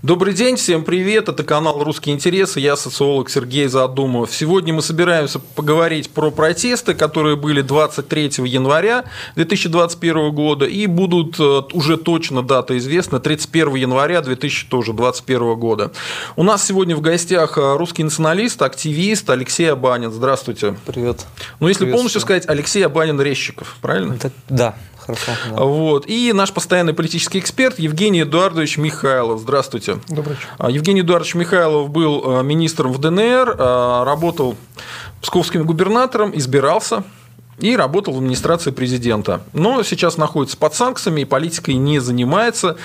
Добрый день, всем привет, это канал «Русские интересы», я социолог Сергей Задумов. Сегодня мы собираемся поговорить про протесты, которые были 23 января 2021 года и будут э, уже точно дата известна, 31 января 2021 года. У нас сегодня в гостях э, русский националист, активист Алексей Абанин. Здравствуйте. Привет. Ну, если полностью сказать, Алексей Абанин-Резчиков, правильно? Это, да, хорошо. Да. Вот. И наш постоянный политический эксперт Евгений Эдуардович Михайлов. Здравствуйте. Добрый вечер. А, Евгений Эдуардович Михайлов был а, министром в ДНР, а, работал псковским губернатором, избирался и работал в администрации президента. Но сейчас находится под санкциями и политикой не занимается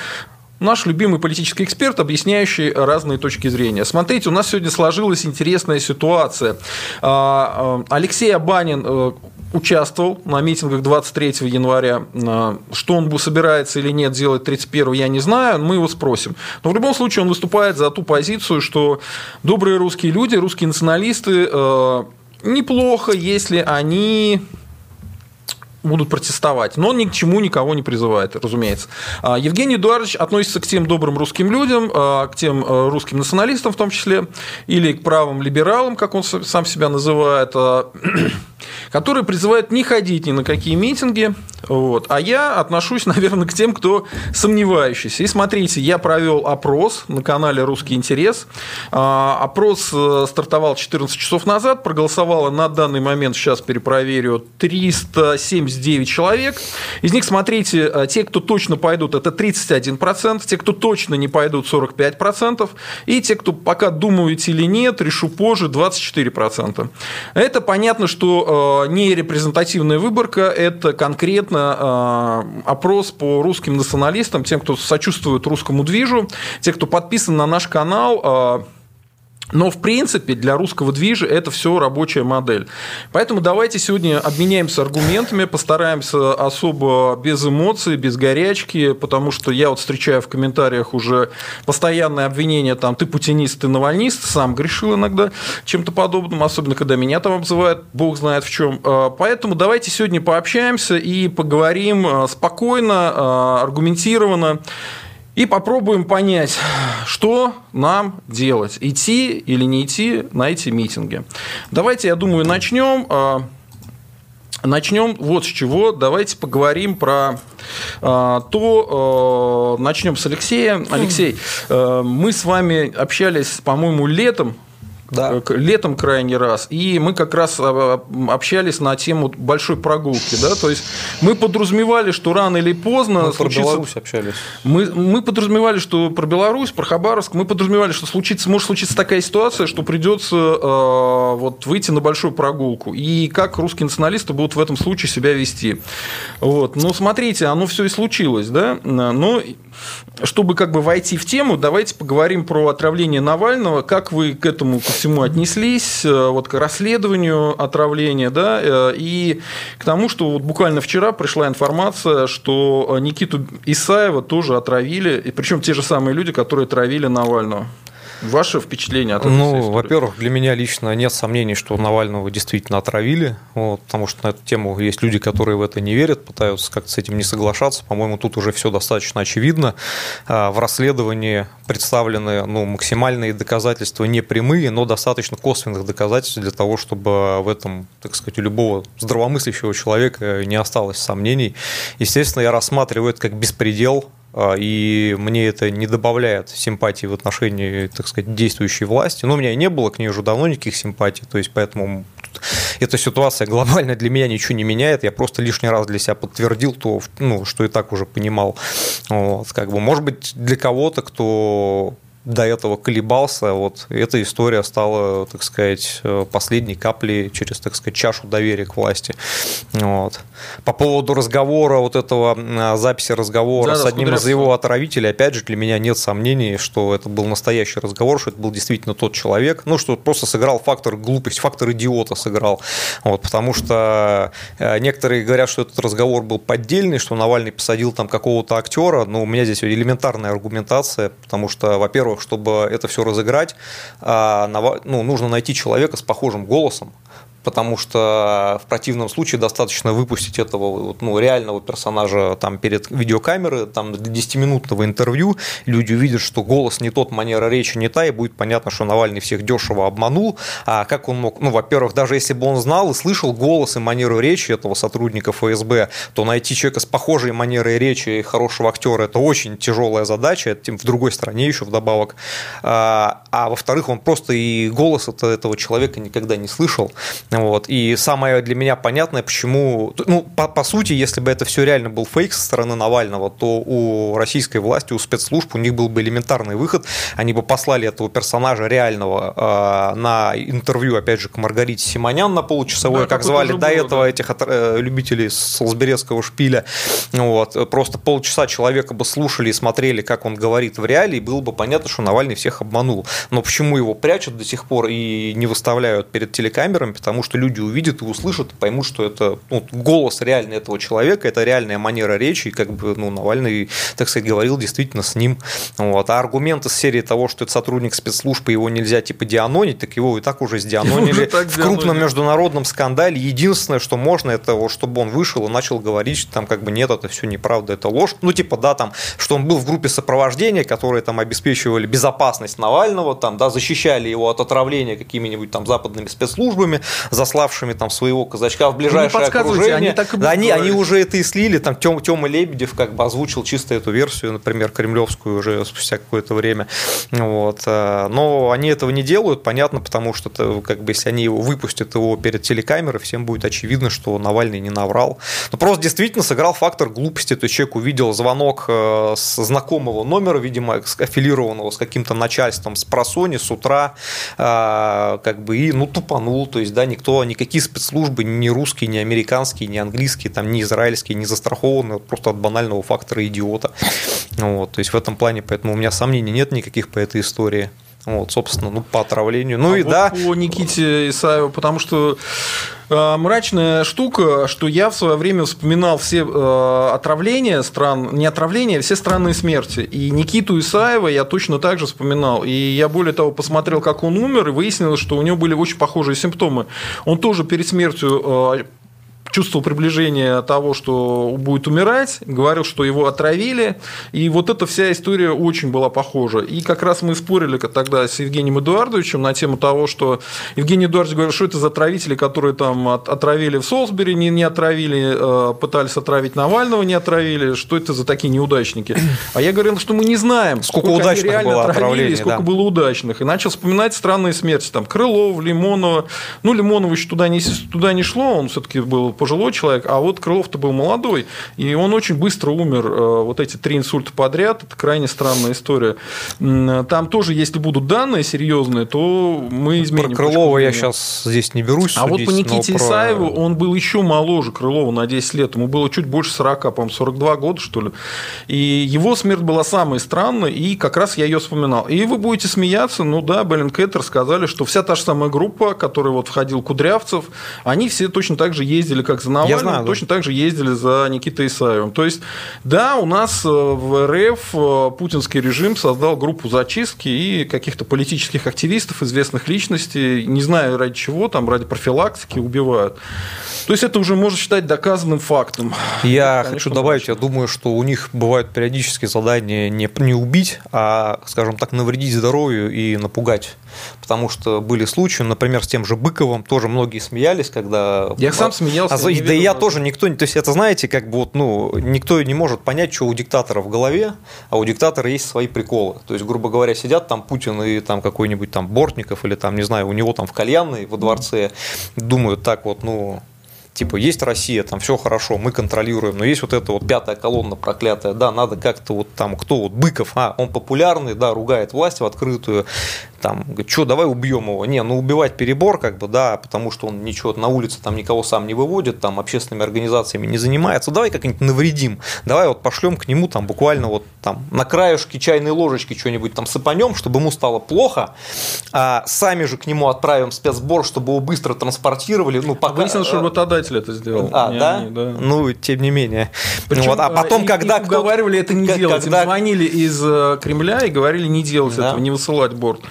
наш любимый политический эксперт, объясняющий разные точки зрения. Смотрите, у нас сегодня сложилась интересная ситуация. Алексей Абанин э, участвовал на митингах 23 января. А, что он собирается или нет делать 31 я не знаю, мы его спросим. Но в любом случае он выступает за ту позицию, что добрые русские люди, русские националисты, э, неплохо, если они будут протестовать. Но он ни к чему никого не призывает, разумеется. А, Евгений Эдуардович относится к тем добрым русским людям, а, к тем э, русским националистам в том числе, или к правым либералам, как он сам себя называет, а, которые призывают не ходить ни на какие митинги. Вот. А я отношусь, наверное, к тем, кто сомневающийся. И смотрите, я провел опрос на канале «Русский интерес». Опрос э, стартовал 14 часов назад, проголосовало на данный момент, сейчас перепроверю, 370 79 человек. Из них, смотрите, э, те, кто точно пойдут, это 31%, те, кто точно не пойдут, 45%, и те, кто пока думают или нет, решу позже, 24%. Это понятно, что э, не репрезентативная выборка, это конкретно э, опрос по русским националистам, тем, кто сочувствует русскому движу, те, кто подписан на наш канал, но, в принципе, для русского движа это все рабочая модель. Поэтому давайте сегодня обменяемся аргументами, постараемся особо без эмоций, без горячки, потому что я вот встречаю в комментариях уже постоянное обвинение, там, ты путинист, ты навальнист, сам грешил иногда чем-то подобным, особенно когда меня там обзывают, бог знает в чем. А, поэтому давайте сегодня пообщаемся и поговорим а, спокойно, а, аргументированно. И попробуем понять, что нам делать, идти или не идти на эти митинги. Давайте, я думаю, начнем. А, начнем вот с чего. Давайте поговорим про а, то. А, начнем с Алексея. Алексей, мы с вами общались, по-моему, летом да. Э, летом крайний раз, и мы как раз а, общались на тему большой прогулки, да, то есть мы подразумевали, что рано или поздно мы случится... про Беларусь общались. Мы, мы подразумевали, что про Беларусь, про Хабаровск, мы подразумевали, что случится, может случиться такая ситуация, что придется э, вот выйти на большую прогулку, и как русские националисты будут в этом случае себя вести. Вот. Но смотрите, оно все и случилось, да, но чтобы как бы войти в тему, давайте поговорим про отравление Навального, как вы к этому всему отнеслись, э, вот к расследованию отравления, да, э, и к тому, что вот буквально вчера пришла информация, что Никиту Исаева тоже отравили, и причем те же самые люди, которые травили Навального. Ваше впечатление от этой Ну, во-первых, для меня лично нет сомнений, что Навального действительно отравили, вот, потому что на эту тему есть люди, которые в это не верят, пытаются как-то с этим не соглашаться. По-моему, тут уже все достаточно очевидно. А, в расследовании представлены ну, максимальные доказательства не прямые, но достаточно косвенных доказательств для того, чтобы в этом, так сказать, у любого здравомыслящего человека не осталось сомнений. Естественно, я рассматриваю это как беспредел и мне это не добавляет симпатии в отношении, так сказать, действующей власти. Но у меня и не было к ней уже давно никаких симпатий, то есть поэтому эта ситуация глобально для меня ничего не меняет, я просто лишний раз для себя подтвердил то, ну, что и так уже понимал. Вот, как бы, может быть, для кого-то, кто до этого колебался, вот эта история стала, так сказать, последней каплей через, так сказать, чашу доверия к власти. Вот. По поводу разговора, вот этого а, записи разговора да, с одним из его отравителей, опять же, для меня нет сомнений, что это был настоящий разговор, что это был действительно тот человек, ну, что просто сыграл фактор глупости, фактор идиота сыграл, вот, потому что э, некоторые говорят, что этот разговор был поддельный, что Навальный посадил там какого-то актера, но у меня здесь элементарная аргументация, потому что, во-первых, во-первых, чтобы это все разыграть, а, ну, нужно найти человека с похожим голосом, потому что в противном случае достаточно выпустить этого ну, реального персонажа там перед видеокамерой, там для 10-минутного интервью, люди увидят, что голос не тот, манера речи не та, и будет понятно, что Навальный всех дешево обманул, а как он мог, ну, во-первых, даже если бы он знал и слышал голос и манеру речи этого сотрудника ФСБ, то найти человека с похожей манерой речи и хорошего актера – это очень тяжелая задача, тем в другой стране еще вдобавок. А, а во-вторых, он просто и голос этого человека никогда не слышал. Вот. И самое для меня понятное, почему, ну, по, по сути, если бы это все реально был фейк со стороны Навального, то у российской власти, у спецслужб, у них был бы элементарный выход, они бы послали этого персонажа реального э, на интервью, опять же, к Маргарите Симонян на полчасовое, да, как звали до было, этого да. этих э, любителей Солсберецкого шпиля. Вот. Просто полчаса человека бы слушали и смотрели, как он говорит в реале, и было бы понятно, что Навальный всех обманул. Но почему его прячут до сих пор и не выставляют перед телекамерами? Потому что люди увидят и услышат, и поймут, что это ну, голос реальный этого человека, это реальная манера речи, и как бы ну, Навальный, так сказать, говорил действительно с ним. Вот. А аргументы с серии того, что это сотрудник спецслужб, и его нельзя типа дианонить, так его и так уже сдианонили в крупном международном скандале. Единственное, что можно, это вот, чтобы он вышел и начал говорить, что там как бы нет, это все неправда, это ложь. Ну, типа, да, там, что он был в группе сопровождения, которые там обеспечивали безопасность Навального, там, да, защищали его от отравления какими-нибудь там западными спецслужбами, заславшими там своего казачка в ближайшее окружение. Они, так и да, они, они уже это и слили, там Тём, Тёма Лебедев как бы озвучил чисто эту версию, например, кремлевскую уже спустя какое-то время. Вот. Э, но они этого не делают, понятно, потому что как бы если они выпустят его перед телекамерой, всем будет очевидно, что Навальный не наврал. Но просто действительно сыграл фактор глупости, то есть человек увидел звонок э, с знакомого номера, видимо, аффилированного с каким-то начальством с просони с утра, э, как бы и ну тупанул, то есть да, никто, никакие спецслужбы, ни русские, ни американские, ни английские, там, ни израильские, не застрахованы просто от банального фактора идиота. Вот, то есть в этом плане, поэтому у меня сомнений нет никаких по этой истории. Вот, собственно, ну, по отравлению. Ну а и вот да. По Никите Исаеву, потому что э, мрачная штука, что я в свое время вспоминал все э, отравления стран, не отравления, а все страны смерти. И Никиту Исаева я точно так же вспоминал. И я более того посмотрел, как он умер, и выяснилось, что у него были очень похожие симптомы. Он тоже перед смертью э, чувствовал приближение того, что будет умирать, говорил, что его отравили, и вот эта вся история очень была похожа. И как раз мы спорили тогда с Евгением Эдуардовичем на тему того, что Евгений Эдуардович говорил, что это за отравители, которые там отравили в Солсбери, не, не отравили, э, пытались отравить Навального, не отравили, что это за такие неудачники. А я говорил, что мы не знаем, сколько, сколько удачных реально было отравили, сколько да. было удачных. И начал вспоминать странные смерти, там Крылов, Лимонова. Ну, Лимонов еще туда не, туда не шло, он все-таки был пожилой человек, а вот Крылов-то был молодой, и он очень быстро умер. Э, вот эти три инсульта подряд, это крайне странная история. Там тоже, если будут данные серьезные, то мы изменим. Про Крылова я сейчас здесь не берусь А вот по Никите про... Исаеву он был еще моложе Крылова на 10 лет, ему было чуть больше 40, по-моему, 42 года, что ли. И его смерть была самой странной, и как раз я ее вспоминал. И вы будете смеяться, ну да, Беллинкеттер сказали, что вся та же самая группа, которая вот входил Кудрявцев, они все точно так же ездили, как за Навальным, Я знаю, точно да. так же ездили за Никитой Исаевым. То есть, да, у нас э, в РФ э, путинский режим создал группу зачистки и каких-то политических активистов, известных личностей, не знаю ради чего, там ради профилактики убивают. То есть это уже можно считать доказанным фактом. Я Конечно, хочу добавить, я думаю, что у них бывают периодически задания не, не убить, а, скажем так, навредить здоровью и напугать. Потому что были случаи, например, с тем же Быковым, тоже многие смеялись, когда... Я сам смеялся. А, да и я тоже, никто, то есть это, знаете, как бы вот, ну, никто не может понять, что у диктатора в голове, а у диктатора есть свои приколы. То есть, грубо говоря, сидят там Путин и там какой-нибудь там Бортников или там, не знаю, у него там в кальянной во дворце думают так вот, ну, типа, есть Россия, там все хорошо, мы контролируем, но есть вот эта вот пятая колонна проклятая, да, надо как-то вот там, кто вот, Быков, а, он популярный, да, ругает власть в открытую, там, говорит, что, давай убьем его. Не, ну убивать перебор, как бы, да, потому что он ничего на улице там никого сам не выводит, там общественными организациями не занимается. Давай как-нибудь навредим. Давай вот пошлем к нему там буквально вот там на краешке чайной ложечки что-нибудь там сыпанем, чтобы ему стало плохо, а сами же к нему отправим спецсбор, чтобы его быстро транспортировали. Ну, пока... Выяснилось, что работодатель это сделал. А, да? Они, да? Ну, тем не менее. Причем, вот, а потом, и, когда... Их уговаривали это не делать. Когда... Им звонили из э, Кремля и говорили не делать да. этого, не высылать борт.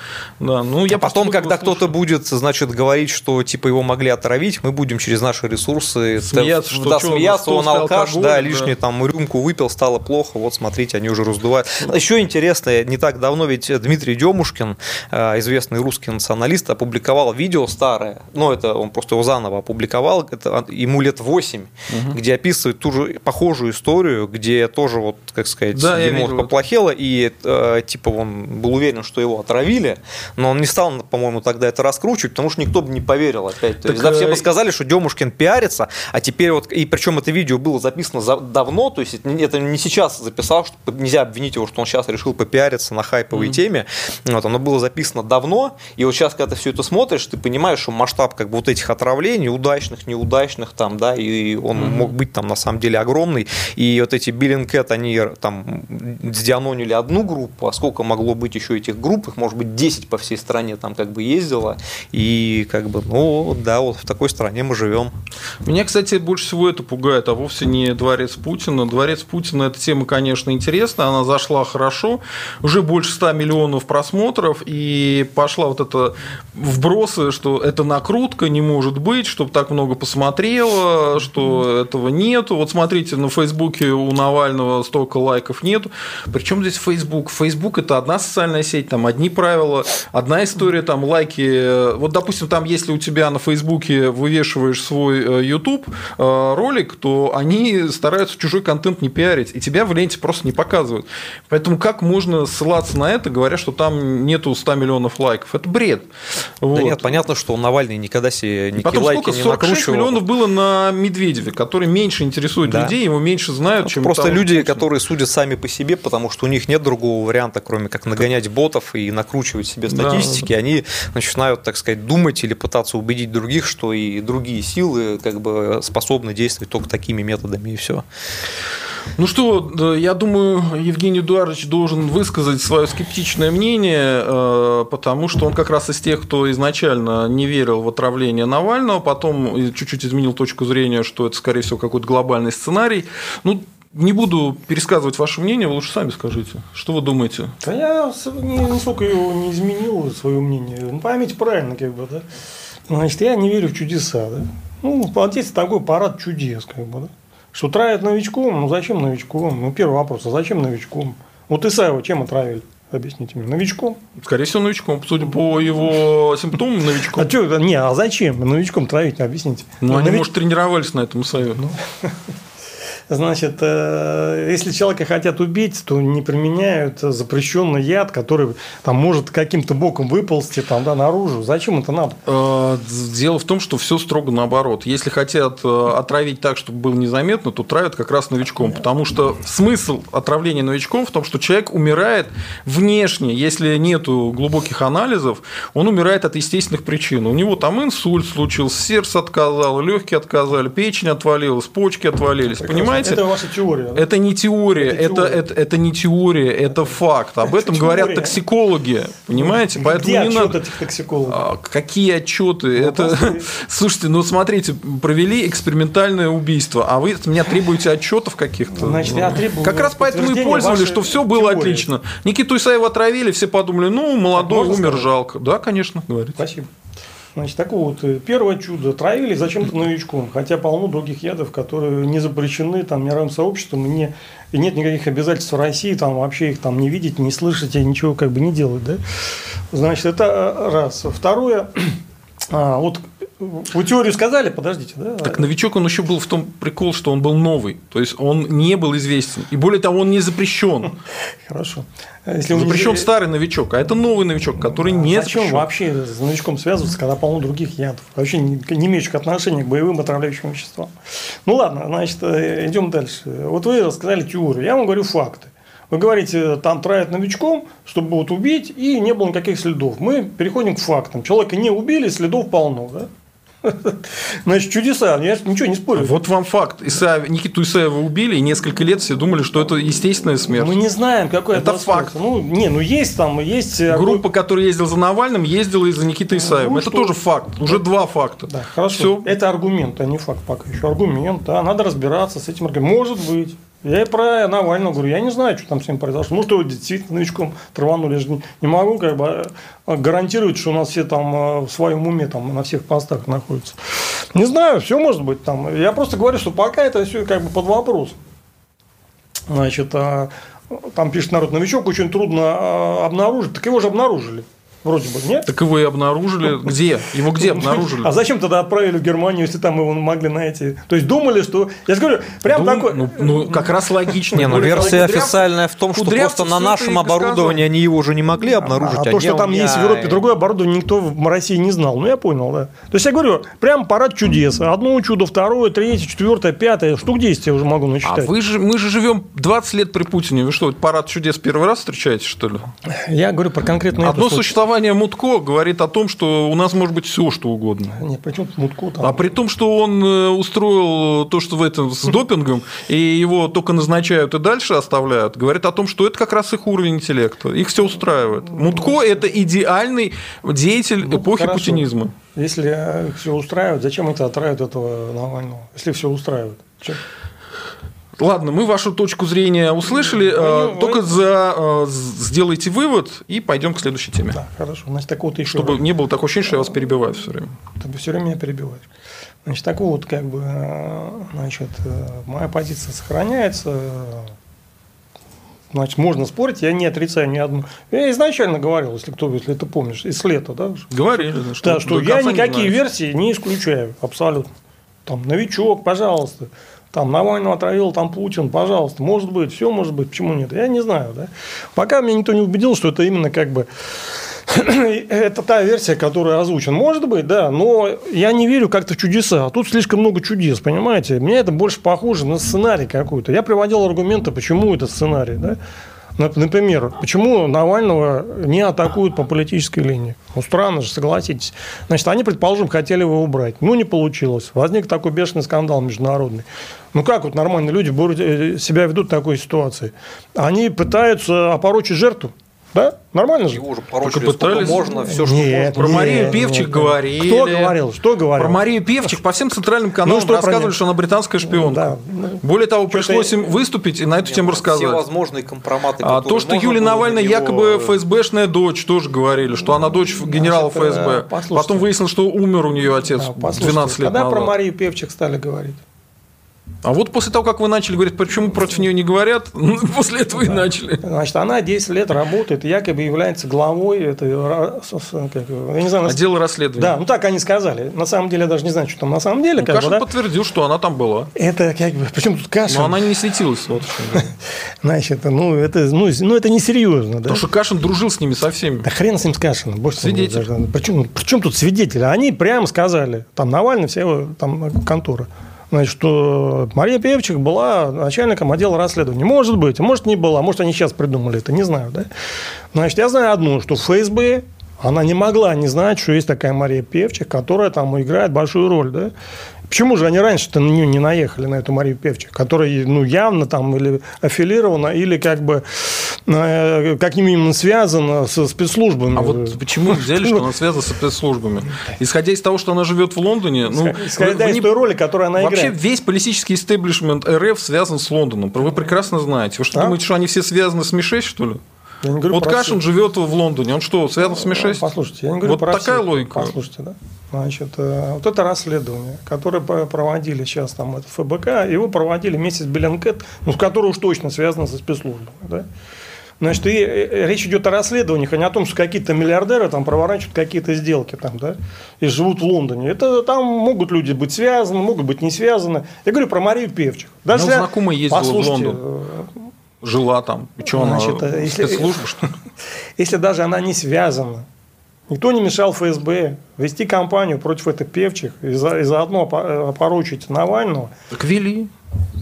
Да, ну, я а потом, когда кто-то будет, значит, говорить, что типа его могли отравить, мы будем через наши ресурсы смеяться, что, да, что смеяться он алкаш, алкоголь, да, лишний да. там рюмку выпил, стало плохо, вот смотрите, они уже раздувают. Еще интересно, не так давно ведь Дмитрий Демушкин, э, известный русский националист, опубликовал видео старое, ну это он просто его заново опубликовал, это ему лет 8, угу. где описывает ту же похожую историю, где тоже вот, как сказать, да, ему поплохело, и э, типа он был уверен, что его отравили, но он не стал, по-моему, тогда это раскручивать, потому что никто бы не поверил опять. То есть, да, все бы э, сказали, что Демушкин пиарится, а теперь вот, и причем это видео было записано за, давно, то есть это не сейчас записал, что нельзя обвинить его, что он сейчас решил попиариться на хайповой mm-hmm. теме, вот, оно было записано давно, и вот сейчас, когда ты все это смотришь, ты понимаешь, что масштаб как бы вот этих отравлений, удачных, неудачных там, да, и он mm-hmm. мог быть там на самом деле огромный, и вот эти Биллинкет, они там сдианонили одну группу, а сколько могло быть еще этих групп, их может быть 10 по всей стране там как бы ездило, и как бы, ну, да, вот в такой стране мы живем. Меня, кстати, больше всего это пугает, а вовсе не дворец Путина. Дворец Путина, эта тема, конечно, интересная, она зашла хорошо, уже больше 100 миллионов просмотров, и пошла вот это вбросы, что это накрутка, не может быть, чтобы так много посмотрело, что этого нету. Вот смотрите, на Фейсбуке у Навального столько лайков нету. Причем здесь Фейсбук? Фейсбук это одна социальная сеть, там одни правила, одна история, там лайки. Вот, допустим, там, если у тебя на Фейсбуке вывешиваешь свой YouTube э, э, ролик, то они стараются чужой контент не пиарить, и тебя в ленте просто не показывают. Поэтому как можно ссылаться на это, говоря, что там нету 100 миллионов лайков? Это бред. Вот. Да нет, понятно, что Навальный никогда себе никакие Потом лайки сколько? 46 не накручивал. миллионов было на Медведеве, который меньше интересует да. людей, его меньше знают, чем Просто люди, Путина. которые судят сами по себе, потому что у них нет другого варианта, кроме как нагонять ботов и накручивать себе статистики, да. они начинают, так сказать, думать или пытаться убедить других, что и другие силы как бы способны действовать только такими методами и все. Ну что, я думаю, Евгений Эдуардович должен высказать свое скептичное мнение, э, потому что он как раз из тех, кто изначально не верил в отравление Навального, потом чуть-чуть изменил точку зрения, что это, скорее всего, какой-то глобальный сценарий. Ну, не буду пересказывать ваше мнение, вы лучше сами скажите. Что вы думаете? Да я нисколько его не изменил, свое мнение. Ну, память правильно, как бы, да. Значит, я не верю в чудеса, да. Ну, платить такой парад чудес, как бы, да. Что травят новичком, ну зачем новичком? Ну, первый вопрос, а зачем новичком? Вот Исаева чем отравили? Объясните мне, новичком? Скорее всего, новичком, судя по его симптомам, новичком. А что, не, а зачем новичком травить, объясните? Ну, они, Нович... может, тренировались на этом Исаеве. Ну. Значит, э, если человека хотят убить, то не применяют запрещенный яд, который там может каким-то боком выползти там, да, наружу. Зачем это надо? Э, дело в том, что все строго наоборот. Если хотят э, отравить так, чтобы было незаметно, то травят как раз новичком. Потому что смысл отравления новичком в том, что человек умирает внешне, если нет глубоких анализов, он умирает от естественных причин. У него там инсульт случился, сердце отказало, легкие отказали, печень отвалилась, почки отвалились. Понимаете? Понимаете? Это ваша теория. Это не теория, это, это, это, это не теория, это факт. Об этом говорят токсикологи, понимаете? Где Поэтому не надо. этих токсикологов? А, какие отчеты? Ну, это... Слушайте, ну смотрите, провели экспериментальное убийство, а вы от меня требуете отчетов каких-то. Значит, я требую. Как раз поэтому и пользовались, что все было теории. отлично. Никиту Исаева отравили, все подумали, ну, молодой, умер, сказать? жалко. Да, конечно, говорите. Спасибо. Значит, такое вот э, первое чудо травили зачем-то новичком, хотя полно других ядов, которые не запрещены там мировым сообществом, и, не, и нет никаких обязательств в России там вообще их там не видеть, не слышать и ничего как бы не делать, да? Значит, это э, раз. Второе, а, вот вы теорию сказали, подождите, да? Так новичок, он еще был в том прикол, что он был новый. То есть он не был известен. И более того, он не запрещен. Хорошо. Если запрещен не... старый новичок, а это новый новичок, который не Зачем запрещен. вообще с новичком связываться, когда полно других ядов, вообще не, не имеющих отношения к боевым отравляющим веществам? Ну ладно, значит, э, идем дальше. Вот вы рассказали теорию, я вам говорю факты. Вы говорите, там травят новичком, чтобы вот убить, и не было никаких следов. Мы переходим к фактам. Человека не убили, следов полно. Да? Значит, чудеса, я ничего не спорю. Вот вам факт. Исаев, Никиту Исаева убили, и несколько лет все думали, что это естественная смерть. Мы не знаем, какой это факт. Ну, не, ну есть там, есть... Э, Группа, которая ездила за Навальным, ездила и за Никитой Исаевым. Ну, это что? тоже факт. Уже да. два факта. Да, хорошо. Все. Это аргумент, а не факт пока еще. Аргумент, да, надо разбираться с этим аргументом. Может быть. Я и про Навального говорю, я не знаю, что там с ним произошло. Ну, что действительно новичком траванули. Я же не, могу как бы а, гарантировать, что у нас все там а, в своем уме там на всех постах находятся. Не знаю, все может быть там. Я просто говорю, что пока это все как бы под вопрос. Значит, а, там пишет народ, новичок очень трудно обнаружить, так его же обнаружили. Вроде бы, нет? Так его и обнаружили. Где? Его где обнаружили? А зачем тогда отправили в Германию, если там его могли найти? То есть думали, что... Я же говорю, прям Дум- такой... Ну, ну, как раз логично. Не, ну версия официальная в том, что просто на нашем оборудовании они его уже не могли обнаружить. А, а то, где что там есть в Европе другое оборудование, никто в России не знал. Ну, я понял, да. То есть, я говорю, прям парад чудес. Одно чудо, второе, третье, четвертое, пятое. Штук 10 я уже могу А насчитать. вы же, мы же живем 20 лет при Путине. Вы что, парад чудес первый раз встречаете, что ли? Я говорю про конкретно Одно это. Существование Мутко говорит о том, что у нас может быть все, что угодно. Нет, причем Мутко там. А при том, что он э, устроил то, что в этом с допингом, и его только назначают и дальше оставляют, говорит о том, что это как раз их уровень интеллекта. Их все устраивает. Мутко – это идеальный деятель Ну, эпохи хорошо. путинизма. Если все устраивает, зачем это отравят этого Навального? Если все устраивает. Чё? Ладно, мы вашу точку зрения услышали. э, вы- Только за, э, сделайте вывод и пойдем к следующей теме. Да, хорошо. Значит, так вот еще Чтобы не было такого ощущения, что я вас перебиваю все время. Ты все время меня перебиваешь. Значит, так вот, как бы, э, значит, моя позиция сохраняется. Значит, можно спорить, я не отрицаю ни одну. Я изначально говорил, если кто, если ты помнишь, из лета, да, Говорили, да, что, да, что я не никакие знаете. версии не исключаю, абсолютно. Там новичок, пожалуйста. Там Навального отравил, там Путин, пожалуйста. Может быть, все может быть, почему нет? Я не знаю, да. Пока меня никто не убедил, что это именно как бы это та версия, которая озвучена. Может быть, да, но я не верю как-то в чудеса. А тут слишком много чудес, понимаете? Мне это больше похоже на сценарий какой-то. Я приводил аргументы, почему это сценарий, да? Нап- Например, почему Навального не атакуют по политической линии? Ну, странно же, согласитесь. Значит, они, предположим, хотели его убрать. Ну, не получилось. Возник такой бешеный скандал международный. Ну, как вот нормальные люди э, себя ведут в такой ситуации? Они пытаются опорочить жертву. Да? Нормально же? Его уже Только порочили пытались- можно, все, что Нет, Про можно. Марию нет, Певчих нет. говорили. Кто говорил? Что говорил? Про Марию Певчих по всем центральным каналам Ну, что рассказывали, что она британская шпионка. Да. Более того, Что-то пришлось я- им выступить и на эту тему Все рассказать. возможные компроматы. А то, что Юлия Навальная него- якобы ФСБшная дочь, тоже говорили, что она дочь генерала Значит, э, ФСБ. послушайте. Потом выяснилось, что умер у нее отец Да, послушайте, 12 лет Когда назад. про Марию Певчих стали говорить? А вот после того, как вы начали говорить, почему против нее не говорят, после этого и начали. Значит, она 10 лет работает, якобы является главой этой, как, я не знаю, Отдел расследования. да, ну так они сказали. На самом деле я даже не знаю, что там на самом деле. Ну, как бы, Кашин да. подтвердил, что она там была. Это как бы, причем тут Кашин? Но она не светилась. Вот. Значит, ну это, ну, ну, это несерьезно, да? Потому что Кашин дружил с ними со всеми. Да хрен с ним с с ним, Свидетель. Причем, причем тут свидетели? Они прямо сказали, там Навальный, все его там контора, значит, что Мария Певчих была начальником отдела расследований. Может быть, а может не была, может они сейчас придумали это, не знаю. Да? Значит, я знаю одно, что в ФСБ она не могла не знать, что есть такая Мария Певчих, которая там играет большую роль. Да? Почему же они раньше-то на нее не наехали, на эту Марию Певчих, которая ну, явно там или аффилирована, или как бы э, как минимум связана со спецслужбами. А вот почему взяли, что она связана с спецслужбами? Исходя из того, что она живет в Лондоне, ну, Исходя из той роли, которую она Вообще играет. весь политический истеблишмент РФ связан с Лондоном. Вы прекрасно знаете. Вы что, Да? думаете, что они все связаны с Ми-6, что ли? Я не говорю Вот Кашин всех. живет в Лондоне. Он что, связан с Ми-6? Послушайте, я не говорю Вот про такая всех. логика. Послушайте, да. Значит, э, вот это расследование, которое проводили сейчас там это ФБК, его проводили вместе с Беленкет, ну, с которой уж точно связано со спецслужбами, да. Значит, и э, речь идет о расследованиях, а не о том, что какие-то миллиардеры там проворачивают какие-то сделки там, да, и живут в Лондоне. Это там могут люди быть связаны, могут быть не связаны. Я говорю про Марию Певчих. Даже Ну, знакомая ездила в Лондон. Э, Жила там. И что, она Значит, э, если- спецслужба, что ли? если даже она не связана, никто не мешал ФСБ вести кампанию против этой певчих и, за- и заодно опо- опорочить Навального. Так вели.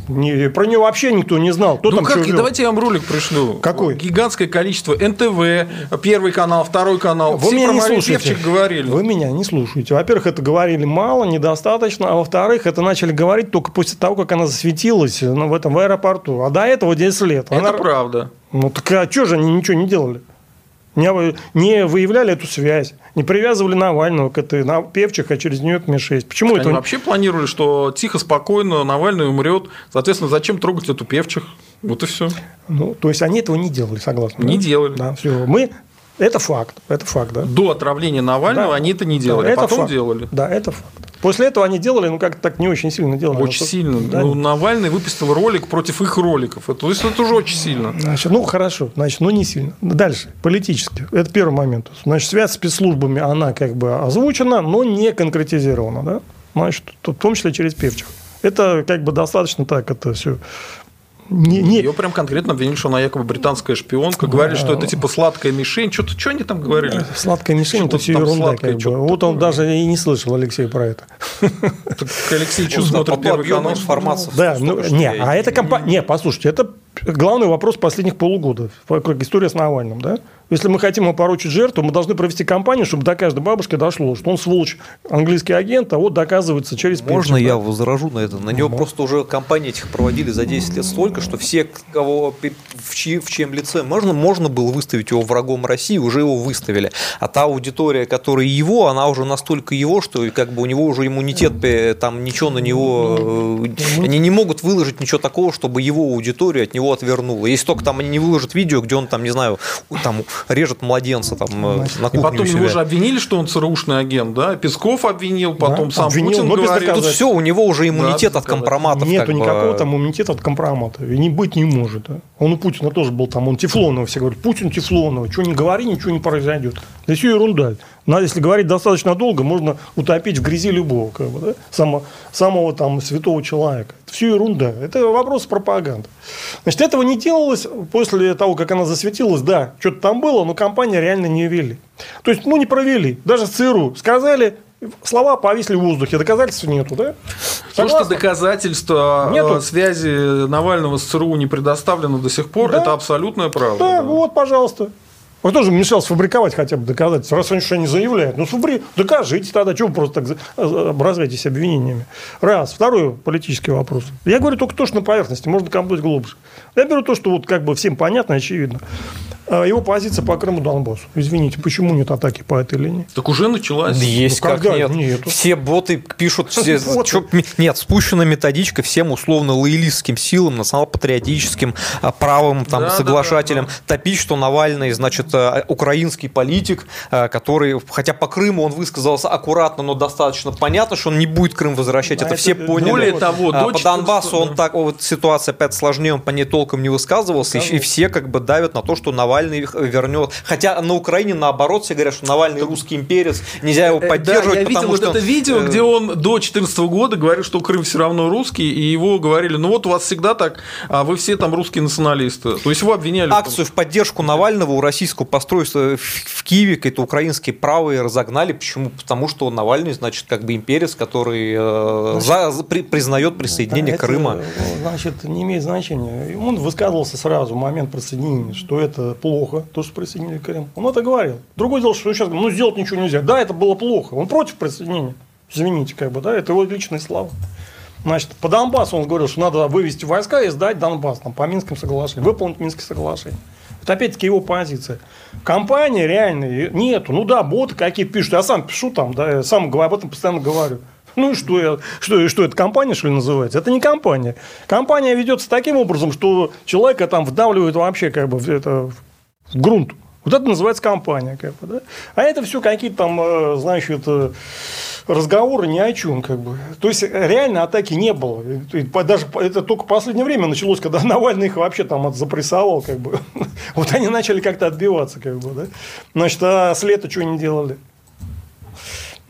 Не- про нее вообще никто не знал. Кто ну там как, давайте я вам ролик пришлю. Какой? Гигантское количество. НТВ, Первый канал, Второй канал. Вы Все меня не слушаете. Говорили. Вы меня не слушаете. Во-первых, это говорили мало, недостаточно, а во-вторых, это начали говорить только после того, как она засветилась ну, в этом в аэропорту. А до этого 10 лет. Это Она- правда. Ну так а что же они ничего не делали? Не, не выявляли эту связь, Не привязывали Навального к этой на Певчих, а через нее к Ми-6. Почему Они это? вообще планировали, что тихо, спокойно Навальный умрет. Соответственно, зачем трогать эту певчих? Вот и все. Ну, то есть они этого не делали, согласно. Не да? делали. Да, все. Мы это факт, это факт, да. До отравления Навального Да. они это не Да, делали, а это потом факт. делали. Да, это факт. После этого они делали, ну как так не очень сильно делали. Очень Ну, сильно. да. Ну, Навальный выпустил ролик против их роликов. Это, то есть это уже очень сильно. Значит, ну хорошо, значит, ну не сильно. Дальше, политически. Это первый момент. Значит, связь с спецслужбами, она как бы озвучена, но не конкретизирована, да? Значит, в том числе через певчих. Это как бы достаточно так, это все не, не- Ее прям конкретно обвинили, что она якобы британская шпионка. Говорили, что это типа сладкая мишень. Что-то, что они там говорили? Сладкая мишень, это все ерунда. сладкое, как бы. Вот он даже и не слышал, Алексей, про это. Так Алексей что смотрит первый канал? информации. Да, ну, не, а это компания... Не, послушайте, это главный вопрос последних полугода. История с Навальным, да? Если мы хотим опорочить жертву, мы должны провести кампанию, чтобы до каждой бабушки дошло, что он сволочь, английский агент, а вот доказывается через Можно певчих, я возражу на это? На него Ну. просто уже компании этих проводили за 10 лет столько, что все, кого, в, чьи- в чьем лице можно, можно было выставить его врагом России, уже его выставили. А та аудитория, которая его, она уже настолько его, что как бы у него уже иммунитет, э, там ничего на него... э, Они не могут выложить ничего такого, чтобы его аудитория от него отвернула. Если только там они не выложат видео, где он там, не знаю, там режет младенца там э, на И кухне потом у его же обвинили, что он ЦРУшный агент, да? Песков обвинил, потом Да, сам обвинил, Путин но без говорил. Тут все, у него уже иммунитет Да, от компроматов. Нету как бы. никакого там иммунитета от компромата. И не быть не может. да. Он у Путина тоже был там, он Тефлонова все говорят, Путин Тефлонова, что не говори, ничего не произойдет. Да все ерунда. Надо, если говорить достаточно долго, можно утопить в грязи любого, как бы, да? Само- самого там святого человека. Все ерунда. Это вопрос пропаганды. Значит, этого не делалось после того, как она засветилась. Да, что-то там было, но компания реально не вели. То есть, ну, не провели. Даже ЦРУ сказали, слова повисли в воздухе, доказательств нету, да? То, что доказательства Нету. э, связи Навального с ЦРУ не предоставлено до сих пор, Да. это абсолютная правда. Да, да. вот, пожалуйста. Вот тоже мешал сфабриковать хотя бы доказательства. Раз они что не заявляют, ну сфабри... докажите тогда, чего вы просто так э, образуетесь обвинениями. Раз. Второй политический вопрос. Я говорю только то, что на поверхности, можно копнуть глубже. Я беру то, что вот как бы всем понятно, очевидно. А Его позиция по Крыму Донбассу. Извините, почему нет атаки по этой линии? Так уже началась. Есть, Ну, как когда? нет. Нету. Все боты пишут, все, Боты. чё- нет, спущена методичка всем условно лоялистским силам, национал-патриотическим, а, правым там, Да, да, соглашателям, да, топить, что Навальный, значит, э, украинский политик, который, хотя по Крыму он высказался аккуратно, но достаточно понятно, что он не будет Крым возвращать, А это это- все поняли. Более того, А, по Донбассу 14 он так, вот ситуация опять сложнее, он по ней толком не высказывался, и, и все как бы давят на то, что Навальный их вернет. Хотя на Украине наоборот все говорят, что Навальный русский имперец, нельзя его Э, поддерживать, да, я видел потому вот что... это видео, э, где он до 2014 года говорил, что Крым все равно русский, и его говорили, ну вот у вас всегда так, а вы все там русские националисты. То есть его обвиняли. акцию в поддержку Навального у российского постройства в Киеве какие-то украинские правые разогнали. Почему? Потому что Навальный, значит, как бы имперец, который э, за- при- признает присоединение Это, Крыма. Значит, не имеет значения. Он высказывался сразу в момент присоединения, что это плохо, то, что присоединили Крым. Он это говорил. Другое дело, что сейчас ну, сделать ничего нельзя. Да, это было плохо. Он против присоединения. Извините, как бы, да, это его личные слова. Значит, по Донбассу он говорил, что надо вывести войска и сдать Донбасс там, по Минским соглашениям, выполнить Минские соглашения. Это опять-таки его позиция. Компании реальной нету. Ну да, боты какие пишут. Я сам пишу там, да, я сам об этом постоянно говорю. Ну и что, я, что, что это компания, что ли, называется? Это не компания. Компания ведется таким образом, что человека там вдавливают вообще как бы в, это, грунт. Вот это называется компания. Как бы, да? А это все какие-то там, э, значит, э, разговоры ни о чем. Как бы. То есть реально атаки не было. Даже это только последнее время началось, когда Навальный их вообще там запрессовал. Как бы. Вот они начали как-то отбиваться. Как бы, да? Значит, а с лета что не делали?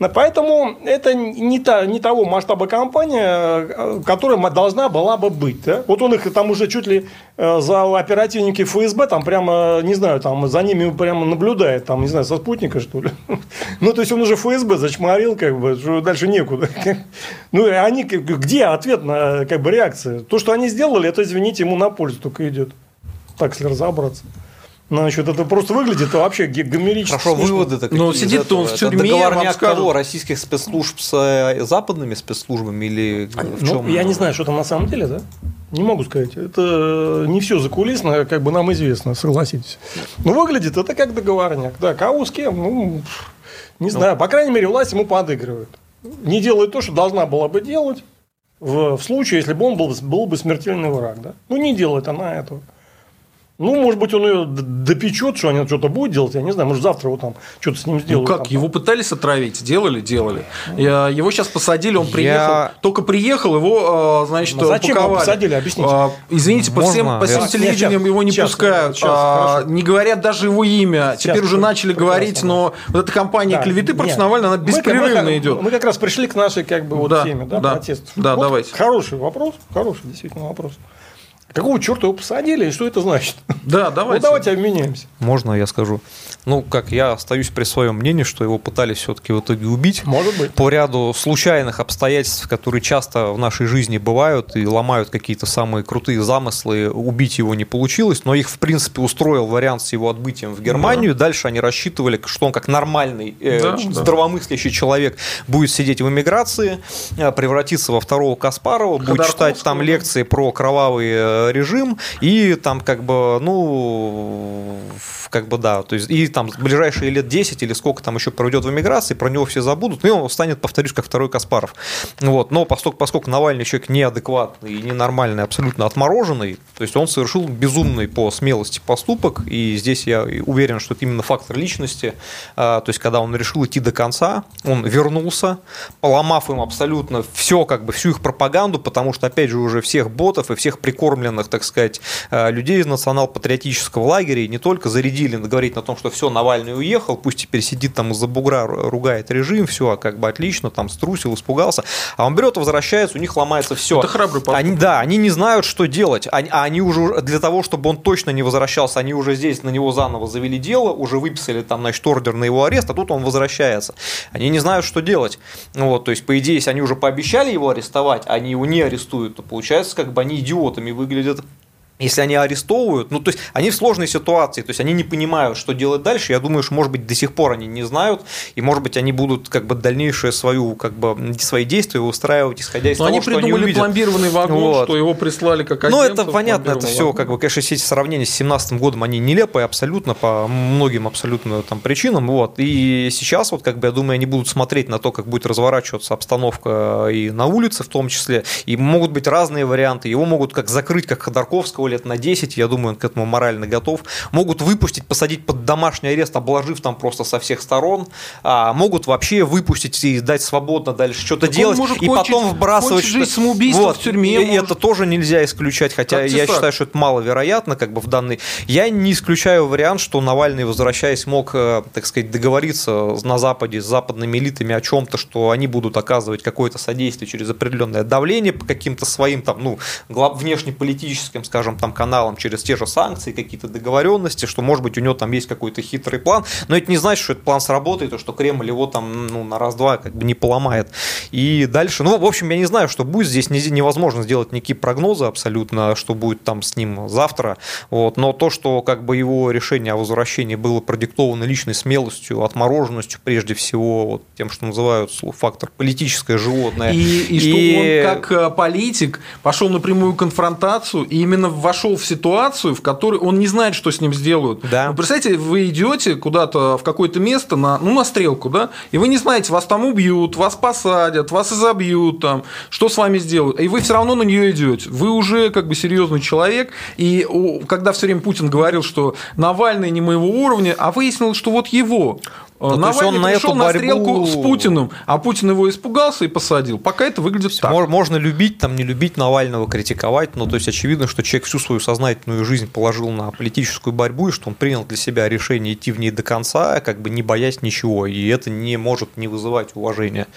Поэтому это не, та, не того масштаба компания, э, которая должна была бы быть. да. Вот он их там уже чуть ли э, за оперативники ФСБ, там прямо, не знаю, там за ними прямо наблюдает, там, не знаю, со спутника, что ли. Ну, то есть он уже ФСБ зачморил, как бы, что дальше некуда. Ну, и они, где ответ на как бы, реакция? То, что они сделали, это, извините, ему на пользу только идет. Так, если разобраться. Значит, это просто выглядит вообще гомерически. Хорошо, смешно. выводы-то Но сидит-то он в Это тюрьме, вам договорняк кого? Российских спецслужб с э, западными спецслужбами или в Ну, чем? я не знаю, что там на самом деле, да? Не могу сказать. Это не все закулисно, как бы нам известно, согласитесь. Но выглядит это как договорняк. Да, кого с кем? Ну, Не знаю, по крайней мере, власть ему подыгрывает. Не делает то, что должна была бы делать в, в случае, если бы он был, был бы смертельный враг. Да? Ну, не делает она этого. Ну, может быть, он ее допечет, что они что-то будет делать, я не знаю, может, завтра его там что-то с ним сделают. Ну как, там, его пытались отравить, делали, делали. Я, его сейчас посадили, он приехал, я... только приехал, его, а, значит, Но зачем упаковали. его посадили, объясните. А, извините, по всем, по всем телевидениям его не сейчас, пускают, сейчас, а, не говорят даже его имя, сейчас, теперь уже начали говорить, но вот эта кампания да, клеветы против Навального, она беспрерывно мы, идет. Мы как раз пришли к нашей как бы вот да, теме, да, да, протестов. Да, вот давайте. Хороший вопрос, хороший действительно вопрос. Какого черта его посадили и что это значит? Да, давайте. Ну, давайте обменяемся. Можно я скажу? Ну, как я остаюсь при своем мнении, что его пытались все-таки в итоге убить. Может быть. По ряду случайных обстоятельств, которые часто в нашей жизни бывают и ломают какие-то самые крутые замыслы, убить его не получилось, но их, в принципе, устроил вариант с его отбытием в Германию. Да. Дальше они рассчитывали, что он как нормальный, э, да, здравомыслящий да. человек будет сидеть в эмиграции, э, превратиться во второго Каспарова, будет читать там лекции про кровавые э, режим, и там как бы, ну, как бы да, то есть и там ближайшие лет 10 или сколько там еще пройдет в эмиграции, про него все забудут, ну и он станет, повторюсь, как второй Каспаров. Вот. Но поскольку, поскольку Навальный человек неадекватный и ненормальный, абсолютно отмороженный, то есть он совершил безумный по смелости поступок, и здесь я уверен, что это именно фактор личности, а, то есть когда он решил идти до конца, он вернулся, поломав им абсолютно все, как бы всю их пропаганду, потому что, опять же, уже всех ботов и всех прикормленных, так сказать, а, людей из национал-патриотического лагеря, и не только зарядили говорить на том, что все, Навальный уехал, пусть теперь сидит там из-за бугра, ругает режим, все, а как бы отлично, там струсил, испугался, а он берет, возвращается, у них ломается все. Это храбрый поступок. Они, да, они не знают, что делать, они, а они уже для того, чтобы он точно не возвращался, они уже здесь на него заново завели дело, уже выписали там, значит, ордер на его арест, а тут он возвращается. Они не знают, что делать. Вот, то есть, по идее, если они уже пообещали его арестовать, они его не арестуют, то получается, как бы они идиотами выглядят выглядит если они арестовывают, ну, то есть они в сложной ситуации, то есть они не понимают, что делать дальше. Я думаю, что, может быть, до сих пор они не знают, и, может быть, они будут как бы дальнейшее свою, как бы, свои действия устраивать, исходя из Но того, они что они увидят. пломбированный вагон, вот. что его прислали как Ну, это понятно, это все, как бы, конечно, все эти сравнения с 17 годом, они нелепые абсолютно, по многим абсолютно там причинам, вот. И сейчас, вот, как бы, я думаю, они будут смотреть на то, как будет разворачиваться обстановка и на улице в том числе, и могут быть разные варианты. Его могут как закрыть, как Ходорковского лет на 10, я думаю, он к этому морально готов. Могут выпустить, посадить под домашний арест, обложив там просто со всех сторон. А, могут вообще выпустить и дать свободно дальше что-то делать. И кончить, потом вбрасывать. Жизнь самоубийство вот. в тюрьме. И может. это тоже нельзя исключать, хотя как я считаю, что это маловероятно, как бы в данный. Я не исключаю вариант, что Навальный, возвращаясь, мог, э, так сказать, договориться на Западе с западными элитами о чем-то, что они будут оказывать какое-то содействие через определенное давление по каким-то своим там, ну, внешнеполитическим, скажем, там каналам через те же санкции, какие-то договоренности, что, может быть, у него там есть какой-то хитрый план, но это не значит, что этот план сработает, и что Кремль его там ну, на раз-два как бы не поломает. И дальше, ну, в общем, я не знаю, что будет, здесь невозможно сделать никакие прогнозы абсолютно, что будет там с ним завтра, вот, но то, что как бы его решение о возвращении было продиктовано личной смелостью, отмороженностью, прежде всего, вот, тем, что называют фактор политическое животное. И, и, и что он как э, политик пошел на прямую конфронтацию и именно вошел в ситуацию, в которой он не знает, что с ним сделают. Да. Ну, представьте, вы идете куда-то в какое-то место, на, ну, на стрелку, да, и вы не знаете, вас там убьют, вас посадят, вас изобьют, там, что с вами сделают, и вы все равно на нее идете. Вы уже как бы серьезный человек, и когда все время Путин говорил, что Навальный не моего уровня, а выяснилось, что вот его. Ну, Навальный он пришел на, эту борьбу... стрелку с Путиным, а Путин его испугался и посадил. Пока это выглядит так. Можно любить, там, не любить Навального, критиковать, но то есть очевидно, что человек всю свою сознательную жизнь положил на политическую борьбу, и что он принял для себя решение идти в ней до конца, как бы не боясь ничего, и это не может не вызывать уважения.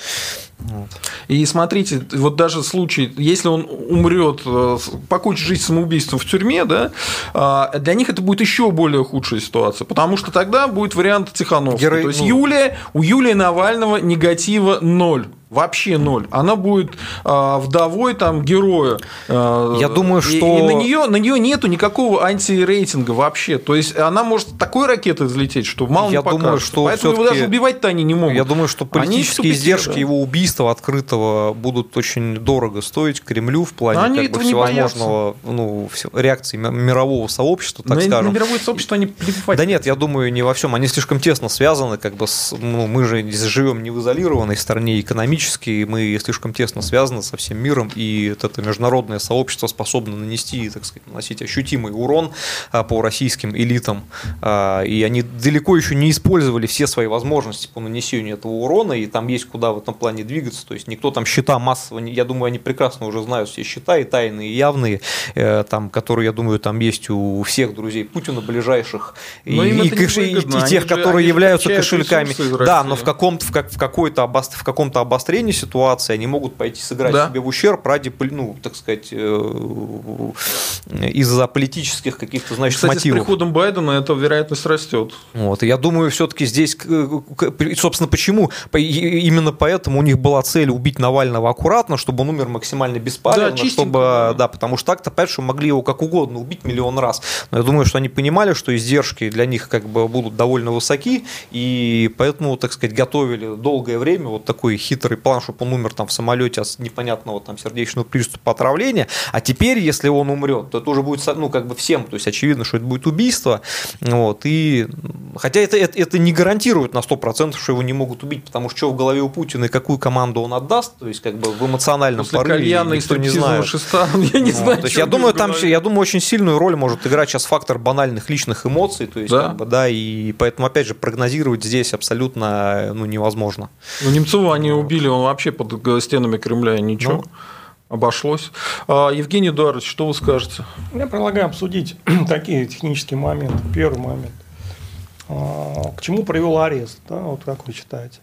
Вот. И смотрите, вот даже случай, если он умрет, э, покончит жизнь самоубийством в тюрьме, да, а, для них это будет еще более худшая ситуация, потому что тогда будет вариант Тихановского. Герой... То есть ну... Юлия, у Юлии Навального негатива ноль. Вообще ноль. Она будет э, вдовой там героя. Э, Я думаю, что... И, и на нее на нее нету никакого антирейтинга вообще. То есть она может такой ракетой взлететь, что мало Я не покажется. думаю, что Поэтому его даже убивать-то они не могут. Я думаю, что политические Они издержки да. его убийства открытого будут очень дорого стоить Кремлю в плане Они как бы, всевозможного ну, реакции мирового сообщества, так на, скажем. На мировое сообщество они плевать. Да нет, я думаю, не во всем. Они слишком тесно связаны, как бы с, ну, мы же живем не в изолированной стране экономически, мы слишком тесно связаны со всем миром, и это международное сообщество способно нанести, так сказать, наносить ощутимый урон а, по российским элитам, а, и они далеко еще не использовали все свои возможности по нанесению этого урона, и там есть куда в этом плане двигаться, то есть никто там счета массово, я думаю, они прекрасно уже знают все счета, и тайные, и явные, э, там, которые, я думаю, там есть у всех друзей Путина ближайших, и, и, и, и тех, которые являются кошельками. Да, но в каком-то в, как, в какой-то в каком-то обострении ситуации они могут пойти сыграть да. себе в ущерб ради, ну, так сказать, э, из-за политических каких-то, значит, Кстати, мотивов. с приходом Байдена эта вероятность растет. Вот, и я думаю, все-таки здесь, собственно, почему? Именно поэтому у них была цель убить Навального аккуратно, чтобы он умер максимально беспалевно, да, чтобы, да, потому что так-то, что могли его как угодно убить миллион раз. Но я думаю, что они понимали, что издержки для них как бы будут довольно высоки, и поэтому, так сказать, готовили долгое время вот такой хитрый план, чтобы он умер там в самолете от непонятного там сердечного приступа отравления, а теперь, если он умрет, то это уже будет, ну, как бы всем, то есть очевидно, что это будет убийство, вот, и хотя это, это, это не гарантирует на 100%, что его не могут убить, потому что что в голове у Путина и какую команду он отдаст, то есть как бы в эмоциональном После порыве никто не знает. Шеста, я не вот, знаю, то есть я думаю, там, я думаю, очень сильную роль может играть сейчас фактор банальных личных эмоций, то есть да, как бы, да и поэтому опять же прогнозировать здесь абсолютно ну, невозможно. Ну, Немцова они убили, он вообще под стенами Кремля ничего. Ну. Обошлось. А, Евгений Эдуардович, что вы скажете? Я предлагаю обсудить такие технические моменты. Первый момент. А, к чему привел арест? Да, вот как вы считаете?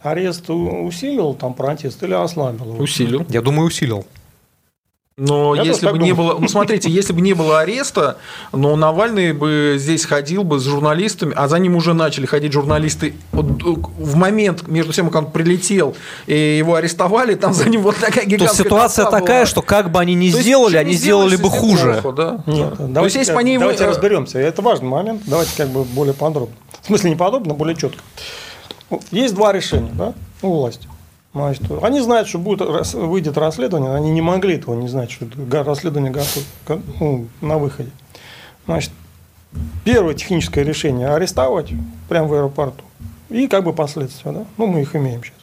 Арест усилил там протест или ослабил? Усилил. Я думаю, усилил. Но Я если бы не было, ну смотрите, если бы не было ареста, но Навальный бы здесь ходил бы с журналистами, а за ним уже начали ходить журналисты в момент между тем, как он прилетел и его арестовали, там за ним вот такая гигантская. То ситуация такая, была. что как бы они ни То сделали, они сделали бы хуже. Плохо, да? Нет, да. давайте, есть, они давайте его... разберемся. Это важный момент. Давайте как бы более подробно. В смысле не подробно, более четко. Есть два решения, да, у власти. Значит, они знают, что будет, выйдет расследование, они не могли этого не знать, что расследование готово ну, на выходе. Значит, первое техническое решение – арестовать прямо в аэропорту. И как бы последствия, да? Ну, мы их имеем сейчас.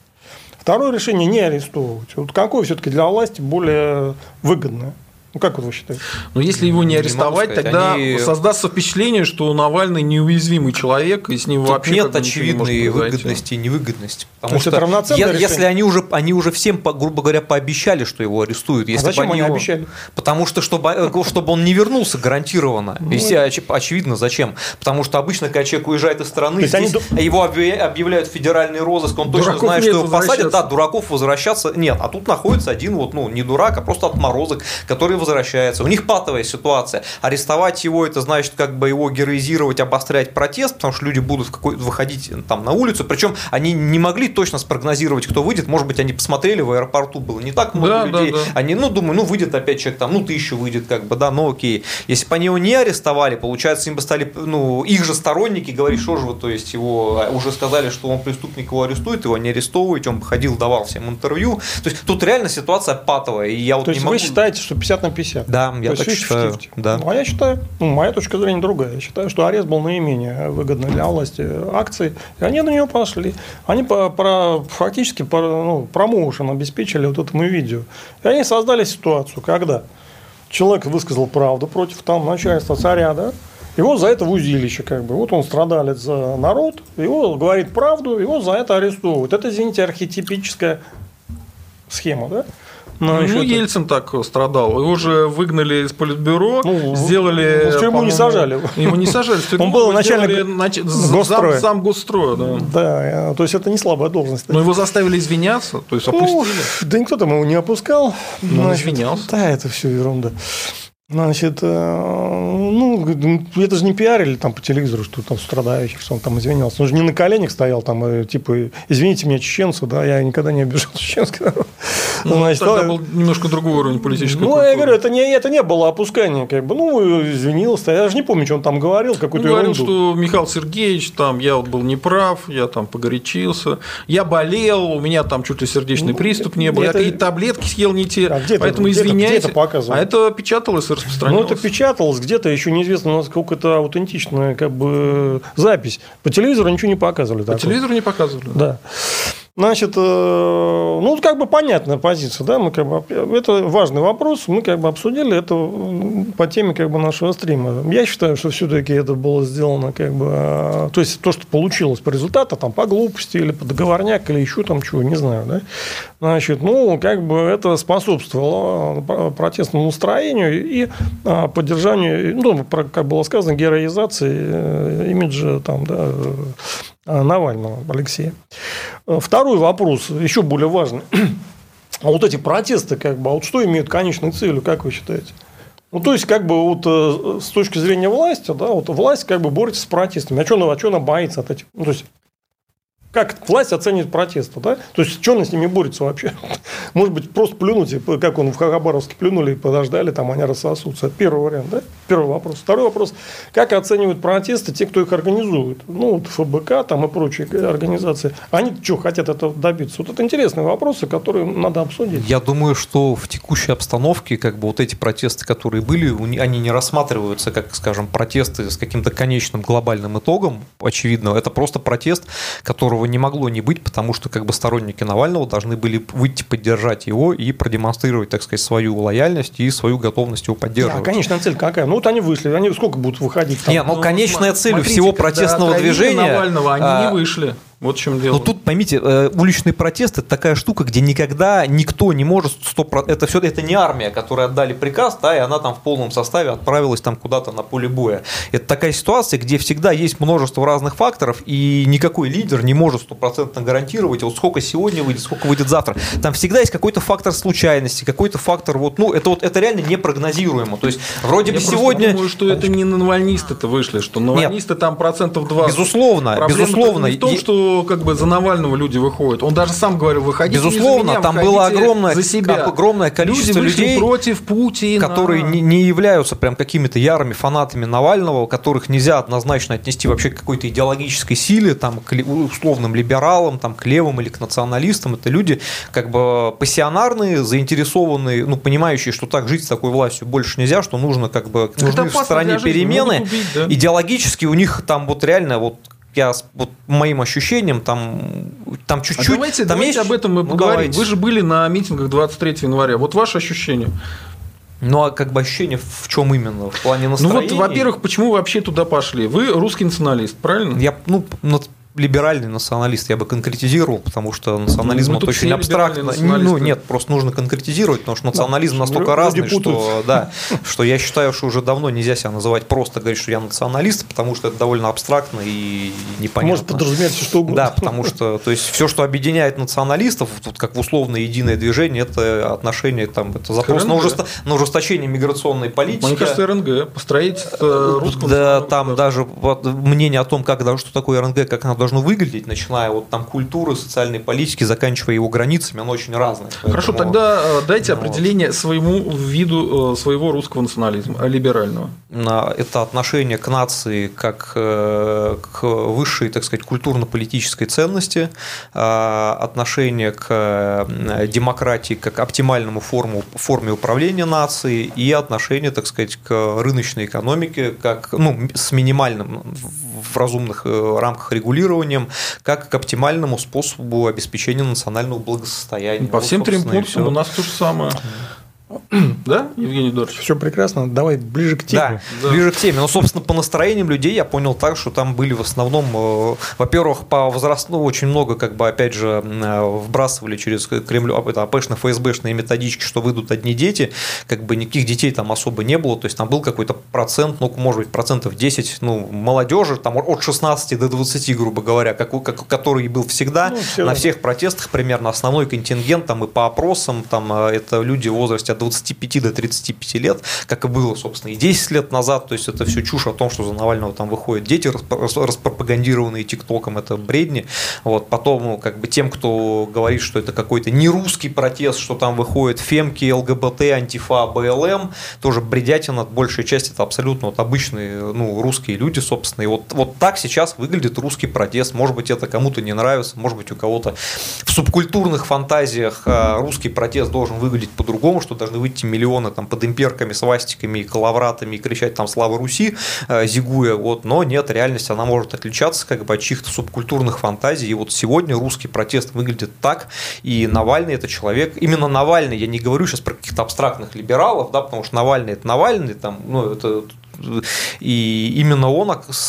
Второе решение – не арестовывать. Вот какое все-таки для власти более выгодное? Ну, как вот вы считаете? Но если его не арестовать, не сказать, тогда они... создастся впечатление, что Навальный неуязвимый человек, и с ним Тут вообще нет очевидной не выгодности и невыгодности. Потому что, это я, если они уже, они уже всем, грубо говоря, пообещали, что его арестуют. Если а зачем они его... обещали? Потому что, чтобы, э, чтобы он не вернулся гарантированно. Ну, Если, очевидно, зачем? Потому что обычно, когда человек уезжает из страны, здесь они... его объявляют федеральный розыск, он точно знает, что его посадят. Да, дураков возвращаться нет. А тут находится один вот, ну, не дурак, а просто отморозок, который возвращается. У них патовая ситуация. Арестовать его, это значит как бы его героизировать, обострять протест, потому что люди будут какой выходить там на улицу. Причем они не могли точно спрогнозировать, кто выйдет. Может быть, они посмотрели, в аэропорту было не так много да, людей. Да, да. Они, ну, думаю, ну, выйдет опять человек там, ну, тысяча выйдет, как бы, да, ну, окей. Если бы они его не арестовали, получается, им бы стали, ну, их же сторонники говорить, что же вы, то есть его а, уже сказали, что он преступник, его арестуют, его не арестовываете, он бы ходил, давал всем интервью. То есть тут реально ситуация патовая. И я вот то есть не могу... вы считаете, что 50 на 50? Да, я так считаю. Да. Ну, а я считаю, ну, моя точка зрения другая. Я считаю, что арест был наименее выгодный для власти акций, и они на него пошли. Они по, про, фактически по, ну, промоушен обеспечили вот этому видео. И они создали ситуацию, когда человек высказал правду против там начальства царя, да, его за это в узилище, как бы. Вот он страдалец за народ, его говорит правду, его за это арестовывают. Это, извините, архетипическая схема, да? Ну, ну Ельцин так страдал. Его же выгнали из политбюро, ну, сделали... Ну, в тюрьму не сажали. Его не сажали. Он был начальник нач... госстроя. Зам, госстроя, да. Да, то есть это не слабая должность. Но его заставили извиняться, то есть опустили. Ну, да никто там его не опускал. Ну, он извинялся. Да, это все ерунда. Значит, э, ну, это же не пиарили там по телевизору, что там страдающих, что он там извинялся. Он же не на коленях стоял, там, э, типа, извините меня, чеченцу, да, я никогда не обижал чеченский народ. Ну, Значит, тогда был немножко другой уровень политической Ну, культуры. я говорю, это не, это не было опускание, как бы, ну, извинился. Я же не помню, что он там говорил, какую-то Он говорил, что Михаил Сергеевич, там, я вот был неправ, я там погорячился, я болел, у меня там чуть ли сердечный ну, приступ не был, это... я какие-то таблетки съел не те, а поэтому это, извиняйте. Где это показывал? А это печаталось распространялось. Ну, это печаталось где-то, еще неизвестно, насколько это аутентичная как бы запись. По телевизору ничего не показывали. По такого. телевизору не показывали. Да. Значит, э, ну, как бы понятная позиция, да, мы как бы, это важный вопрос, мы как бы обсудили это по теме как бы нашего стрима. Я считаю, что все-таки это было сделано как бы, э, то есть то, что получилось по результату, там, по глупости или по договорняк, или еще там чего, не знаю, да, значит, ну, как бы это способствовало э, протестному настроению и поддержанию, ну, как было сказано, героизации имиджа там, да, Навального Алексея. Второй вопрос, еще более важный. А вот эти протесты, как бы, а вот что имеют конечной целью, как вы считаете? Ну, то есть, как бы, вот э, с точки зрения власти, да, вот власть как бы борется с протестами. А что она, а что она боится от этих? Ну, то есть, как власть оценит протесты, да? То есть, что она с ними борется вообще? Может быть, просто плюнуть, как он в Хабаровске плюнули и подождали, там они рассосутся. Это первый вариант, да? Первый вопрос. Второй вопрос. Как оценивают протесты те, кто их организует? Ну, вот ФБК там и прочие организации. Они что, хотят этого добиться? Вот это интересные вопросы, которые надо обсудить. Я думаю, что в текущей обстановке, как бы вот эти протесты, которые были, они не рассматриваются как, скажем, протесты с каким-то конечным глобальным итогом, очевидно. Это просто протест, которого не могло не быть, потому что как бы сторонники Навального должны были выйти поддержать его и продемонстрировать, так сказать, свою лояльность и свою готовность его поддерживать. Да, конечная цель какая? Ну вот они вышли, они сколько будут выходить? Там? Нет, ну, ну конечная цель смотрите, всего протестного движения. Навального они а, не вышли. Вот в чем дело. Но тут, поймите, э, уличный протест – это такая штука, где никогда никто не может 100%… Это все это не армия, которая отдали приказ, да, и она там в полном составе отправилась там куда-то на поле боя. Это такая ситуация, где всегда есть множество разных факторов, и никакой лидер не может стопроцентно гарантировать, вот сколько сегодня выйдет, сколько выйдет завтра. Там всегда есть какой-то фактор случайности, какой-то фактор, вот, ну, это вот это реально непрогнозируемо. То есть, вроде Я бы сегодня… Я думаю, что это не навальнисты-то вышли, что навальнисты Нет, там процентов 20. Безусловно, Проблема безусловно. в том, что как бы за Навального люди выходят. Он даже сам говорил, выходите Безусловно, меня, там было огромное, за себя. огромное количество люди людей, против Путина. которые не, не являются прям какими-то ярыми фанатами Навального, которых нельзя однозначно отнести вообще к какой-то идеологической силе, там, к условным либералам, там, к левым или к националистам. Это люди как бы пассионарные, заинтересованные, ну, понимающие, что так жить с такой властью больше нельзя, что нужно как бы нужны в стране перемены. Убить, да? Идеологически у них там вот реально вот я вот моим ощущениям там там чуть-чуть. А давайте, там давайте есть... об этом мы ну, поговорим. Давайте. Вы же были на митингах 23 января. Вот ваши ощущения. Ну, а как бы ощущение в чем именно? В плане настроения? Ну, вот, во-первых, почему вы вообще туда пошли? Вы русский националист, правильно? Я, ну, либеральный националист, я бы конкретизировал, потому что национализм ну, это очень абстрактно. Ну, нет, просто нужно конкретизировать, потому что национализм да, настолько разный, что, да, что я считаю, что уже давно нельзя себя называть просто говорить, что я националист, потому что это довольно абстрактно и непонятно. Может подразумевать все что угодно. Да, потому что то есть все, что объединяет националистов, тут как в условное единое движение, это отношение, там, это запрос на, ужесто, на ужесточение миграционной политики. Мне кажется, РНГ, построить русского Да, там даже мнение о том, как, что такое РНГ, как оно должно выглядеть, начиная от там культуры, социальной политики, заканчивая его границами, оно очень разное. Хорошо, Поэтому, тогда э, дайте ну, определение своему виду э, своего русского национализма, э, либерального. Это отношение к нации как к высшей, так сказать, культурно-политической ценности, отношение к демократии как оптимальному форму, форме управления нацией и отношение, так сказать, к рыночной экономике как ну, с минимальным в разумных рамках регулированием как к оптимальному способу обеспечения национального благосостояния. По всем трем пунктам у нас то же самое. Да, Евгений Эдуардович? Все прекрасно. Давай ближе к теме. Да, да, ближе к теме. Ну, собственно, по настроениям людей я понял так, что там были в основном, э, во-первых, по возрасту очень много, как бы, опять же, э, вбрасывали через Кремль, это АПшные, ФСБшные методички, что выйдут одни дети, как бы никаких детей там особо не было, то есть там был какой-то процент, ну, может быть, процентов 10, ну, молодежи, там от 16 до 20, грубо говоря, как, как, который был всегда, ну, все на всех протестах примерно основной контингент, там и по опросам, там э, это люди в возрасте от 25 до 35 лет, как и было, собственно, и 10 лет назад. То есть это все чушь о том, что за Навального там выходят дети, распропагандированные ТикТоком, это бредни. Вот. Потом, ну, как бы тем, кто говорит, что это какой-то не русский протест, что там выходят фемки, ЛГБТ, антифа, БЛМ, тоже бредятина, большая часть это абсолютно вот обычные ну, русские люди, собственно. И вот, вот так сейчас выглядит русский протест. Может быть, это кому-то не нравится, может быть, у кого-то в субкультурных фантазиях а, русский протест должен выглядеть по-другому, что должны выйти миллионы там под имперками, свастиками, коловратами и кричать там «Слава Руси!», а, зигуя, вот, но нет, реальность, она может отличаться как бы от чьих-то субкультурных фантазий, и вот сегодня русский протест выглядит так, и Навальный это человек, именно Навальный, я не говорю сейчас про каких-то абстрактных либералов, да, потому что Навальный это Навальный, там, ну, это и именно он,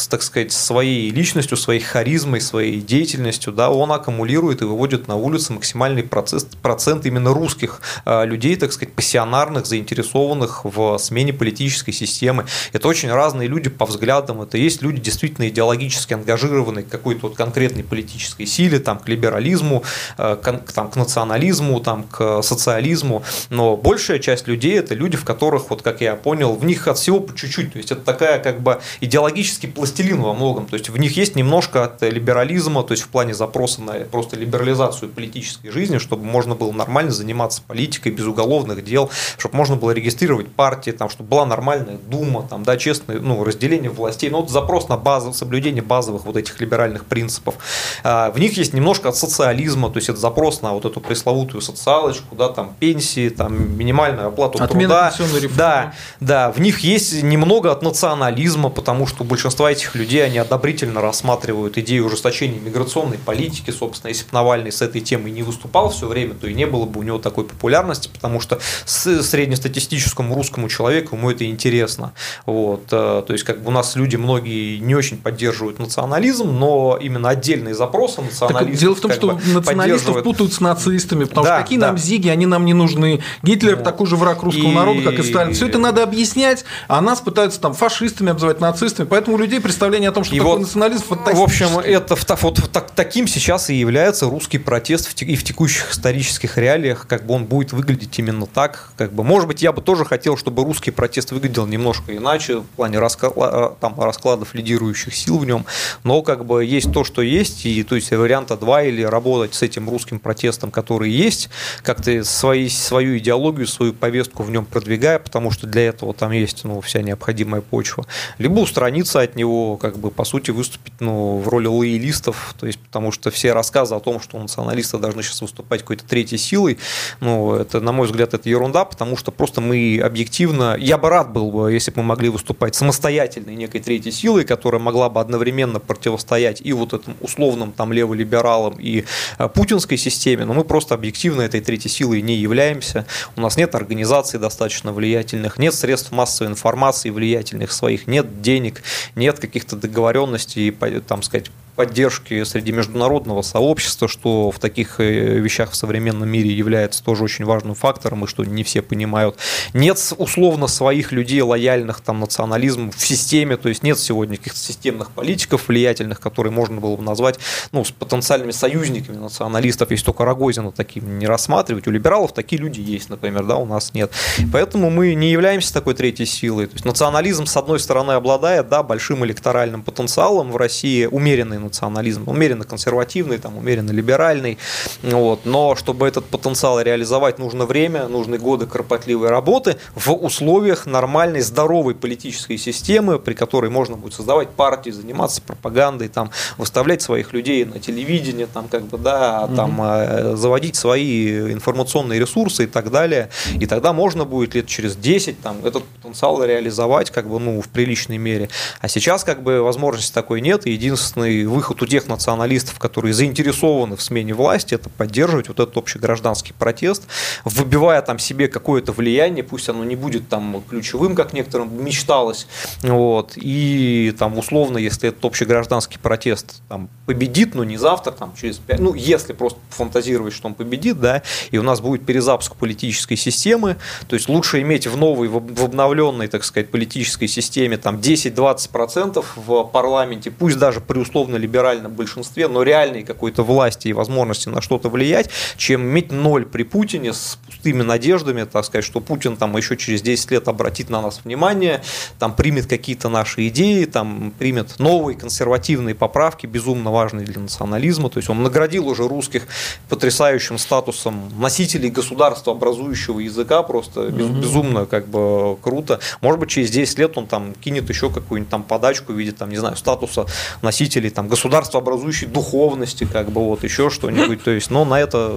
так сказать, своей личностью, своей харизмой, своей деятельностью, да, он аккумулирует и выводит на улицы максимальный процесс, процент именно русских а, людей, так сказать, пассионарных, заинтересованных в смене политической системы. Это очень разные люди по взглядам. Это есть люди действительно идеологически ангажированные к какой-то вот конкретной политической силе, там, к либерализму, а, к, там, к национализму, там, к социализму. Но большая часть людей – это люди, в которых, вот как я понял, в них от всего по чуть-чуть. То есть это такая как бы идеологический пластилин во многом. То есть в них есть немножко от либерализма, то есть в плане запроса на просто либерализацию политической жизни, чтобы можно было нормально заниматься политикой без уголовных дел, чтобы можно было регистрировать партии, там, чтобы была нормальная дума, там, да, честное ну, разделение властей. Ну, вот запрос на базу, соблюдение базовых вот этих либеральных принципов. А, в них есть немножко от социализма, то есть это запрос на вот эту пресловутую социалочку, да, там пенсии, там минимальную оплату Отмена труда. Да, да, в них есть немного много от национализма, потому что у большинства этих людей они одобрительно рассматривают идею ужесточения миграционной политики. Собственно, если бы Навальный с этой темой не выступал все время, то и не было бы у него такой популярности, потому что среднестатистическому русскому человеку ему это интересно. Вот. Э, то есть, как бы у нас люди многие не очень поддерживают национализм, но именно отдельные запросы националистов. Так, дело в том, что националистов путают с нацистами, потому да, что какие да. нам зиги, они нам не нужны. Гитлер вот. такой же враг русского и... народа, как и Сталин. Все это надо объяснять, а нас пытаются пытаются там фашистами обзывать, нацистами. Поэтому у людей представление о том, что и такое вот, национализм В общем, это вот, так, таким сейчас и является русский протест в, и в текущих исторических реалиях, как бы он будет выглядеть именно так. Как бы, может быть, я бы тоже хотел, чтобы русский протест выглядел немножко иначе в плане расклада, там, раскладов лидирующих сил в нем, но как бы есть то, что есть, и то есть варианта два или работать с этим русским протестом, который есть, как-то свои, свою идеологию, свою повестку в нем продвигая, потому что для этого там есть ну, вся необходимая необходимая почва, либо устраниться от него, как бы, по сути, выступить ну, в роли лоялистов, то есть, потому что все рассказы о том, что националисты должны сейчас выступать какой-то третьей силой, ну, это, на мой взгляд, это ерунда, потому что просто мы объективно, я бы рад был бы, если бы мы могли выступать самостоятельной некой третьей силой, которая могла бы одновременно противостоять и вот этим условным там леволибералам, и э, путинской системе, но мы просто объективно этой третьей силой не являемся. У нас нет организаций достаточно влиятельных, нет средств массовой информации влиятельных, влиятельных своих, нет денег, нет каких-то договоренностей, там сказать, поддержки среди международного сообщества, что в таких э, вещах в современном мире является тоже очень важным фактором, и что не все понимают. Нет условно своих людей, лояльных там национализму в системе, то есть нет сегодня каких-то системных политиков влиятельных, которые можно было бы назвать ну, с потенциальными союзниками националистов, если только Рогозина таким не рассматривать. У либералов такие люди есть, например, да, у нас нет. Поэтому мы не являемся такой третьей силой. То есть национализм, с одной стороны, обладает да, большим электоральным потенциалом в России, умеренный национализм, умеренно консервативный, там, умеренно либеральный, вот, но чтобы этот потенциал реализовать, нужно время, нужны годы кропотливой работы в условиях нормальной, здоровой политической системы, при которой можно будет создавать партии, заниматься пропагандой, там, выставлять своих людей на телевидение, там, как бы, да, там, угу. заводить свои информационные ресурсы и так далее, и тогда можно будет лет через 10 там, этот потенциал реализовать как бы, ну, в приличной мере. А сейчас как бы возможности такой нет, и единственный выход у тех националистов, которые заинтересованы в смене власти, это поддерживать вот этот общий гражданский протест, выбивая там себе какое-то влияние, пусть оно не будет там ключевым, как некоторым мечталось, вот, и там условно, если этот общий гражданский протест там победит, но не завтра, там через 5, ну, если просто фантазировать, что он победит, да, и у нас будет перезапуск политической системы, то есть лучше иметь в новой, в обновленной так сказать, политической системе там 10-20% в парламенте, пусть даже при условно-либеральном большинстве, но реальной какой-то власти и возможности на что-то влиять, чем иметь ноль при Путине с пустыми надеждами, так сказать, что Путин там еще через 10 лет обратит на нас внимание, там примет какие-то наши идеи, там примет новые консервативные поправки, безумно важные для национализма. То есть он наградил уже русских потрясающим статусом носителей государства образующего языка, просто угу. безумно как бы круто. Может быть, через 10 лет он там кинет еще какую-нибудь там подачку в виде, там, не знаю, статуса носителей там государства образующей духовности, как бы вот еще что-нибудь. То есть, но на это,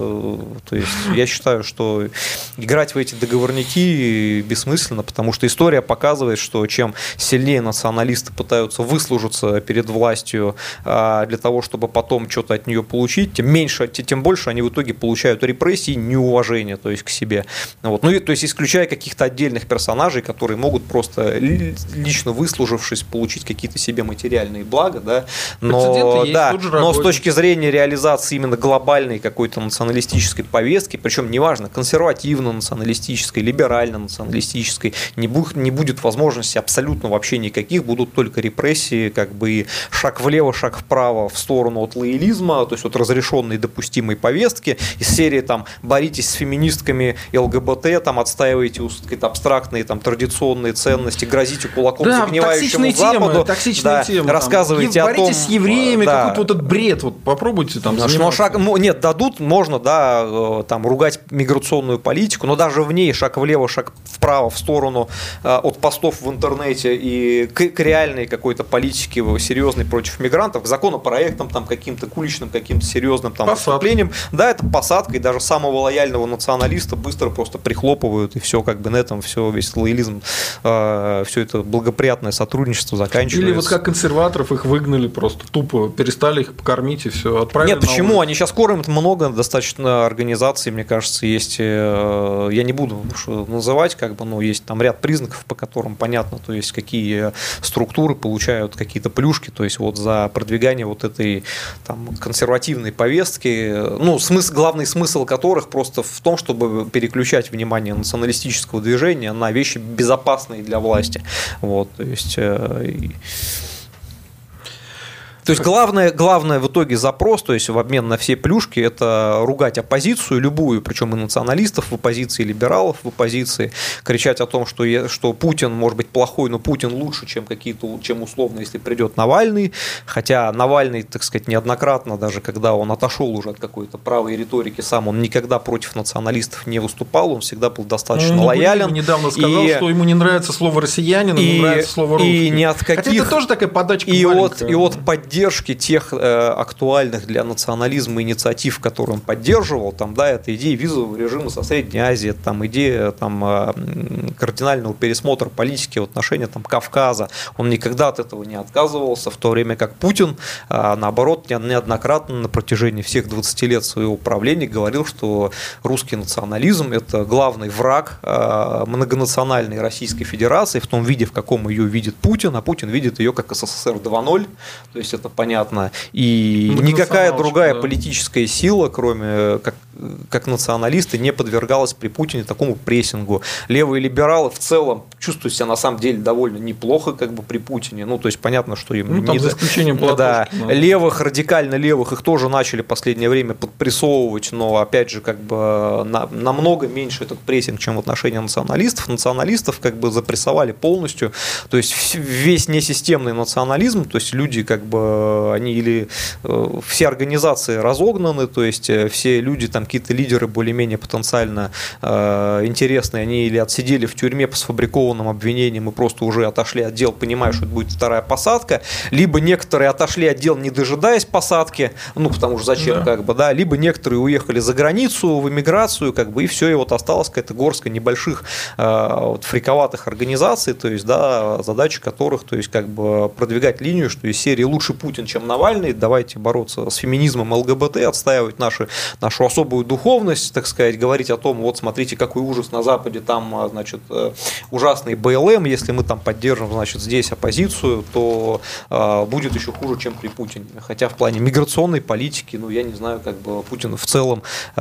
то есть, я считаю, что играть в эти договорники бессмысленно, потому что история показывает, что чем сильнее националисты пытаются выслужиться перед властью а, для того, чтобы потом что-то от нее получить, тем меньше, тем больше они в итоге получают репрессии, неуважение, то есть к себе. Вот. Ну и то есть исключая каких-то отдельных персонажей, которые могут просто лично выслужившись получить какие-то себе материальные блага, да, но, да, но с точки зрения реализации именно глобальной какой-то националистической повестки, причем неважно, консервативно-националистической, либерально-националистической, не, будет, не будет возможности абсолютно вообще никаких, будут только репрессии, как бы шаг влево, шаг вправо в сторону от лоялизма, то есть от разрешенной допустимой повестки, из серии там боритесь с феминистками ЛГБТ, там отстаиваете какие-то абстрактные там традиционные ценности, грозите кулаком да, загнивающему Западу, темы, токсичные да, темы, рассказываете там, о том... с евреями, да, какой-то вот этот бред, вот попробуйте там ну, шаг, Нет, дадут, можно, да, э, там ругать миграционную политику, но даже в ней шаг влево, шаг вправо, в сторону э, от постов в интернете и к, к реальной какой-то политике серьезной против мигрантов, к законопроектам там каким-то, к уличным каким-то серьезным там выступлениям, да, это посадка, и даже самого лояльного националиста быстро просто прихлопывают, и все как бы на этом все, весь лоялизм, э, все это благоприятное сотрудничество заканчивается. Или вот как консерваторов их выгнали просто тупо, перестали их покормить и все, отправили Нет, почему? Они сейчас кормят много достаточно организаций, мне кажется, есть, э, я не буду называть, как бы, но есть там ряд признаков, по которым понятно, то есть какие структуры получают какие-то плюшки, то есть вот за продвигание вот этой там, консервативной повестки, ну, смысл, главный смысл которых просто в том, чтобы переключать внимание националистического движения на вещи безопасные для власти. Вот, то есть, э, то есть главное, главное в итоге запрос, то есть в обмен на все плюшки, это ругать оппозицию любую, причем и националистов в оппозиции, и либералов в оппозиции, кричать о том, что, я, что Путин может быть плохой, но Путин лучше, чем какие-то, чем условно, если придет Навальный, хотя Навальный, так сказать, неоднократно, даже когда он отошел уже от какой-то правой риторики сам, он никогда против националистов не выступал, он всегда был достаточно ну, лоялен. недавно сказал, и, что ему не нравится слово россиянин, и, ему нравится слово русский. И ни от каких... Хотя это тоже такая подачка и от, и от поддержки тех э, актуальных для национализма инициатив, которые он поддерживал, там, да, это идея визового режима со Средней Азии, там, идея там, э, кардинального пересмотра политики в отношении там, Кавказа. Он никогда от этого не отказывался, в то время как Путин, э, наоборот, неоднократно на протяжении всех 20 лет своего правления говорил, что русский национализм – это главный враг э, многонациональной Российской Федерации в том виде, в каком ее видит Путин, а Путин видит ее как СССР 2.0, то есть это понятно понятно. И ну, никакая другая политическая сила, кроме как, как националисты, не подвергалась при Путине такому прессингу. Левые либералы в целом чувствуют себя на самом деле довольно неплохо как бы при Путине. Ну, то есть понятно, что им ну, там, не за исключением да, но... левых, радикально левых, их тоже начали в последнее время подпрессовывать, но опять же, как бы на, намного меньше этот прессинг, чем в отношении националистов. Националистов как бы запрессовали полностью. То есть весь несистемный национализм, то есть люди как бы они или э, все организации разогнаны, то есть э, все люди, там какие-то лидеры более-менее потенциально э, интересные, они или отсидели в тюрьме по сфабрикованным обвинениям и просто уже отошли от дел, понимая, что это будет вторая посадка, либо некоторые отошли от дел, не дожидаясь посадки, ну, потому что зачем, да. как бы, да, либо некоторые уехали за границу, в эмиграцию, как бы, и все, и вот осталась какая-то горстка небольших вот, фриковатых организаций, то есть, да, задача которых, то есть, как бы, продвигать линию, что из серии «Лучше Путин, чем Навальный, давайте бороться с феминизмом ЛГБТ, отстаивать наши, нашу особую особую духовность, так сказать, говорить о том, вот смотрите, какой ужас на Западе, там, а, значит, э, ужасный БЛМ, если мы там поддержим, значит, здесь оппозицию, то э, будет еще хуже, чем при Путине. Хотя в плане миграционной политики, ну, я не знаю, как бы Путин в целом э,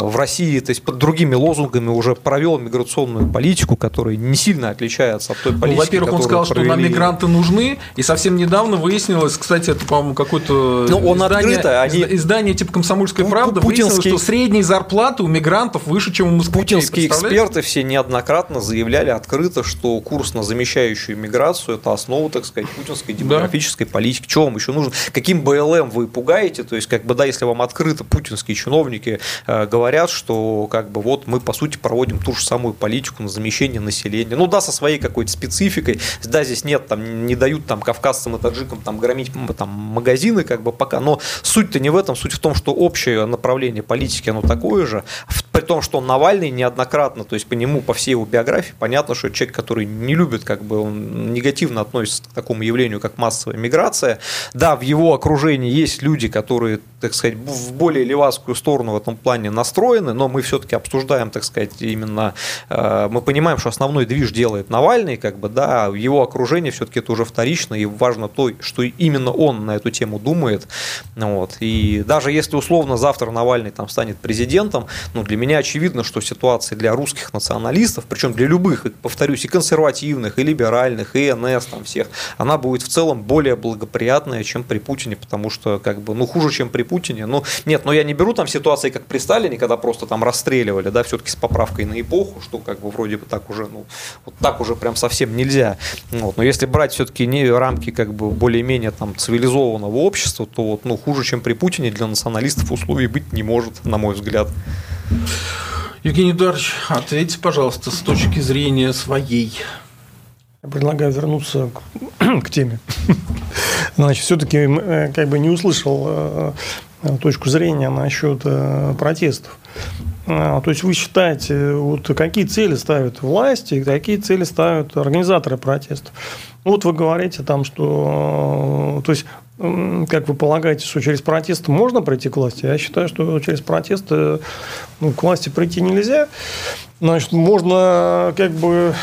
в России, то есть под другими лозунгами уже провел миграционную политику, которая не сильно отличается от той ну, политики, ну, Во-первых, он сказал, провели... что нам мигранты нужны, и совсем недавно выяснилось, кстати, это, по-моему, какое-то ну, он издание, открыто, они... издание типа «Комсомольская правда» путинские... что средние зарплаты у мигрантов выше, чем у москвичей. Путинские эксперты все неоднократно заявляли открыто, что курс на замещающую миграцию – это основа, так сказать, путинской демографической да. политики. Чего вам еще нужно? Каким БЛМ вы пугаете? То есть, как бы, да, если вам открыто путинские чиновники э, говорят, что, как бы, вот мы, по сути, проводим ту же самую политику на замещение населения. Ну, да, со своей какой-то спецификой. Да, здесь нет, там, не дают там кавказцам и таджикам там громить там магазины, как бы, пока. Но суть-то не в этом. Суть в том, что общее направление политики, оно такое же. При том, что Навальный неоднократно, то есть по нему, по всей его биографии, понятно, что человек, который не любит, как бы, он негативно относится к такому явлению, как массовая миграция. Да, в его окружении есть люди, которые, так сказать, в более левацкую сторону в этом плане настроены, но мы все-таки обсуждаем, так сказать, именно, э, мы понимаем, что основной движ делает Навальный, как бы, да, его окружение все-таки это уже вторично, и важно то, что именно он на эту тему думает. Вот. И даже если условно завтра Навальный там станет президентом, ну, для меня очевидно, что ситуация для русских националистов, причем для любых, повторюсь, и консервативных, и либеральных, и НС, там всех, она будет в целом более благоприятная, чем при Путине, потому что, как бы, ну, хуже, чем при Путине. Ну, нет, но я не беру там ситуации, как при Сталине, когда просто там расстреливали, да, все-таки с поправкой на эпоху, что как бы вроде бы так уже, ну, вот так уже прям совсем нельзя. Вот. Но если брать все-таки не рамки как бы более-менее там цивилизованного общества, то вот, ну, хуже, чем при Путине, для националистов условий быть не может, на мой взгляд. Евгений Эдуардович, ответьте, пожалуйста, с точки зрения своей. Я предлагаю вернуться к, к теме. Значит, все-таки э, как бы не услышал э, точку зрения насчет э, протестов. А, то есть вы считаете, вот какие цели ставят власти, какие цели ставят организаторы протестов? Вот вы говорите там, что то есть как вы полагаете, что через протест можно прийти к власти? Я считаю, что через протест ну, к власти прийти нельзя. Значит, можно как бы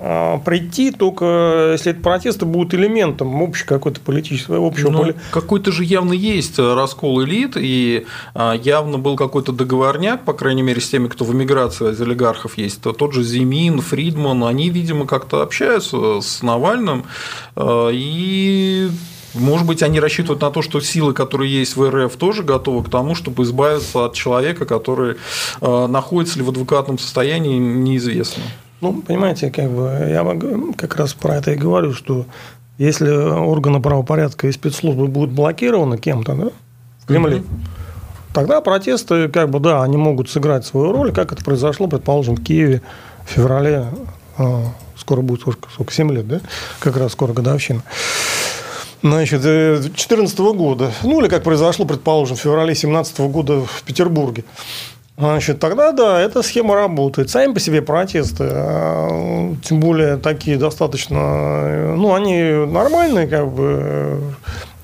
а, прийти только если это протесты будут элементом общей какой-то политической общего ну, поли... какой-то же явно есть раскол элит и а, явно был какой-то договорняк по крайней мере с теми кто в эмиграции из олигархов есть то тот же Зимин Фридман они видимо как-то общаются с Навальным и может быть, они рассчитывают на то, что силы, которые есть в РФ, тоже готовы к тому, чтобы избавиться от человека, который находится ли в адвокатном состоянии, неизвестно. Ну, понимаете, как бы я как раз про это и говорю, что если органы правопорядка и спецслужбы будут блокированы кем-то, да, в Кремле, угу. тогда протесты, как бы, да, они могут сыграть свою роль, как это произошло, предположим, в Киеве в феврале, а, скоро будет сколько 7 лет, да, как раз скоро годовщина. Значит, 2014 э, года, ну или как произошло, предположим, в феврале 2017 года в Петербурге. Значит, тогда да, эта схема работает. Сами по себе протесты, а, тем более такие достаточно, ну, они нормальные, как бы,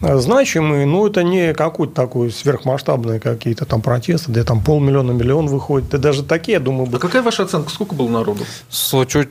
значимые, но это не какой-то такой сверхмасштабный какие-то там протесты, где там полмиллиона, миллион выходит. И даже такие, я думаю... А какая ваша оценка? Сколько было народу?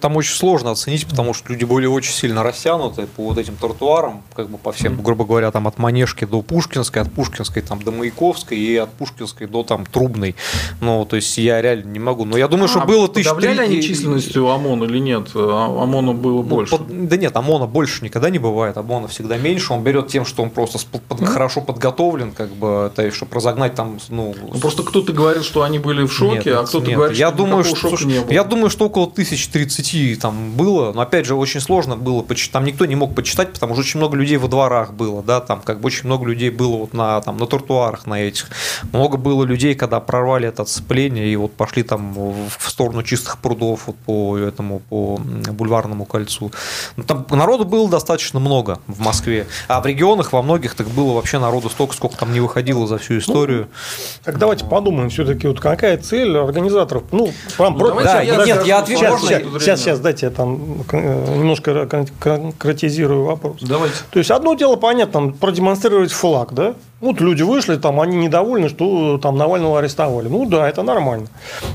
Там очень сложно оценить, потому что люди были очень сильно растянуты по вот этим тротуарам, как бы по всем, грубо говоря, там от Манежки до Пушкинской, от Пушкинской там до Маяковской и от Пушкинской до там Трубной. Ну, то есть я реально не могу. Но я думаю, что а было тысяч... Подавляли они численностью ОМОН или нет? А, ОМОНа было ну, больше? Под... Да нет, ОМОНа больше никогда не бывает. ОМОНа всегда меньше. Он берет тем, что он просто под, хорошо подготовлен, как бы, то есть, чтобы разогнать там, ну... ну просто кто-то говорил, что они были в шоке, нет, а кто-то говорит, я что думаю, что, слушай, не было. Я думаю, что около 1030 там было, но опять же очень сложно было почитать, там никто не мог почитать, потому что очень много людей во дворах было, да, там как бы очень много людей было вот на, там, на тротуарах на этих, много было людей, когда прорвали это отцепление и вот пошли там в сторону чистых прудов вот по этому, по бульварному кольцу. Ну, там народу было достаточно много в Москве, а в регионах во многих так было вообще народу столько, сколько там не выходило за всю историю. Ну, так давайте подумаем все-таки, вот какая цель организаторов. Ну, вам ну, просто... Да, я, нет, я отвечу. Сейчас, сейчас, сейчас, сейчас, дайте я там э, немножко конкретизирую вопрос. Давайте. То есть, одно дело, понятно, там, продемонстрировать флаг, да? Вот люди вышли, там, они недовольны, что там Навального арестовали. Ну да, это нормально.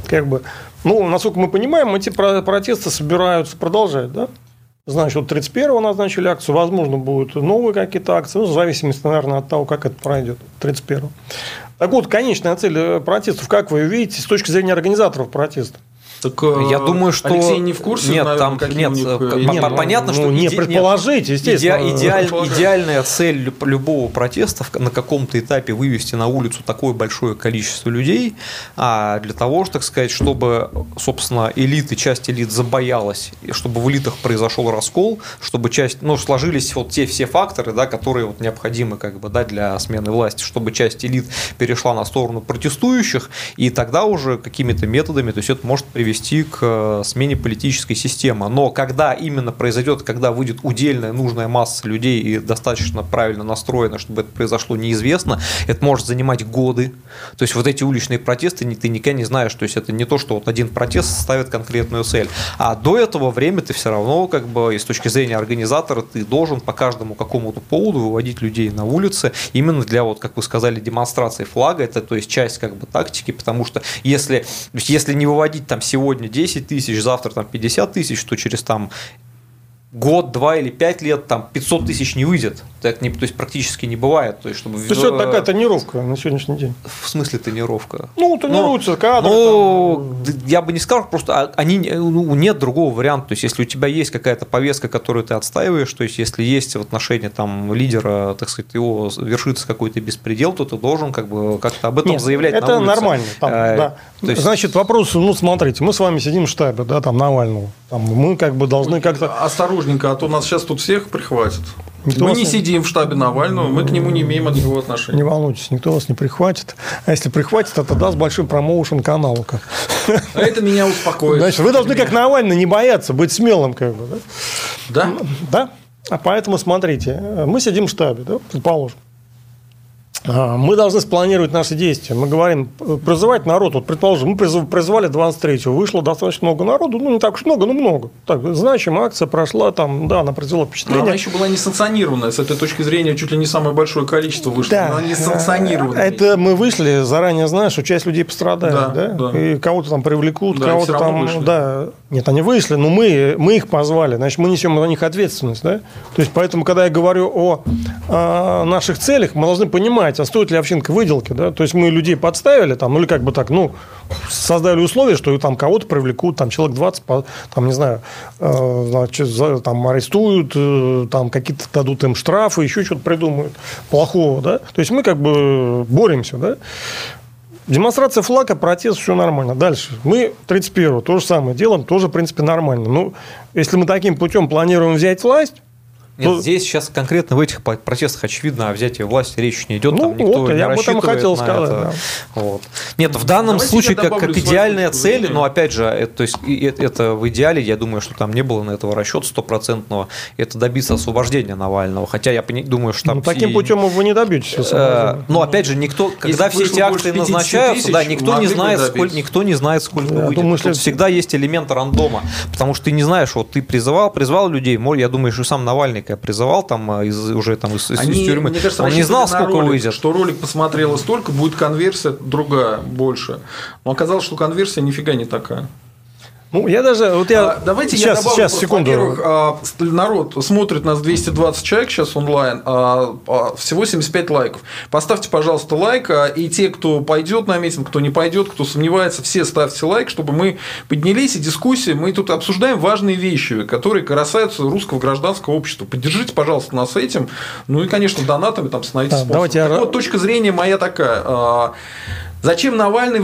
Как бы, ну, насколько мы понимаем, эти протесты собираются продолжать, да? Значит, вот 31-го назначили акцию, возможно, будут новые какие-то акции, ну, в зависимости, наверное, от того, как это пройдет, 31-го. Так вот, конечная цель протестов, как вы видите, с точки зрения организаторов протеста? Так, э, я думаю, что Алексей не в курсе. Нет, наверное, там нет. Них... Э, нет ну, понятно, ну, что не иде... предположить, естественно. Иде... Идеаль... Идеальная цель любого протеста на каком-то этапе вывести на улицу такое большое количество людей, а для того, так сказать, чтобы, собственно, элиты, часть элит забоялась, чтобы в элитах произошел раскол, чтобы часть, ну, сложились вот те все факторы, да, которые вот необходимы как бы, да, для смены власти, чтобы часть элит перешла на сторону протестующих, и тогда уже какими-то методами, то есть это может привести привести к э, смене политической системы. Но когда именно произойдет, когда выйдет удельная нужная масса людей и достаточно правильно настроена, чтобы это произошло, неизвестно. Это может занимать годы. То есть вот эти уличные протесты ты никогда не знаешь. То есть это не то, что вот один протест ставит конкретную цель. А до этого время ты все равно, как бы, и с точки зрения организатора, ты должен по каждому какому-то поводу выводить людей на улицы именно для, вот, как вы сказали, демонстрации флага. Это то есть часть как бы тактики, потому что если, если не выводить там сегодня сегодня 10 тысяч, завтра там 50 тысяч, то через там год, два или пять лет там 500 тысяч не выйдет. Так не, то есть практически не бывает. То есть, чтобы... То есть это такая тренировка на сегодняшний день. В смысле тренировка? Ну, тренируются но, кадры. Ну, там... я бы не сказал, просто а, они, ну, нет другого варианта. То есть, если у тебя есть какая-то повестка, которую ты отстаиваешь, то есть, если есть в отношении там, лидера, так сказать, его вершится какой-то беспредел, то ты должен как бы как-то об этом нет, заявлять это на улице. нормально. Там, а, да. есть... Значит, вопрос, ну, смотрите, мы с вами сидим в штабе, да, там, Навального. Там, мы как бы должны как-то... Осторожненько, а то нас сейчас тут всех прихватят. Никто мы не, сидим в штабе Навального, мы к нему не имеем него отношения. Не волнуйтесь, никто вас не прихватит. А если прихватит, это даст большой промоушен каналу. А это меня успокоит. Значит, вы должны, как Навальный, не бояться, быть смелым. Как бы, да? Да. Да. А поэтому смотрите, мы сидим в штабе, да, предположим. А, мы должны спланировать наши действия. Мы говорим, призывать народ. Вот, предположим, мы призывали 23-го, вышло достаточно много народу, ну, не так уж много, но много. Так, значимая акция прошла, там, да, она произвела впечатление. Но она еще была несанкционированная, с этой точки зрения, чуть ли не самое большое количество вышло. Да. Она несанкционированная. Это мы вышли, заранее знаешь, что часть людей пострадает, да? да? да. И кого-то там привлекут, да, кого-то там, вышли. да. Нет, они вышли, но мы, мы их позвали, значит, мы несем на них ответственность, да? То есть, поэтому, когда я говорю о, о наших целях, мы должны понимать, понимать, а стоит ли общинка выделки, да, то есть мы людей подставили, там, ну или как бы так, ну, создали условия, что там кого-то привлекут, там человек 20, там, не знаю, э, значит, там арестуют, э, там какие-то дадут им штрафы, еще что-то придумают плохого, да, то есть мы как бы боремся, да, Демонстрация флага, протест, все нормально. Дальше. Мы 31-го то же самое делаем, тоже, в принципе, нормально. Ну, если мы таким путем планируем взять власть, нет, ну, здесь сейчас конкретно в этих протестах, очевидно, о взятии власти речь не идет. Ну, там никто вот, не я об этом хотел сказать. Это. Да. Вот. Нет, в данном Давайте случае, как, как идеальная цель, но опять же, это, то есть, это в идеале, я думаю, что там не было на этого расчета стопроцентного, это добиться освобождения Навального. Хотя я думаю, что там. Ну, таким путем вы не добьетесь. Э, но опять же, никто, когда все эти акции назначаются, да, никто не знает, сколько, никто не знает, сколько выйдет. Думаю, Тут всегда есть элемент рандома, потому что ты не знаешь, вот ты призывал, призвал людей, я думаю, что сам Навальный наверняка призывал там а, из, уже там из, Они, из тюрьмы. Мне кажется, он не знал, сколько ролик, выйдет. Что ролик посмотрело столько, будет конверсия другая, больше. Но оказалось, что конверсия нифига не такая. Ну, я даже... Вот я... А, давайте сейчас, я добавлю, сейчас, секунду. Во-первых, а, народ смотрит нас 220 человек сейчас онлайн, а, а, всего 75 лайков. Поставьте, пожалуйста, лайк, а, и те, кто пойдет на митинг, кто не пойдет, кто сомневается, все ставьте лайк, чтобы мы поднялись и дискуссии. Мы тут обсуждаем важные вещи, которые касаются русского гражданского общества. Поддержите, пожалуйста, нас этим. Ну и, конечно, донатами там становитесь да, Давайте я... вот точка зрения моя такая. Зачем Навальный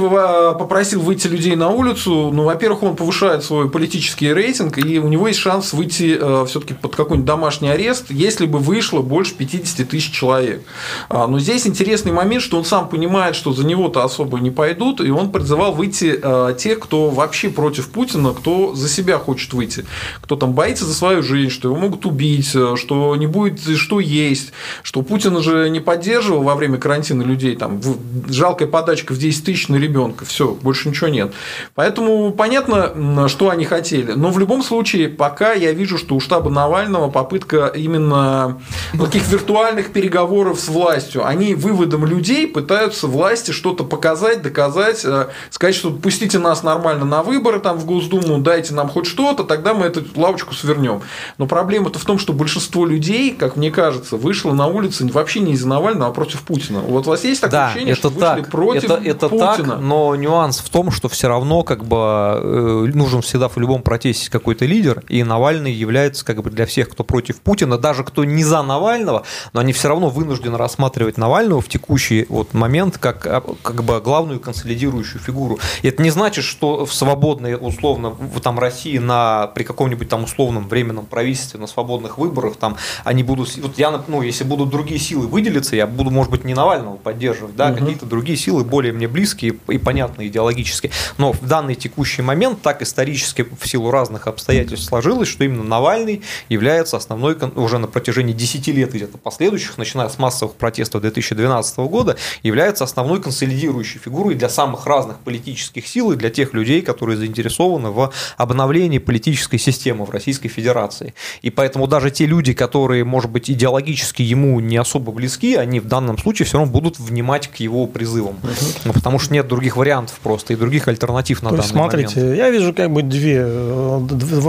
попросил выйти людей на улицу? Ну, во-первых, он повышает свой политический рейтинг, и у него есть шанс выйти э, все-таки под какой-нибудь домашний арест, если бы вышло больше 50 тысяч человек. А, но здесь интересный момент, что он сам понимает, что за него-то особо не пойдут, и он призывал выйти э, тех, кто вообще против Путина, кто за себя хочет выйти, кто там боится за свою жизнь, что его могут убить, э, что не будет что есть, что Путин уже не поддерживал во время карантина людей, там жалкая подачка ящиков 10 тысяч на ребенка. Все, больше ничего нет. Поэтому понятно, что они хотели. Но в любом случае, пока я вижу, что у штаба Навального попытка именно таких виртуальных переговоров с властью. Они выводом людей пытаются власти что-то показать, доказать, э, сказать, что пустите нас нормально на выборы там в Госдуму, дайте нам хоть что-то, тогда мы эту лавочку свернем. Но проблема-то в том, что большинство людей, как мне кажется, вышло на улицы вообще не из-за Навального, а против Путина. Вот у вас есть такое да, ощущение, это что вышли так, против это, это Путина? Так, но нюанс в том, что все равно как бы э, нужен всегда в любом протесте какой-то лидер, и Навальный является как бы для всех, кто против Путина, даже кто не за Навального, но они все равно вынуждены рассматривать Навального в текущий вот момент как, а, как бы главную консолидирующую фигуру. И это не значит, что в свободной, условно, в там России на, при каком-нибудь там условном временном правительстве на свободных выборах там они будут, вот я, ну, если будут другие силы выделиться, я буду, может быть, не Навального поддерживать, да, угу. какие-то другие силы более мне близкие и понятные идеологически. Но в данный текущий момент так исторически в силу разных обстоятельств сложилось, что именно Навальный является основной уже на протяжении 10 лет где-то последующих, начиная с массовых протестов 2012 года, является основной консолидирующей фигурой для самых разных политических сил и для тех людей, которые заинтересованы в обновлении политической системы в Российской Федерации. И поэтому даже те люди, которые, может быть, идеологически ему не особо близки, они в данном случае все равно будут внимать к его призывам. Ну, потому что нет других вариантов просто и других альтернатив на То данный смотрите, момент. я вижу как бы две,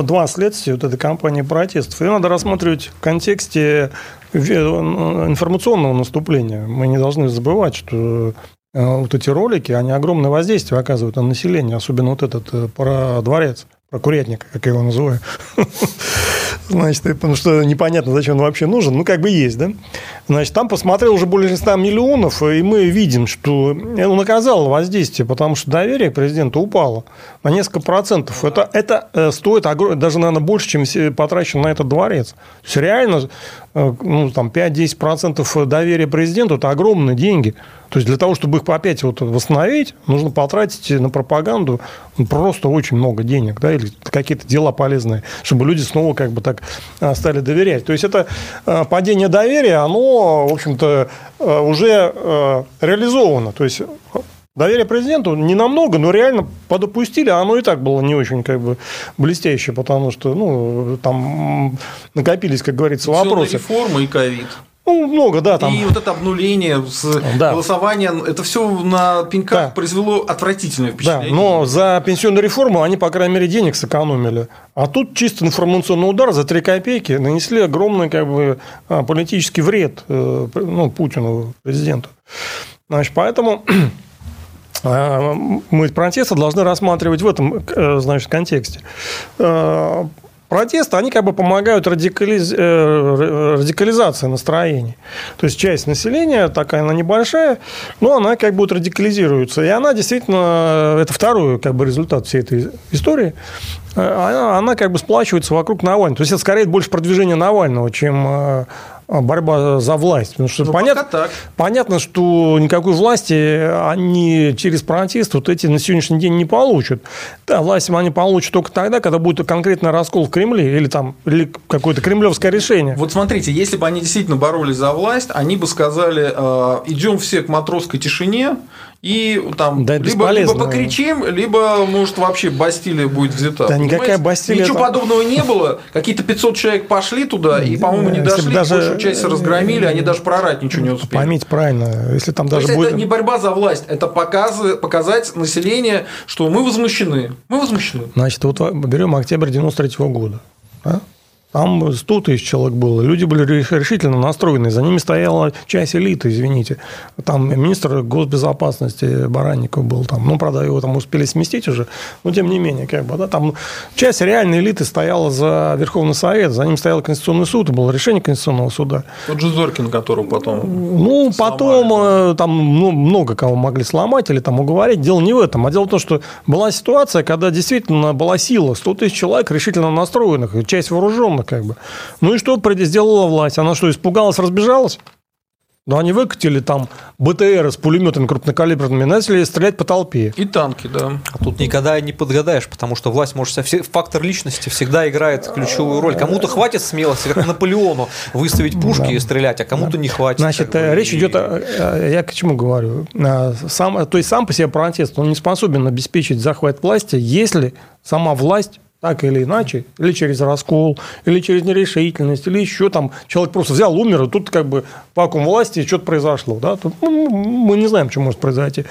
два следствия вот этой кампании протестов. Ее надо рассматривать в контексте информационного наступления. Мы не должны забывать, что э, вот эти ролики, они огромное воздействие оказывают на население, особенно вот этот э, про дворец, про курятника, как я его называю. Значит, потому что непонятно, зачем он вообще нужен. Ну, как бы есть, да? Значит, там посмотрел уже более 100 миллионов, и мы видим, что он оказал воздействие, потому что доверие к президенту упало на несколько процентов. Это, это э, стоит даже, наверное, больше, чем потрачено на этот дворец. То есть, реально, ну, там, 5-10% доверия президенту – это огромные деньги. То есть, для того, чтобы их опять вот восстановить, нужно потратить на пропаганду просто очень много денег, да, или какие-то дела полезные, чтобы люди снова как бы так э, стали доверять. То есть, это падение доверия, оно в общем-то, э, уже э, реализовано. То есть Доверие президенту не намного, но реально подопустили, а оно и так было не очень как бы блестящее, потому что ну, там накопились, как говорится, вопросы. реформы и ковид. Ну, много, да. Там. И вот это обнуление с да. голосованием, это все на пеньках да. произвело отвратительное впечатление. Да, но за пенсионную реформу они, по крайней мере, денег сэкономили. А тут чисто информационный удар за 3 копейки нанесли огромный как бы, а, политический вред э, ну, Путину, президенту. Значит, поэтому мы протесты должны рассматривать в этом э, значит, контексте. Э, протесты, они как бы помогают радикализ... Э, радикализации настроений. То есть часть населения, такая она небольшая, но она как бы радикализируется. И она действительно, это второй как бы результат всей этой истории, она, она как бы сплачивается вокруг Навального. То есть это скорее больше продвижение Навального, чем а, борьба за власть. Потому что ну, понятно, так. понятно, что никакой власти они через протест вот эти на сегодняшний день не получат. Да, власть они получат только тогда, когда будет конкретный раскол в Кремле или там или какое-то кремлевское решение. Вот смотрите, если бы они действительно боролись за власть, они бы сказали, э, идем все к матросской тишине, и там да, либо, либо покричим, либо, может, вообще Бастилия будет взята. Да никакая Бастилия... Ничего это... подобного не было. Какие-то 500 человек пошли туда, и, по-моему, не дошли, даже... большую часть разгромили, они даже прорать ничего не успели. Поймите правильно, если там даже будет... это не борьба за власть, это показ... показать населению, что мы возмущены. Мы возмущены. Значит, вот берем октябрь 93 -го года. Да? Там 100 тысяч человек было. Люди были решительно настроены. За ними стояла часть элиты, извините. Там министр госбезопасности Баранников был там. Ну, правда, его там успели сместить уже. Но, тем не менее, как бы, да, там часть реальной элиты стояла за Верховный Совет. За ним стоял Конституционный суд. И было решение Конституционного суда. Тот же Зоркин, которого потом Ну, сломали, потом да. Э, там ну, много кого могли сломать или там уговорить. Дело не в этом. А дело в том, что была ситуация, когда действительно была сила. 100 тысяч человек решительно настроенных. Часть вооруженных как бы. Ну и что сделала власть? Она что, испугалась, разбежалась? Но они выкатили там БТР с пулеметами крупнокалиберными, начали стрелять по толпе. И танки, да. А тут никогда не подгадаешь, потому что власть может. Фактор личности всегда играет ключевую роль. Кому-то хватит смелости, как Наполеону, выставить пушки да. и стрелять, а кому-то не хватит. Значит, как бы, э, речь и... идет, о, я к чему говорю? Сам, то есть сам по себе протест, он не способен обеспечить захват власти, если сама власть так или иначе, или через раскол, или через нерешительность, или еще там человек просто взял, умер, и тут как бы вакуум власти, что-то произошло. Да? Тут, ну, мы не знаем, что может произойти.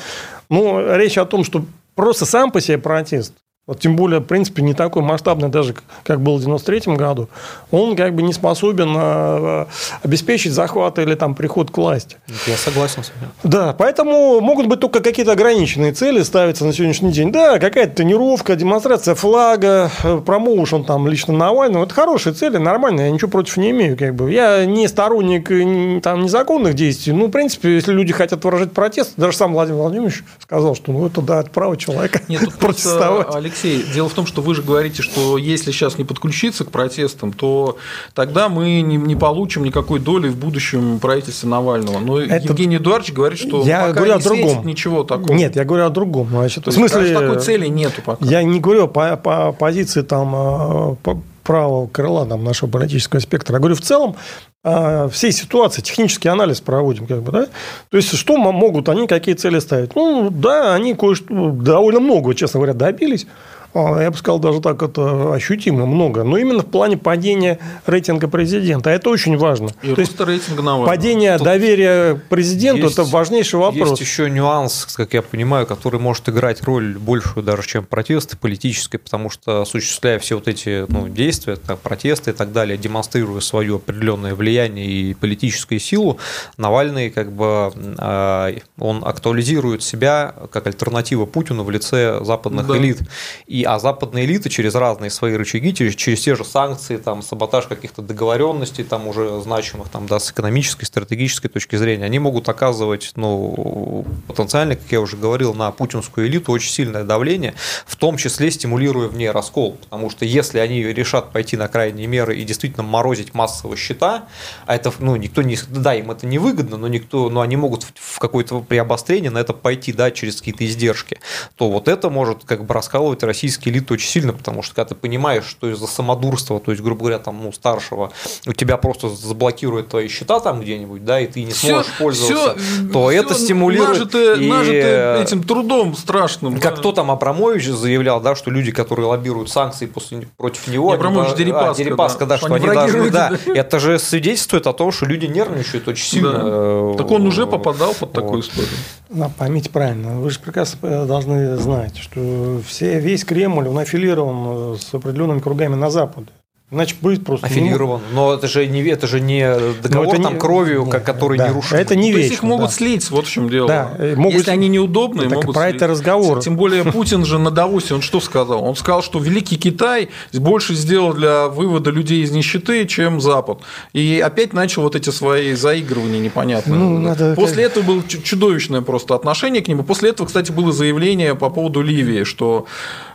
Но речь о том, что просто сам по себе протест, вот тем более, в принципе, не такой масштабный даже, как был в 93 году, он как бы не способен э, обеспечить захват или там приход к власти. Я согласен с вами. Да, поэтому могут быть только какие-то ограниченные цели ставиться на сегодняшний день. Да, какая-то тренировка, демонстрация флага, э, промоушен там лично Навального. Это хорошие цели, нормально, я ничего против не имею. Как бы. Я не сторонник там, незаконных действий. Ну, в принципе, если люди хотят выражать протест, даже сам Владимир Владимирович сказал, что ну, это да, это право человека Нет, протестовать. Алексей дело в том, что вы же говорите, что если сейчас не подключиться к протестам, то тогда мы не, не получим никакой доли в будущем правительстве Навального. Но Это... Евгений Эдуардович говорит, что я пока говорю не о другом. ничего такого. Нет, я говорю о другом. Значит, в смысле, такой цели нету пока. Я не говорю по, по позиции там по, правого крыла там, нашего политического спектра. Я говорю, в целом а, всей ситуации, технический анализ проводим, как бы, да? То есть, что могут они, какие цели ставить? Ну, да, они кое-что довольно много, честно говоря, добились. А, я бы сказал, даже так это ощутимо много, но именно в плане падения рейтинга президента. А это очень важно. И То есть рейтинга Навального. Падение Тут доверия президенту – это важнейший вопрос. Есть еще нюанс, как я понимаю, который может играть роль большую даже, чем протесты политической, потому что осуществляя все вот эти ну, действия, так, протесты и так далее, демонстрируя свое определенное влияние и политическую силу, Навальный как бы а, он актуализирует себя как альтернатива Путину в лице западных да. элит. И а западные элиты через разные свои рычаги, через, через те же санкции, там, саботаж каких-то договоренностей, там, уже значимых там, да, с экономической, стратегической точки зрения, они могут оказывать ну, потенциально, как я уже говорил, на путинскую элиту очень сильное давление, в том числе стимулируя в ней раскол. Потому что если они решат пойти на крайние меры и действительно морозить массовые счета, а это, ну, никто не, да, им это не выгодно, но никто, но они могут в какое-то при обострении на это пойти, да, через какие-то издержки, то вот это может как бы раскалывать Россию российские элиты очень сильно, потому что когда ты понимаешь, что из-за самодурства, то есть, грубо говоря, там, ну, старшего, у тебя просто заблокируют твои счета там где-нибудь, да, и ты не сможешь все, пользоваться, все, то все это стимулирует. Нажитое, и... нажитое этим трудом страшным. Как да. кто там Абрамович заявлял, да, что люди, которые лоббируют санкции после, против него, Абрамович, они, Дерипаска, а, Дерипаска, да, да, что они, они должны, да, это же свидетельствует о том, что люди нервничают очень сильно. Да. Э, так он уже попадал под вот. такую историю. Да, поймите правильно, вы же прекрасно э, должны знать, что все, весь Кремль, он аффилирован э, с определенными кругами на Западе. Иначе будет просто... Аффилирован. Но это же не, это же не договор это там не, кровью, нет, который да, не рушит. Это не вечно. То есть их могут да. слить, вот в чем дело. Да, э, могут... Если они неудобные, так могут про слить. это разговор. Тем более Путин же на Давосе, он что сказал? Он сказал, что Великий Китай больше сделал для вывода людей из нищеты, чем Запад. И опять начал вот эти свои заигрывания непонятные. Ну, надо... После этого было чудовищное просто отношение к нему. После этого, кстати, было заявление по поводу Ливии, что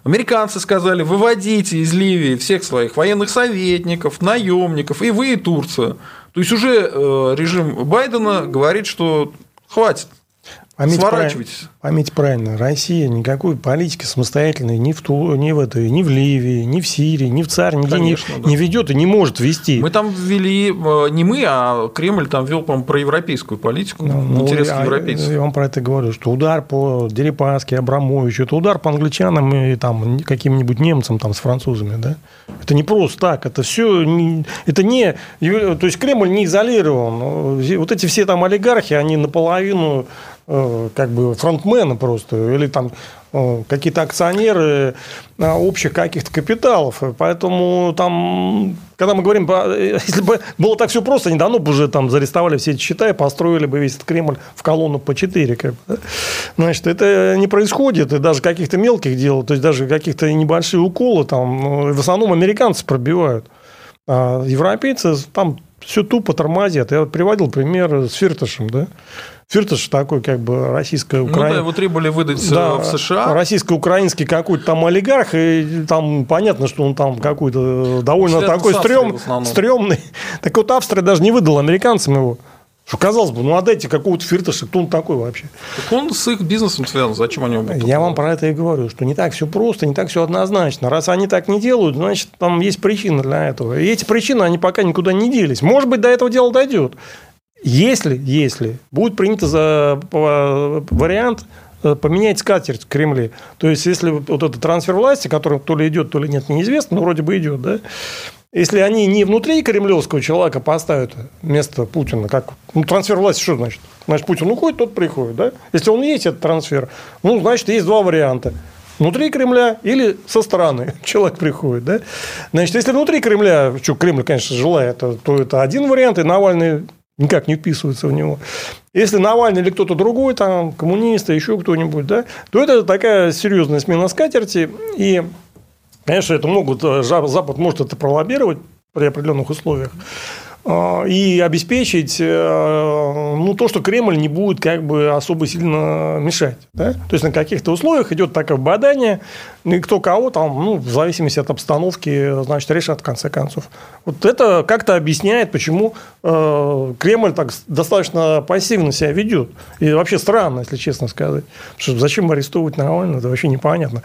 американцы сказали, выводите из Ливии всех своих военных советников, наемников, и вы, и Турция. То есть уже э, режим Байдена говорит, что хватит. Поймите Сворачивайтесь. Правильно, поймите правильно, Россия никакой политики самостоятельной ни в, Ту, ни в этой, ни в Ливии, ни в Сирии, ни в ЦАР, нигде Конечно, не, да. не ведет и не может вести. Мы там ввели, э, не мы, а Кремль там вел, по-моему, проевропейскую политику, ну, ну интересы я, европейцев. Я вам про это говорю, что удар по Дерипаске, Абрамовичу, это удар по англичанам и там каким-нибудь немцам там с французами, да? Это не просто так, это все, это не, то есть Кремль не изолирован. Вот эти все там олигархи, они наполовину Э, как бы фронтмены просто, или там э, какие-то акционеры э, общих каких-то капиталов. Поэтому там, когда мы говорим, если бы было так все просто, они давно бы уже там зарестовали все эти счета и построили бы весь этот Кремль в колонну по 4. Как бы. Значит, это не происходит, и даже каких-то мелких дел, то есть даже каких-то небольшие уколы там, в основном американцы пробивают. А европейцы там все тупо тормозят. Я приводил пример с Фирташем, да. Фирташ такой, как бы, российско-украинский. Ну да, его требовали выдать э, да, в США. Российско-украинский какой-то там олигарх, и там понятно, что он там какой-то довольно После такой стрём, стрёмный. Так вот, Австрия даже не выдала американцам его. Что, казалось бы, ну отдайте какого-то фирташа, кто он такой вообще? Так он с их бизнесом связан, зачем они будут? Я вам про это и говорю, что не так все просто, не так все однозначно. Раз они так не делают, значит, там есть причина для этого. И эти причины, они пока никуда не делись. Может быть, до этого дела дойдет. Если, если будет принят за вариант э, поменять скатерть в Кремле. То есть, если вот этот трансфер власти, который то ли идет, то ли нет, неизвестно, но вроде бы идет, да, если они не внутри кремлевского человека поставят вместо Путина, как ну, трансфер власти, что значит? Значит, Путин уходит, тот приходит. Да? Если он есть, этот трансфер, ну, значит, есть два варианта. Внутри Кремля или со стороны человек приходит. Да? Значит, если внутри Кремля, что Кремль, конечно, желает, то это один вариант, и Навальный никак не вписывается в него. Если Навальный или кто-то другой, там, коммунисты, еще кто-нибудь, да, то это такая серьезная смена скатерти. И Конечно, это могут, э, Запад может это пролоббировать при определенных условиях а, и обеспечить э, ну, то, что Кремль не будет как бы особо сильно мешать. Да? То есть на каких-то условиях идет такое бадание, и кто кого там, ну, в зависимости от обстановки, значит, решат в конце концов. Вот это как-то объясняет, почему э, Кремль так достаточно пассивно себя ведет. И вообще странно, если честно сказать. Потому что зачем арестовывать Навального, это вообще непонятно.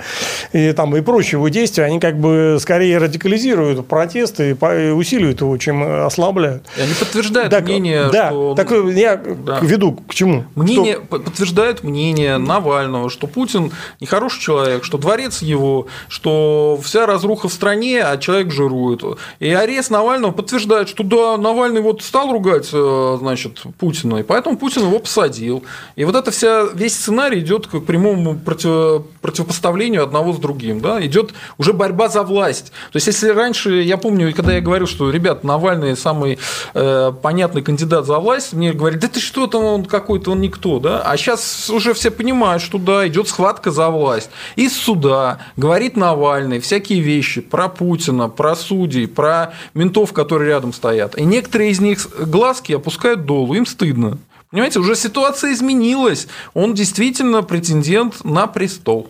И, там, и прочие его действия, они как бы скорее радикализируют протесты и усиливают его, чем ослабляют. И они подтверждают так, мнение, да, что... Так я да. веду к чему? Мнение, что... Подтверждают мнение Навального, что Путин нехороший человек, что дворец его, что вся разруха в стране, а человек жирует. И арест Навального подтверждает, что да, Навальный вот стал ругать, э, значит, Путина, и поэтому Путин его посадил. И вот это вся, весь сценарий идет к прямому против, противопоставлению одного с другим. Да? Идет уже борьба за власть. То есть, если раньше, я помню, когда я говорил, что, ребят, Навальный самый э, понятный кандидат за власть, мне говорили, да ты что там, он какой-то, он никто. Да? А сейчас уже все понимают, что да, идет схватка за власть. Из суда говорит Навальный всякие вещи про Путина, про судей, про ментов, которые рядом стоят. И некоторые из них глазки опускают долу, им стыдно. Понимаете, уже ситуация изменилась. Он действительно претендент на престол.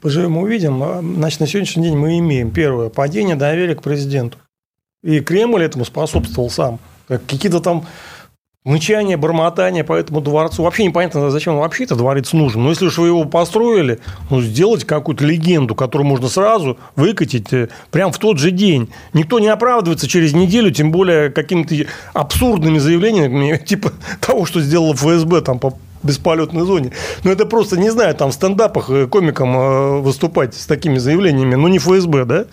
Поживем, увидим. А, значит, на сегодняшний день мы имеем первое падение доверия к президенту. И Кремль этому способствовал сам. Какие-то там мычание, бормотание по этому дворцу. Вообще непонятно, зачем вообще этот дворец нужен. Но если уж вы его построили, ну, сделать какую-то легенду, которую можно сразу выкатить э, прямо в тот же день. Никто не оправдывается через неделю, тем более какими-то абсурдными заявлениями, типа того, что сделала ФСБ там по бесполетной зоне. Ну, это просто, не знаю, там в стендапах э, комикам э, выступать с такими заявлениями, ну, не ФСБ, да?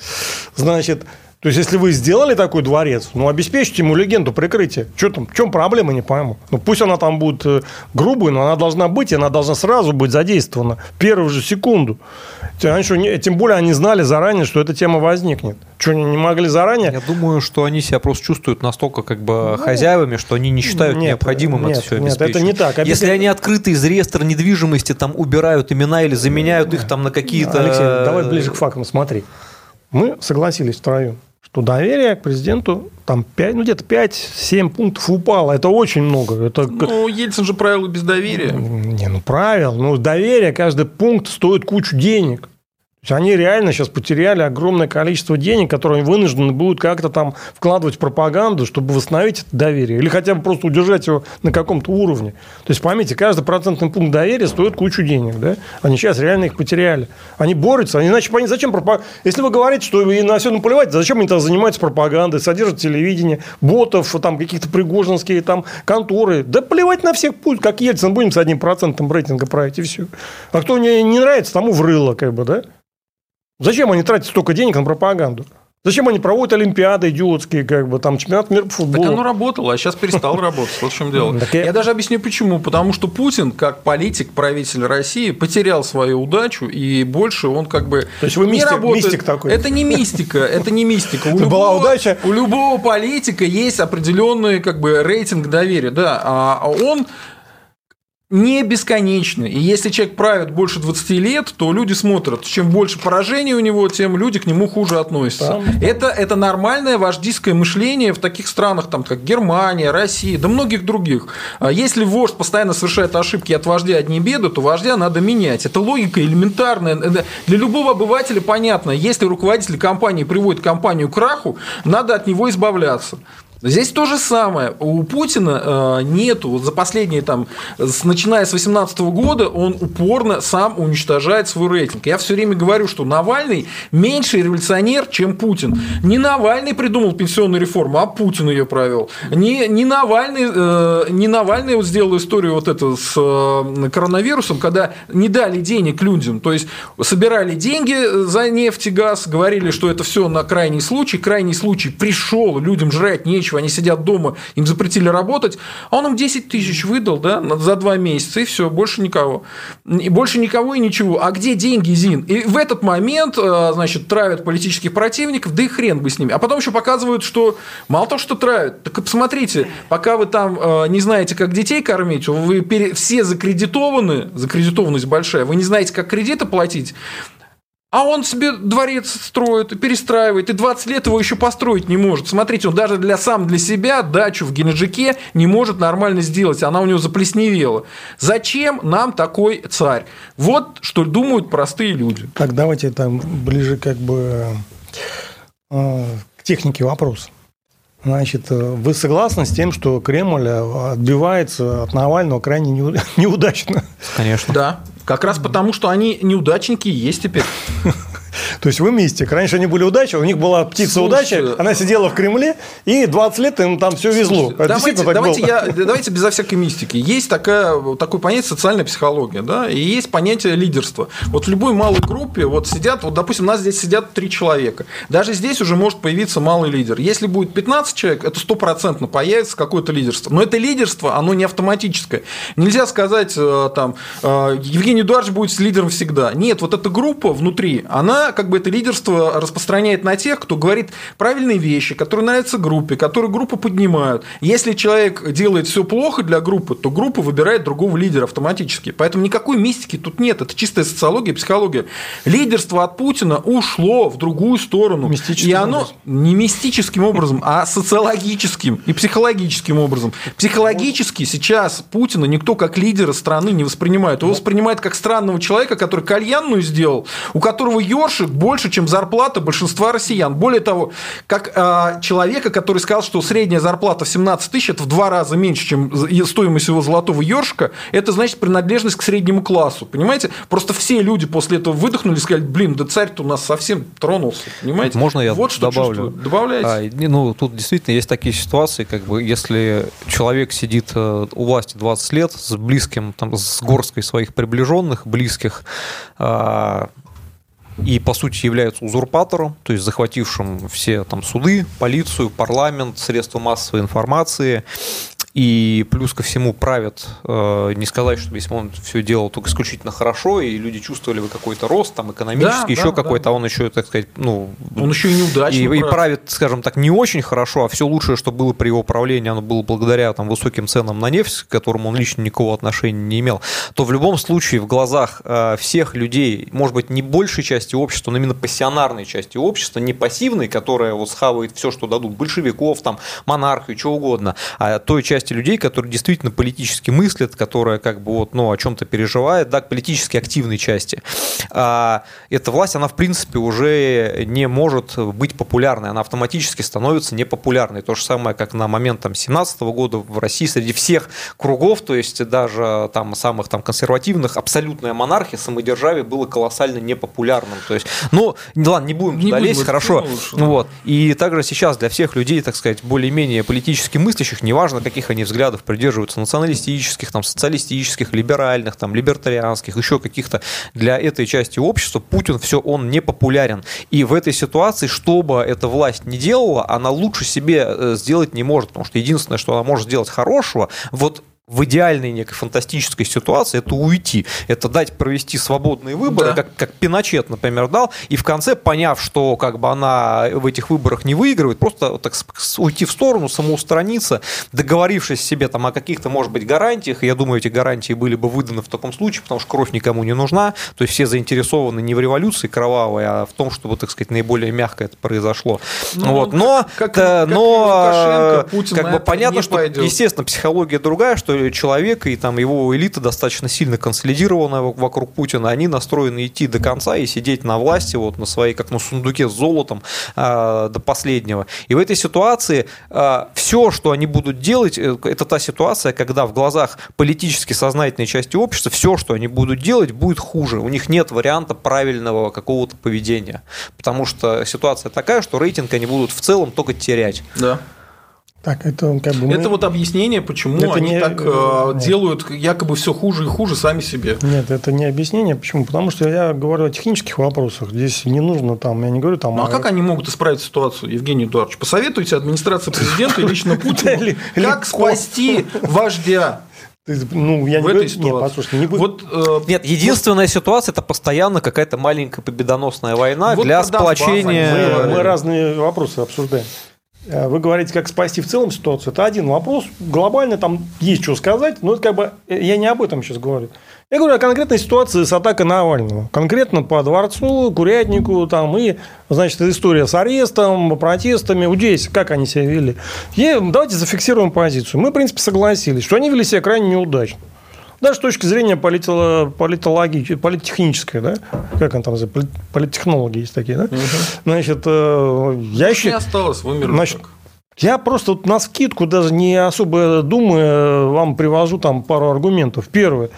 Значит, то есть, если вы сделали такой дворец, ну, обеспечьте ему легенду прикрытия. Что там, в чем проблема, не пойму. Ну, пусть она там будет э, грубой, но она должна быть, и она должна сразу быть задействована в первую же секунду. Тем более они знали заранее, что эта тема возникнет. Что, не могли заранее? Я думаю, что они себя просто чувствуют настолько как бы ну, хозяевами, что они не считают нет, необходимым нет, это все обеспечить. Нет, это не так. Обязательно... Если они открыты из реестра недвижимости, там убирают имена или заменяют их там на какие-то... Алексей, давай ближе к фактам, смотри. Мы согласились втроем что доверие к президенту там 5, ну где-то 5-7 пунктов упало. Это очень много. Это... Ну, Ельцин же правил без доверия. Не, ну правил. Ну, доверие, каждый пункт стоит кучу денег они реально сейчас потеряли огромное количество денег, которые вынуждены будут как-то там вкладывать в пропаганду, чтобы восстановить это доверие. Или хотя бы просто удержать его на каком-то уровне. То есть, поймите, каждый процентный пункт доверия стоит кучу денег. Да? Они сейчас реально их потеряли. Они борются. Они, иначе, зачем пропаг... Если вы говорите, что и на все наплевать, зачем они там занимаются пропагандой, содержат телевидение, ботов, там каких-то пригожинские там конторы. Да плевать на всех путь, как Ельцин, будем с одним процентом рейтинга править, и все. А кто не, не нравится, тому врыло, как бы, да? Зачем они тратят столько денег на пропаганду? Зачем они проводят олимпиады идиотские, как бы, там, чемпионат мира по футболу? Так оно работало, а сейчас перестало работать. Вот в чем дело. Я даже объясню, почему. Потому что Путин, как политик, правитель России, потерял свою удачу, и больше он как бы То есть вы не работает. мистик такой? Это не мистика, это не мистика. У Была удача. У любого политика есть определенный как бы рейтинг доверия. Да, а он не бесконечны. И если человек правит больше 20 лет, то люди смотрят, чем больше поражений у него, тем люди к нему хуже относятся. Там. Это, это нормальное вождистское мышление в таких странах, там, как Германия, Россия, да многих других. А если вождь постоянно совершает ошибки, от вождя одни беды, то вождя надо менять. Это логика элементарная. Для любого обывателя понятно, если руководитель компании приводит компанию к краху, надо от него избавляться. Здесь то же самое. У Путина э, нету, за последние там, с, начиная с 2018 года, он упорно сам уничтожает свой рейтинг. Я все время говорю, что Навальный меньше революционер, чем Путин. Не Навальный придумал пенсионную реформу, а Путин ее провел. Не, не, Навальный, э, не Навальный вот сделал историю вот эту с э, коронавирусом, когда не дали денег людям, то есть собирали деньги за нефть и газ, говорили, что это все на крайний случай, крайний случай пришел, людям жрать нечего, нечего, они сидят дома, им запретили работать, а он им 10 тысяч выдал да, за два месяца, и все, больше никого. И больше никого и ничего. А где деньги, Зин? И в этот момент, э, значит, травят политических противников, да и хрен бы с ними. А потом еще показывают, что мало того, что травят, так посмотрите, пока вы там э, не знаете, как детей кормить, вы все закредитованы, закредитованность большая, вы не знаете, как кредиты платить, а он себе дворец строит, перестраивает, и 20 лет его еще построить не может. Смотрите, он даже для сам для себя дачу в Геленджике не может нормально сделать, она у него заплесневела. Зачем нам такой царь? Вот что думают простые люди. Так, давайте там ближе как бы э, к технике вопрос. Значит, э, вы согласны с тем, что Кремль э, отбивается от Навального крайне неудачно? Конечно. Да. Как раз потому, что они неудачники есть теперь. То есть вы мистик. Раньше они были удачи, у них была птица удачи, она сидела в Кремле, и 20 лет им там все везло. давайте, давайте, я, давайте безо всякой мистики. Есть такая, такое понятие социальная психология, да, и есть понятие лидерства. Вот в любой малой группе вот сидят, вот, допустим, у нас здесь сидят три человека. Даже здесь уже может появиться малый лидер. Если будет 15 человек, это стопроцентно появится какое-то лидерство. Но это лидерство, оно не автоматическое. Нельзя сказать, э, там, э, Евгений Эдуардович будет лидером всегда. Нет, вот эта группа внутри, она как бы это лидерство распространяет на тех, кто говорит правильные вещи, которые нравятся группе, которые группу поднимают. Если человек делает все плохо для группы, то группа выбирает другого лидера автоматически. Поэтому никакой мистики тут нет. Это чистая социология, психология. Лидерство от Путина ушло в другую сторону. И оно образом. не мистическим образом, а социологическим и психологическим образом. Психологически сейчас Путина никто как лидера страны не воспринимает. Его воспринимает как странного человека, который кальянную сделал, у которого ёршик больше, чем зарплата большинства россиян. Более того, как э, человека, который сказал, что средняя зарплата в 17 тысяч, это в два раза меньше, чем стоимость его золотого ёршика, это значит принадлежность к среднему классу. Понимаете? Просто все люди после этого выдохнули и сказали, блин, да царь-то у нас совсем тронулся. Понимаете? Можно я вот что добавлю? Добавляйте. А, ну, тут действительно есть такие ситуации, как бы, если человек сидит э, у власти 20 лет с близким, там, с горсткой своих приближенных, близких, а, и, по сути, являются узурпатором, то есть захватившим все там суды, полицию, парламент, средства массовой информации, и плюс ко всему правят, э, не сказать, что если он все делал только исключительно хорошо, и люди чувствовали бы какой-то рост там экономический, да, еще да, какой-то, да. а он еще, так сказать, ну... Он еще и неудачный. И, и правит, скажем так, не очень хорошо, а все лучшее, что было при его правлении, оно было благодаря там высоким ценам на нефть, к которому он лично никакого отношения не имел, то в любом случае в глазах э, всех людей, может быть, не большей части общества, но именно пассионарной части общества, не пассивной, которая вот схавает все, что дадут, большевиков, там, монархию, чего угодно, а той части части людей, которые действительно политически мыслят, которая как бы вот, ну, о чем-то переживает, да, к политически активной части. А эта власть, она в принципе уже не может быть популярной, она автоматически становится непопулярной. То же самое, как на момент там 17 года в России среди всех кругов, то есть даже там самых там консервативных, абсолютная монархия, самодержавие было колоссально непопулярным. То есть, ну, ладно, не будем туда не лезть, хорошо. Лучше, вот. И также сейчас для всех людей, так сказать, более-менее политически мыслящих, неважно, каких они они взглядов придерживаются националистических, там, социалистических, либеральных, там, либертарианских, еще каких-то для этой части общества, Путин все, он не популярен. И в этой ситуации, что бы эта власть не делала, она лучше себе э, сделать не может, потому что единственное, что она может сделать хорошего, вот в идеальной некой фантастической ситуации это уйти, это дать провести свободные выборы, да. как, как Пиночет, например, дал, и в конце, поняв, что как бы она в этих выборах не выигрывает, просто так уйти в сторону, самоустраниться, договорившись себе там о каких-то, может быть, гарантиях, я думаю, эти гарантии были бы выданы в таком случае, потому что кровь никому не нужна, то есть все заинтересованы не в революции кровавой, а в том, чтобы, так сказать, наиболее мягко это произошло. Ну, вот. Но, как, как но как, Путин как бы понятно, что, пойдет. естественно, психология другая, что человек и там его элита достаточно сильно консолидирована вокруг Путина, они настроены идти до конца и сидеть на власти вот на своей, как на сундуке с золотом э, до последнего. И в этой ситуации э, все, что они будут делать, э, это та ситуация, когда в глазах политически сознательной части общества все, что они будут делать, будет хуже. У них нет варианта правильного какого-то поведения. Потому что ситуация такая, что рейтинг они будут в целом только терять. Да. Так, это как бы... Это вот объяснение, почему Это они не- так э, делают якобы все хуже и хуже сами себе. Нет, это не объяснение. Почему? Потому что я говорю о технических вопросах. Здесь не нужно там, я не говорю там... Ну а о- как они могут исправить ситуацию, Евгений Эдуардович? Посоветуйте администрации президента и лично Путину, как спасти вождя Ну, я в не этой говорю... Нет, ситуации. послушай, не буду... Вот, э, Нет, единственная ситуация это постоянно какая-то маленькая победоносная война Вот для сплочения. Мы, мы разные вопросы обсуждаем. Э, Вы говорите, как спасти в целом ситуацию. Это один вопрос. Глобально там есть что сказать, но это как бы э, я не об этом сейчас говорю. Я говорю о конкретной ситуации с атакой Навального. Конкретно по Дворцу, Курятнику, там, и, значит, история с арестом, протестами. Здесь, как они себя вели. И давайте зафиксируем позицию. Мы, в принципе, согласились, что они вели себя крайне неудачно. Даже с точки зрения полито- политологии, политехнической, да? Как он там называется? Полит- Политтехнологи есть такие, да? Значит, э, я не еще... осталось, вымерли. Значит. Я просто вот на скидку, даже не особо думая, вам привожу там пару аргументов. Первое.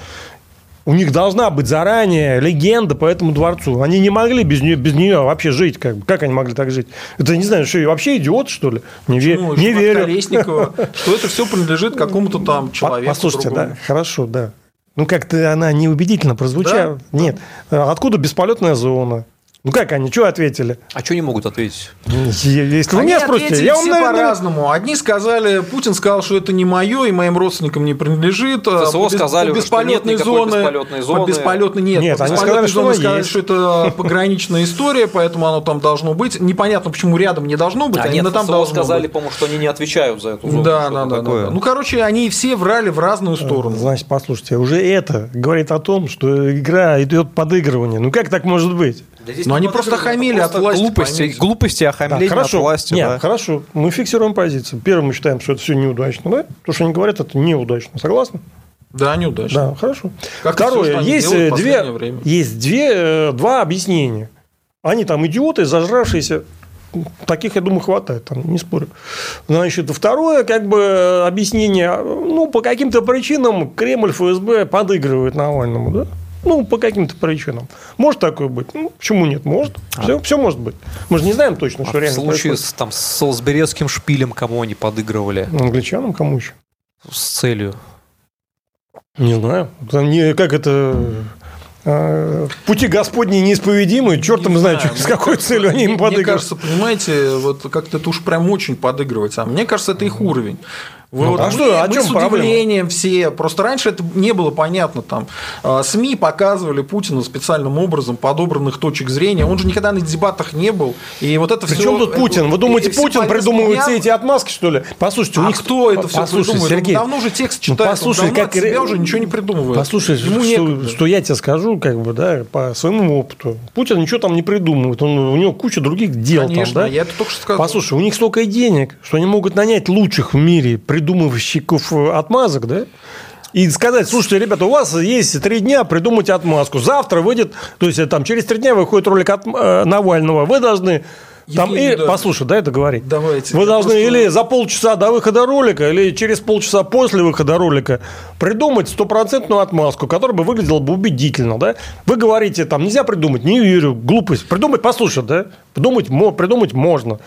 У них должна быть заранее легенда по этому дворцу. Они не могли без нее, без нее вообще жить. Как, бы. как они могли так жить? Это, не знаю, что вообще идиот, что ли? Не, ве- не верю. Колесникова, что это все принадлежит какому-то там человеку. Послушайте, другому. да, хорошо, да. Ну, как-то она неубедительно прозвучала. Нет. Откуда бесполетная зона? Ну, как они, что ответили? А что не могут ответить? Если вы Они меня спросите, я вам, все наверное, по-разному. Одни сказали, Путин сказал, что это не мое и моим родственникам не принадлежит. А по бес- сказали по уже, что нет бесполетной зоны, бесполетной по зоны. бесполетной нет. Нет, по они бесполетной сказали, что сказали, есть. что это пограничная история, поэтому оно там должно быть. Непонятно, почему рядом не должно быть, А нет, именно там должно сказали, быть. по-моему, что они не отвечают за эту зону. Да, да, да, да. Ну, короче, они все врали в разную сторону. Значит, послушайте, уже это говорит о том, что игра идет подыгрывание. Ну как так может быть? Но они просто хамили от власти. глупости, поймите. глупости, Да, охамления хорошо. от власти. Нет, да. хорошо. Мы фиксируем позицию. Первым мы считаем, что это все неудачно, да? То, что они говорят, это неудачно. Согласны? Да, неудачно. Да, хорошо. Как Второе, что они есть две, есть две, э, два объяснения. Они там идиоты, зажравшиеся. Таких, я думаю, хватает, там, не спорю. Значит, второе, как бы, объяснение, ну, по каким-то причинам Кремль, ФСБ подыгрывает Навальному, да? Ну, по каким-то причинам. Может такое быть? Ну, почему нет? Может. Все, все может быть. Мы же не знаем точно, А что в реально случае происходит. с, там, с Солсберецким шпилем кому они подыгрывали Англичанам кому еще? с целью? Не знаю. Там не, как это... э, Пути Господни неисповедимы, черт Не им знает, с мне какой кажется, целью они им мне- Мне подыгрывают. кажется, понимаете, вот как-то это уж прям очень подыгрывать сам. Мне кажется, это их уровень. Вы Ну, вот а мы- что, о мы чем с проблема? удивлением все. Просто раньше это не было понятно. Там а, СМИ показывали Путина специальным образом подобранных точек зрения. Он же никогда на дебатах не был. И вот это Причем тут Путин? Вы думаете, Путин придумывает все эти отмазки, что ли? Послушайте, у А них... кто это все придумывает? Сергей, он давно уже текст ну, читает. послушай, он как себя уже ничего не придумывает. Послушай, Ему что, некогда. что я тебе скажу, как бы, да, по своему опыту. Путин ничего там не придумывает. Он, у него куча других дел Конечно, там, да? я это только что сказал. Послушай, у них столько денег, что они могут нанять лучших в мире придумывщиков э, отмазок, да? И сказать, слушайте, ребята, у вас есть три дня придумать отмазку. Завтра выйдет, то есть э, там через три дня выходит ролик от э, Навального. Вы должны там, Евгений и, Эдуардович, послушай, дай это говорить. давайте. Вы должны просто- или за полчаса до выхода ролика, или через полчаса после выхода ролика придумать стопроцентную отмазку, которая бы выглядела бы убедительно, да? Вы говорите, там, нельзя придумать, не верю, глупость. Придумать, послушай, да? Придумать, придумать можно.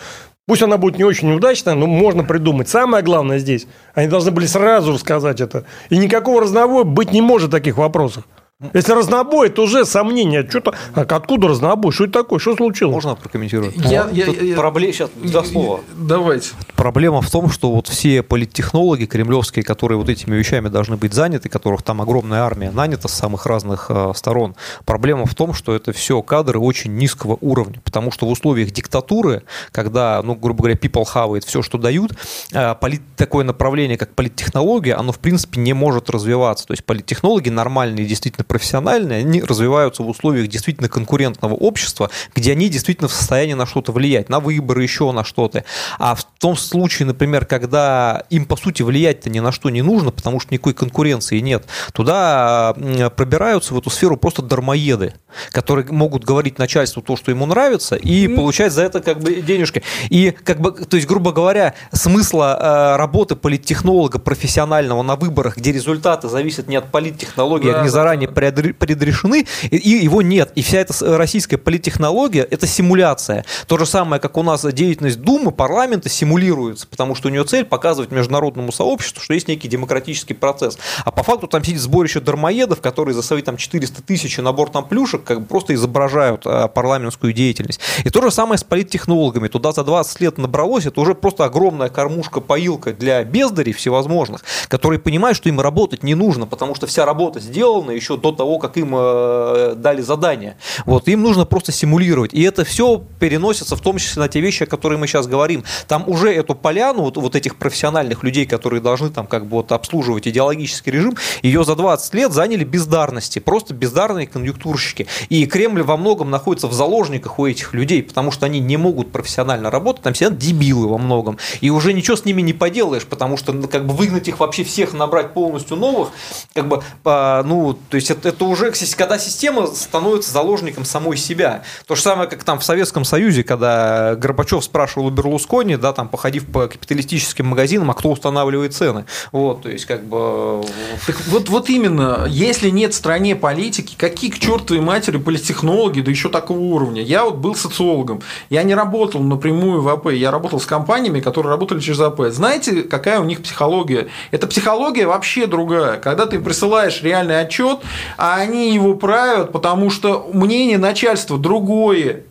Пусть она будет не очень удачная, но можно придумать. Самое главное здесь, они должны были сразу рассказать это. И никакого разнобоя быть не может в таких вопросах. Если разнобой, это уже сомнение. Что-то, а откуда разнобой? Что это такое? Что случилось? Можно прокомментировать? Я- я- Тут я- пробле- Сейчас, два слова. Давайте. Проблема в том, что вот все политтехнологи кремлевские, которые вот этими вещами должны быть заняты, которых там огромная армия нанята с самых разных э, сторон, проблема в том, что это все кадры очень низкого уровня, потому что в условиях диктатуры, когда, ну, грубо говоря, people хавает все, что дают, э, полит- такое направление, как политтехнология, оно, в принципе, не может развиваться. То есть политтехнологи, нормальные действительно профессиональные, они развиваются в условиях действительно конкурентного общества, где они действительно в состоянии на что-то влиять, на выборы, еще на что-то. А в том случае, например, когда им, по сути, влиять-то ни на что не нужно, потому что никакой конкуренции нет, туда пробираются в эту сферу просто дармоеды, которые могут говорить начальству то, что ему нравится, и получать за это как бы денежки. И как бы, то есть, грубо говоря, смысла э, работы политтехнолога профессионального на выборах, где результаты зависят не от политтехнологии, да, они да, заранее да. Предрешены, и, и его нет. И вся эта российская политтехнология – это симуляция. То же самое, как у нас деятельность Думы, парламента симулируется, потому что у нее цель показывать международному сообществу, что есть некий демократический процесс. А по факту там сидит сборище дармоедов, которые за свои там 400 тысяч набор там плюшек как бы просто изображают а, парламентскую деятельность. И то же самое с политтехнологами. Туда за 20 лет набралось, это уже просто огромная кормушка-поилка для бездарей всевозможных, которые понимают, что им работать не нужно, потому что вся работа сделана еще до того, как им э, дали задание. Вот, им нужно просто симулировать. И это все переносится в том числе на те вещи, о которых мы сейчас говорим. Там уже эту поляну вот, вот этих профессиональных людей, которые должны там как бы вот обслуживать идеологический режим, ее за 20 лет заняли бездарности, просто бездарные конъюнктурщики. И Кремль во многом находится в заложниках у этих людей, потому что они не могут профессионально работать, там сидят дебилы во многом. И уже ничего с ними не поделаешь, потому что ну, как бы выгнать их вообще всех, набрать полностью новых, как бы, ну, то есть это, это уже, когда система становится заложником самой себя. То же самое, как там в Советском Союзе, когда Горбачев спрашивал у Берлускони, да, там, походив по капиталистическим магазинам, а кто устанавливает цены. Вот, то есть, как бы... Так вот, вот именно, если нет в стране политики, какие к чертовой матери политтехнологи, да еще такого уровня. Я вот был социологом, я не работал напрямую в АП, я работал с компаниями, которые работали через АП. Знаете, какая у них психология? Это психология вообще другая. Когда ты присылаешь реальный отчет, а они его правят, потому что мнение начальства другое.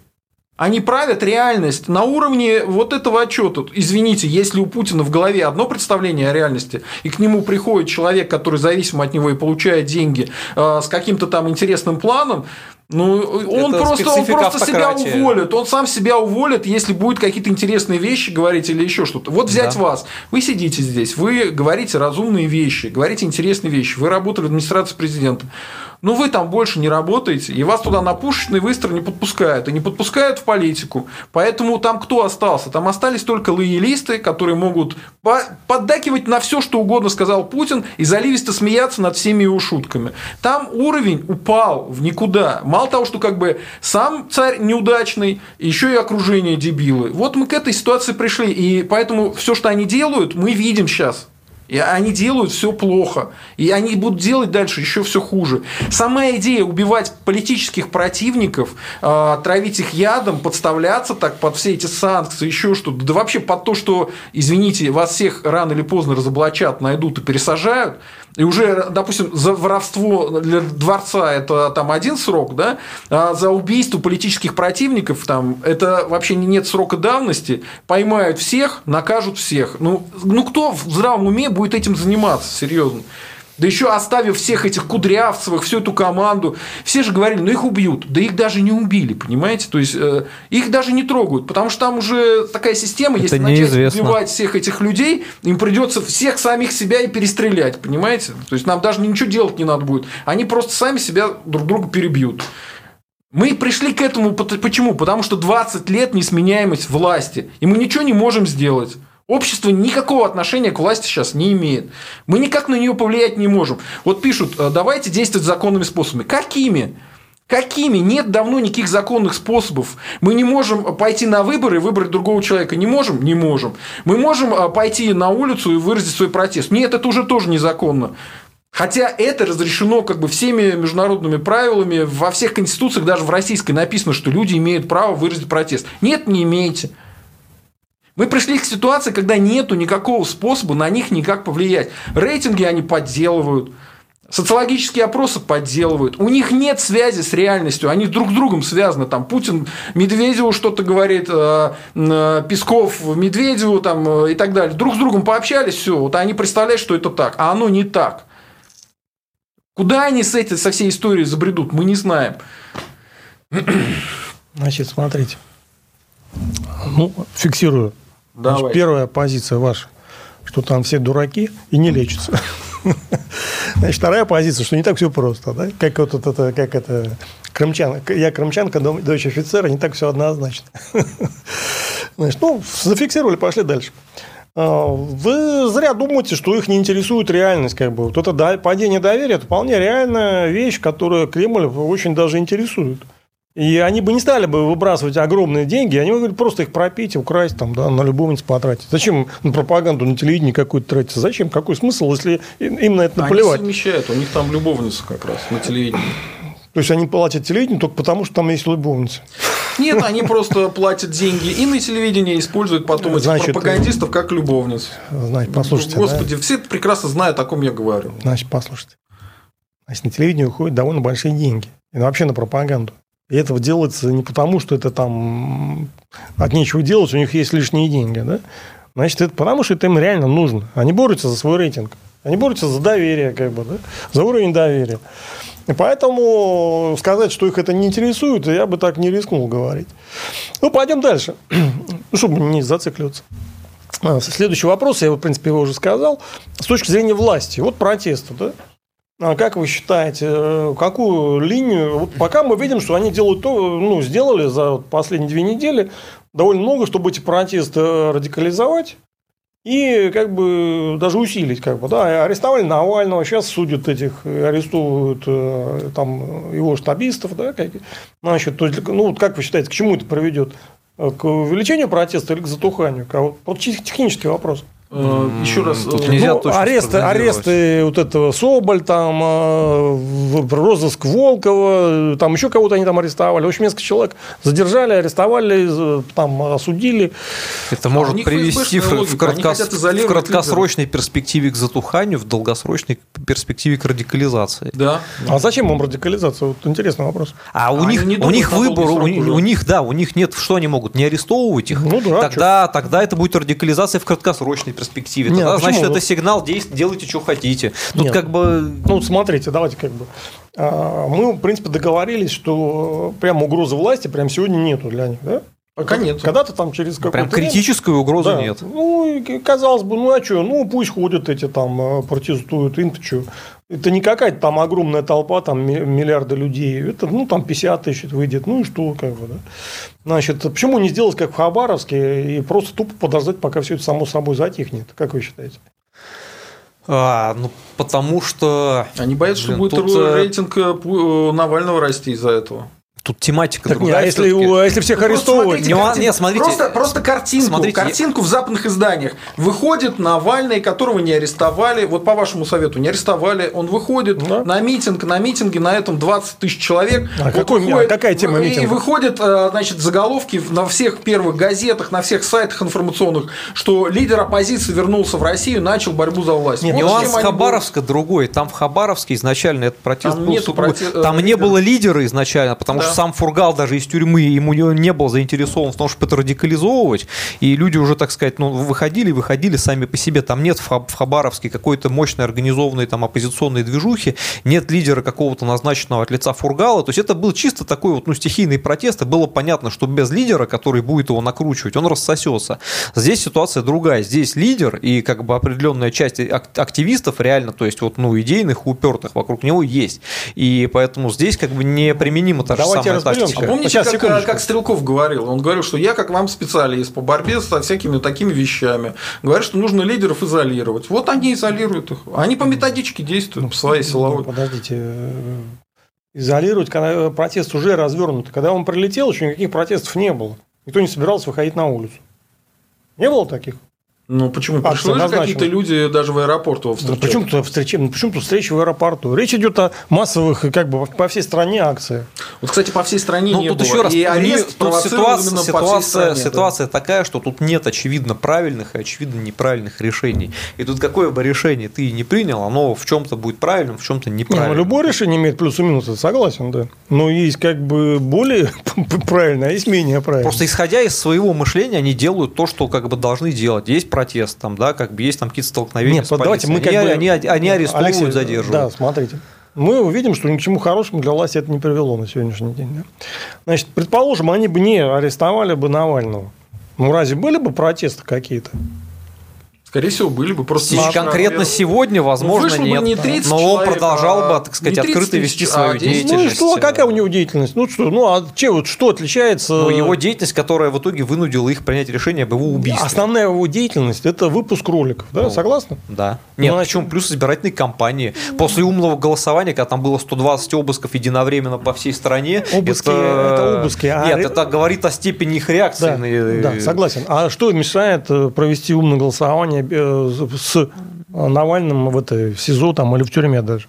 Они правят реальность на уровне вот этого отчета. Извините, если у Путина в голове одно представление о реальности, и к нему приходит человек, который зависим от него и получает деньги э, с каким-то там интересным планом, ну, он Это просто, он просто себя уволит. Он сам себя уволит, если будет какие-то интересные вещи говорить или еще что-то. Вот взять да. вас. Вы сидите здесь, вы говорите разумные вещи, говорите интересные вещи. Вы работали в администрации президента ну вы там больше не работаете, и вас туда на пушечный выстрел не подпускают, и не подпускают в политику. Поэтому там кто остался? Там остались только лоялисты, которые могут поддакивать на все, что угодно сказал Путин, и заливисто смеяться над всеми его шутками. Там уровень упал в никуда. Мало того, что как бы сам царь неудачный, еще и окружение дебилы. Вот мы к этой ситуации пришли, и поэтому все, что они делают, мы видим сейчас. И они делают все плохо. И они будут делать дальше еще все хуже. Сама идея убивать политических противников, а, травить их ядом, подставляться так под все эти санкции, еще что-то, да вообще под то, что, извините, вас всех рано или поздно разоблачат, найдут и пересажают – и уже, допустим, за воровство для дворца это там один срок, да, а за убийство политических противников там это вообще нет срока давности, поймают всех, накажут всех. Ну, ну кто в здравом уме будет этим заниматься, серьезно? Да еще оставив всех этих кудрявцевых, всю эту команду. Все же говорили, ну их убьют. Да их даже не убили, понимаете? То есть э, их даже не трогают, потому что там уже такая система, Это если неизвестно. начать убивать всех этих людей, им придется всех самих себя и перестрелять, понимаете? То есть нам даже ничего делать не надо будет. Они просто сами себя друг друга перебьют. Мы пришли к этому почему? Потому что 20 лет несменяемость власти, и мы ничего не можем сделать. Общество никакого отношения к власти сейчас не имеет. Мы никак на нее повлиять не можем. Вот пишут, «Э, давайте действовать законными способами. Какими? Какими? Нет давно никаких законных способов. Мы не можем пойти на выборы и выбрать другого человека. Не можем? Не можем. Мы можем э, пойти на улицу и выразить свой протест. Нет, это уже тоже незаконно. Хотя это разрешено как бы всеми международными правилами, во всех конституциях, даже в российской написано, что люди имеют право выразить протест. Нет, не имеете. Мы пришли к ситуации, когда нету никакого способа на них никак повлиять. Рейтинги они подделывают, социологические опросы подделывают. У них нет связи с реальностью, они друг с другом связаны. Там Путин Медведеву что-то говорит, э, э, Песков Медведеву там, э, и так далее. Друг с другом пообщались, все, вот они представляют, что это так, а оно не так. Куда они с этой, со всей историей забредут, мы не знаем. Значит, смотрите. Ну, фиксирую Давай. Значит, первая позиция ваша, что там все дураки и не лечатся. Значит, вторая позиция, что не так все просто, да? Как вот это, как это, крымчан, я крымчанка, дочь офицера, не так все однозначно. Значит, ну, зафиксировали, пошли дальше. А, вы зря думаете, что их не интересует реальность. Как бы. Вот это падение доверия – это вполне реальная вещь, которая Кремль очень даже интересует. И они бы не стали бы выбрасывать огромные деньги, они бы просто их пропить, украсть, там, да, на любовниц потратить. Зачем на пропаганду, на телевидении какую-то тратить? Зачем? Какой смысл, если им на это наплевать? Они совмещают, у них там любовница как раз на телевидении. То есть они платят телевидению только потому, что там есть любовница. Нет, они просто платят деньги и на телевидении используют потом Значит, этих пропагандистов как любовниц. Значит, послушайте. Господи, да? все прекрасно знают, о ком я говорю. Значит, послушайте. Значит, на телевидение уходят довольно большие деньги. И вообще на пропаганду. И это делается не потому, что это там от нечего делать, у них есть лишние деньги. Да? Значит, это потому, что это им реально нужно. Они борются за свой рейтинг. Они борются за доверие, как бы, да? за уровень доверия. И поэтому сказать, что их это не интересует, я бы так не рискнул говорить. Ну, пойдем дальше, ну, чтобы не зацикливаться. А, следующий вопрос, я, в принципе, его уже сказал. С точки зрения власти, вот протесты, да? А как вы считаете, э, какую линию? Вот пока мы видим, что они делают то, ну, сделали за последние две недели довольно много, чтобы эти протесты радикализовать и как бы даже усилить, как бы, да, арестовали Навального, сейчас судят этих, арестовывают э, там его штабистов, да, как, значит, то есть, ну, вот как вы считаете, к чему это приведет? К увеличению протеста или к затуханию? Вот технический вопрос. Э, Еще раз, Тут э, нельзя ну, аресты, аресты вот этого Соболь, там э, розыск Волкова, там еще кого-то они там арестовали. В общем, несколько человек задержали, арестовали, там осудили. Это а может привести в, в, краткос... в краткосрочной перспективе к затуханию, в долгосрочной перспективе к радикализации. Да. А зачем им радикализация? Вот интересный вопрос. А у а них, у них выбор, у, у них, да, у них нет, что они могут, не арестовывать их. Ну, да, тогда, тогда это будет радикализация в краткосрочной перспективе. Нет, Тогда, значит, это сигнал, делайте, что хотите. Тут Нет. как бы... Ну, смотрите, давайте как бы... А, мы, в принципе, договорились, что прям угрозы власти прям сегодня нету для них, да? Пока нет. Когда-то там через какой-то... Прям критическую угрозу да. нет. Ну, казалось бы, ну а что, ну пусть ходят эти там, э, протестуют, им-то что. Это не какая-то там огромная толпа, там миллиарды людей. Это, ну, там 50 тысяч выйдет. Ну и что, как бы, да. Значит, почему не сделать, как в Хабаровске, и просто тупо подождать, пока все это само собой затихнет? Как вы считаете? А, ну, потому что... Они боятся, блин, что будет тут... Э, рейтинг э, Навального расти из-за этого. Тут тематика так другая. А если, а если всех ну, арестовывать? Смотрите, картин... Нет, смотрите. Просто, просто картинку, смотрите, картинку в западных изданиях. Выходит Навальный, которого не арестовали, вот по вашему совету, не арестовали, он выходит да. на митинг, на митинге на этом 20 тысяч человек. А вот какой, выходит, какая тема митинга? И выходят, э, значит, заголовки на всех первых газетах, на всех сайтах информационных, что лидер оппозиции вернулся в Россию, начал борьбу за власть. Нет, вот нюанс Хабаровска будут... другой. Там в Хабаровске изначально этот протест там был сугубо... проте... Там не было лидера изначально, потому да. что сам Фургал даже из тюрьмы, ему не был заинтересован в том, чтобы это радикализовывать, и люди уже, так сказать, ну, выходили, выходили сами по себе. Там нет в Хабаровске какой-то мощной организованной там оппозиционной движухи, нет лидера какого-то назначенного от лица Фургала. То есть это был чисто такой вот ну, стихийный протест, и было понятно, что без лидера, который будет его накручивать, он рассосется. Здесь ситуация другая. Здесь лидер и как бы определенная часть активистов реально, то есть вот ну идейных, упертых вокруг него есть. И поэтому здесь как бы неприменима та же Давайте тактика. А помните, Сейчас, как, как Стрелков говорил? Он говорил, что я как вам специалист по борьбе со всякими такими вещами. Говорит, что нужно лидеров изолировать. Вот они изолируют их. Они по методичке действуют, ну, по своей силовой. Ну, подождите, изолировать, когда протест уже развернут. Когда он прилетел, еще никаких протестов не было. Никто не собирался выходить на улицу. Не было таких? Ну, почему? А, Пришли какие-то люди даже в аэропорту его встречать. Ну, почему тут встречи? Ну, почему тут встречи в аэропорту? Речь идет о массовых, как бы, по всей стране акциях. Вот, кстати, по всей стране ну, не тут было. еще раз, и арест тут ситуация, ситуация, стране, ситуация да. такая, что тут нет очевидно правильных и очевидно неправильных решений. И тут какое бы решение ты не принял, оно в чем-то будет правильным, в чем-то неправильным. Не, ну, любое решение имеет плюс и минус, согласен, да. Но есть как бы более правильное, а есть менее правильное. Просто исходя из своего мышления, они делают то, что как бы должны делать. Есть протест, там, да, как бы есть там какие-то столкновения Нет, с давайте мы как они, бы... они, они арестовывают, Алексей, задерживают. Да, смотрите. Мы увидим, что ни к чему хорошему для власти это не привело на сегодняшний день. Да? Значит, предположим, они бы не арестовали бы Навального. Ну, разве были бы протесты какие-то? Скорее всего, были бы просто... Сейчас, конкретно сегодня, возможно, ну, нет. не 30 но человек, он продолжал а бы, так сказать, не 30 открыто вести а свою 10 деятельность. Ну и что, какая у него деятельность? Ну что, ну а че, вот что отличается? Ну, его деятельность, которая в итоге вынудила их принять решение об его убийстве. Основная его деятельность – это выпуск роликов, да, Ну, согласны? Да. Нет, Ну, а причем плюс избирательной кампании. После умного голосования, когда там было 120 обысков единовременно по всей стране. Обыски – это обыски. а Нет, это говорит о степени их реакции. Да, на- да, согласен. А что мешает э, провести умное голосование э, с Навальным в, это, в СИЗО там, или в тюрьме даже?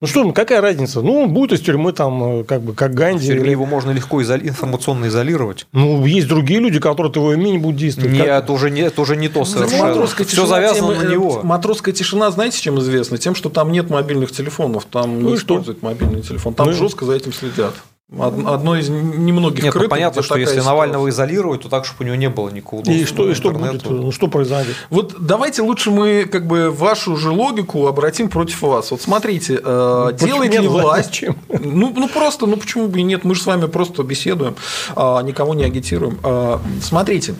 Ну что, ну какая разница? Ну, он будет из тюрьмы там, э, как бы, как В Ганди. тюрьме или- его можно легко изоли- информационно изолировать. Ну, есть другие люди, которые от его имени будут действовать. Нет, Как- это уже не, это уже не то совершенно. Матросская Все тишина завязано тем, на э, него. Матросская тишина, знаете, чем известна? Тем, что там нет мобильных телефонов, там Ну не что? используют мобильный телефон, там Ну жестко за этим следят. Од- Одно из немногих Нет, ну, крытых, понятно, где что если ситуация. Навального изолировать, то так, чтобы у него не было никакого доступа И что, и что будет? Ну, что произойдет? Вот давайте лучше мы как бы вашу же логику обратим против вас. Вот смотрите, э, Против делает ли власть власть... чем? Ну, ну просто, ну почему бы и нет? Мы же с вами просто беседуем, а, никого не агитируем. А, Смотрите,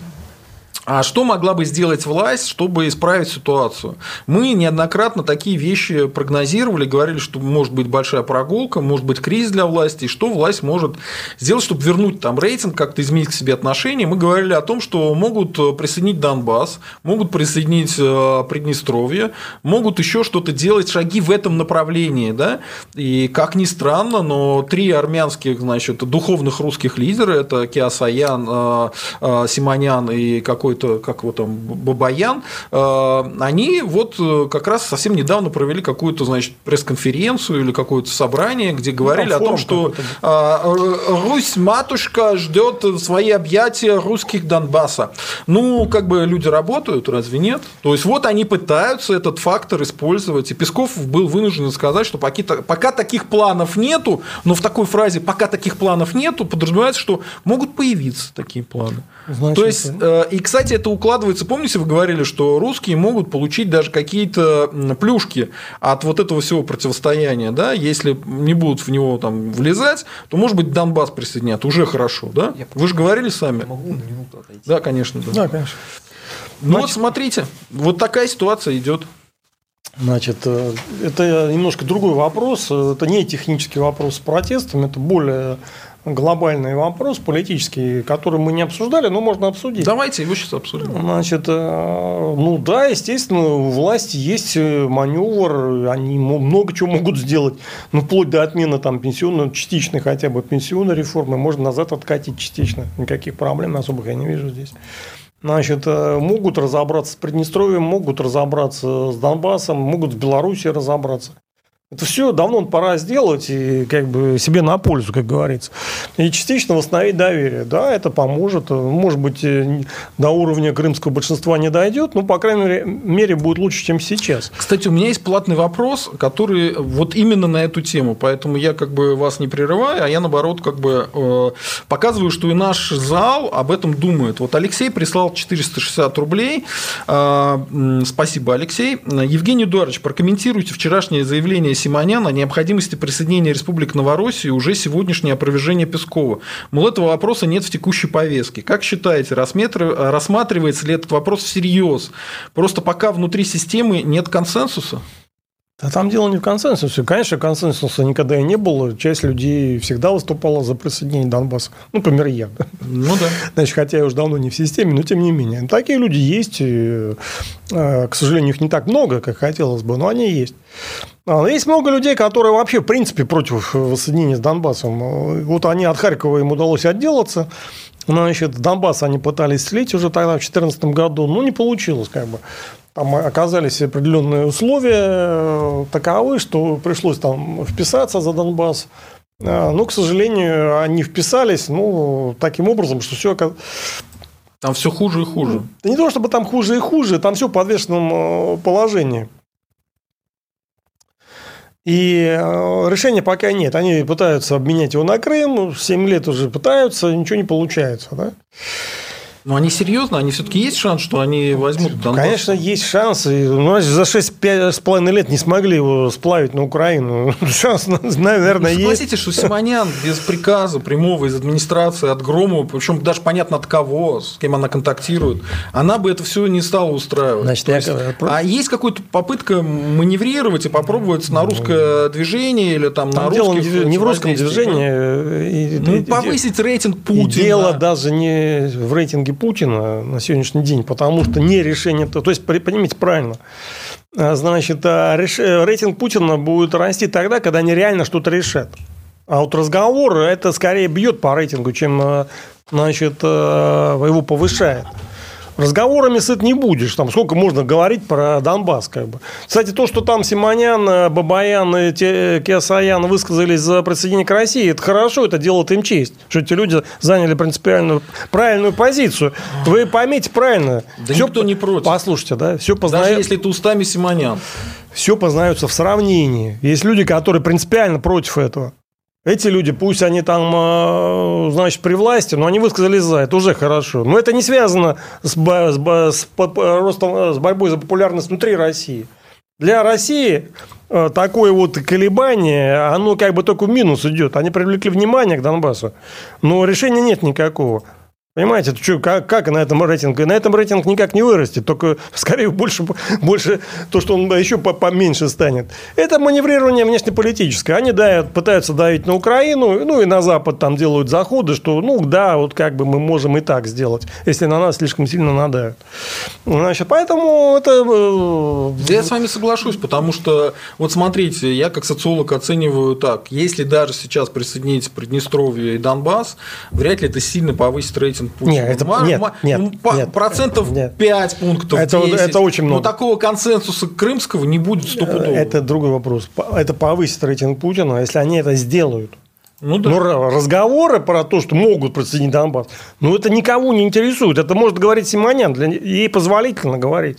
а что могла бы сделать власть, чтобы исправить ситуацию? Мы неоднократно такие вещи прогнозировали, говорили, что может быть большая прогулка, может быть кризис для власти, и что власть может сделать, чтобы вернуть там рейтинг, как-то изменить к себе отношения. Мы говорили о том, что могут присоединить Донбасс, могут присоединить э, Приднестровье, могут еще что-то делать, шаги в этом направлении. Да? И как ни странно, но три армянских значит, духовных русских лидера, это Киасаян, э, э, Симонян и какой-то, как его там, Бабаян, э, они вот э, как раз совсем недавно провели какую-то, значит, пресс-конференцию или какое-то собрание, где говорили о том, что а, Русь матушка ждет свои объятия русских Донбасса. Ну, как бы люди работают, разве нет? То есть вот они пытаются этот фактор использовать. И Песков был вынужден сказать, что пока, пока таких планов нету, но в такой фразе пока таких планов нету, подразумевается, что могут появиться такие планы. Значит, То есть, э, и, кстати, это укладывается, помните, вы говорили, что русские могут получить даже какие-то плюшки от вот этого всего противостояния, да, если не будут в него там влезать, то, может быть, Донбасс присоединят, уже хорошо, да? Вы же говорили сами. Могу на минуту отойти? Да, конечно, да. Да, конечно. Ну вот смотрите, вот такая ситуация идет. Значит, э, это немножко другой вопрос. Это не технический вопрос с протестом, это более глобальный вопрос политический, который мы не обсуждали, но можно обсудить. Давайте его сейчас обсудим. Значит, э, ну да, естественно, у власти есть э, маневр, они много чего могут сделать, ну, вплоть до отмены там пенсионной, частичной хотя бы пенсионной реформы, можно назад откатить частично, никаких проблем особых я не вижу здесь. Значит, э, могут разобраться с Приднестровьем, могут разобраться с Донбассом, могут с Белоруссией разобраться. Это все давно пора сделать и как бы себе на пользу, как говорится. И частично восстановить доверие. Да, это поможет. Может быть, э, до уровня крымского большинства не дойдет, но, по крайней мере, будет лучше, чем сейчас. Кстати, у меня есть платный вопрос, который вот именно на эту тему, поэтому я как бы вас не прерываю, а я наоборот как бы э, показываю, что и наш зал об этом думает. Вот Алексей прислал 460 рублей. М, Спасибо, Алексей. Евгений Эдуардович, прокомментируйте вчерашнее заявление Симоняна о необходимости присоединения Республик Новороссии уже сегодняшнее опровержение Пескова. Мол, этого вопроса нет в текущей повестке. Как считаете, рассматривается ли этот вопрос всерьез? Просто пока внутри системы нет консенсуса? А там дело не в консенсусе. Конечно, консенсуса никогда и не было. Часть людей всегда выступала за присоединение Донбасса. Ну, например, я. Ну да. Значит, хотя я уже давно не в системе, но тем не менее. Такие люди есть. и, э, К сожалению, их не так много, как хотелось бы, но они есть. А, Есть много людей, которые вообще, в принципе, против воссоединения с Донбассом. Вот они от Харькова им удалось отделаться. Значит, Донбасс они пытались слить уже тогда, в 2014 году, но не получилось как бы. Там оказались определенные условия э, таковы, что пришлось там вписаться за Донбасс. Э, Но, к сожалению, они вписались, ну, таким образом, что все Там все хуже и хуже. да не то, чтобы там хуже и хуже, там все в подвешенном э, положении. И решения пока нет. Они пытаются обменять его на Крым, 7 лет уже пытаются, ничего не получается. Да? Но они серьезно, они все-таки есть шанс, что они возьмут Донбасс? Конечно, есть шанс. Ну, за 6,5 лет не смогли его сплавить на Украину. Шанс, наверное, ну, есть. Согласитесь, что Симонян без приказа прямого из администрации от Громова, причем даже понятно от кого, с кем она контактирует, она бы это все не стала устраивать. Значит, есть, я... А есть какая-то попытка маневрировать и попробовать на русское движение или там, там на русских... Дело не в русском движении. Ну, повысить рейтинг Путина. Дело даже не в рейтинге политики Путина на сегодняшний день, потому что не решение, то есть, понимаете правильно, а, значит, а, рейтинг Путина будет расти тогда, когда они реально что-то решат. А вот разговор это скорее бьет по рейтингу, чем а, значит, его повышает разговорами сыт не будешь. Там сколько можно говорить про Донбасс, как бы. Кстати, то, что там Симонян, Бабаян и Киасаян высказались за присоединение к России, это хорошо, это делает им честь, что эти люди заняли принципиальную правильную позицию. Вы поймите правильно. Да все никто не против. Послушайте, да, все познается. Даже если это устами Симонян. Все познается в сравнении. Есть люди, которые принципиально против этого. Эти люди, пусть они там, э, значит, при власти, но они высказались за, это уже хорошо. Но это не связано с, с, с, ростом, с борьбой за популярность внутри России. Для России э, такое вот колебание, оно как бы только в минус идет. Они привлекли внимание к Донбассу, но решения нет никакого. Понимаете, что, как, как на этом рейтинге? На этом рейтинг никак не вырастет, только скорее больше, больше то, что он еще поменьше станет. Это маневрирование внешнеполитическое. Они дают, пытаются давить на Украину, ну и на Запад там делают заходы, что ну да, вот как бы мы можем и так сделать, если на нас слишком сильно надают. Значит, поэтому это... Э, да я с вами соглашусь, потому что, вот смотрите, я как социолог оцениваю так, если даже сейчас присоединить Приднестровье и Донбасс, вряд ли это сильно повысит рейтинг согласен Путин. Нет, это, Мар, нет, нет, ну, нет, процентов нет. 5 пунктов, это, 10. Это очень много. Но такого консенсуса крымского не будет стопудово. Это другой вопрос. Это повысит рейтинг Путина, если они это сделают. Ну, да. Но разговоры про то, что могут присоединить Донбасс, ну, это никого не интересует. Это может говорить Симонян, для, ей позволительно говорить.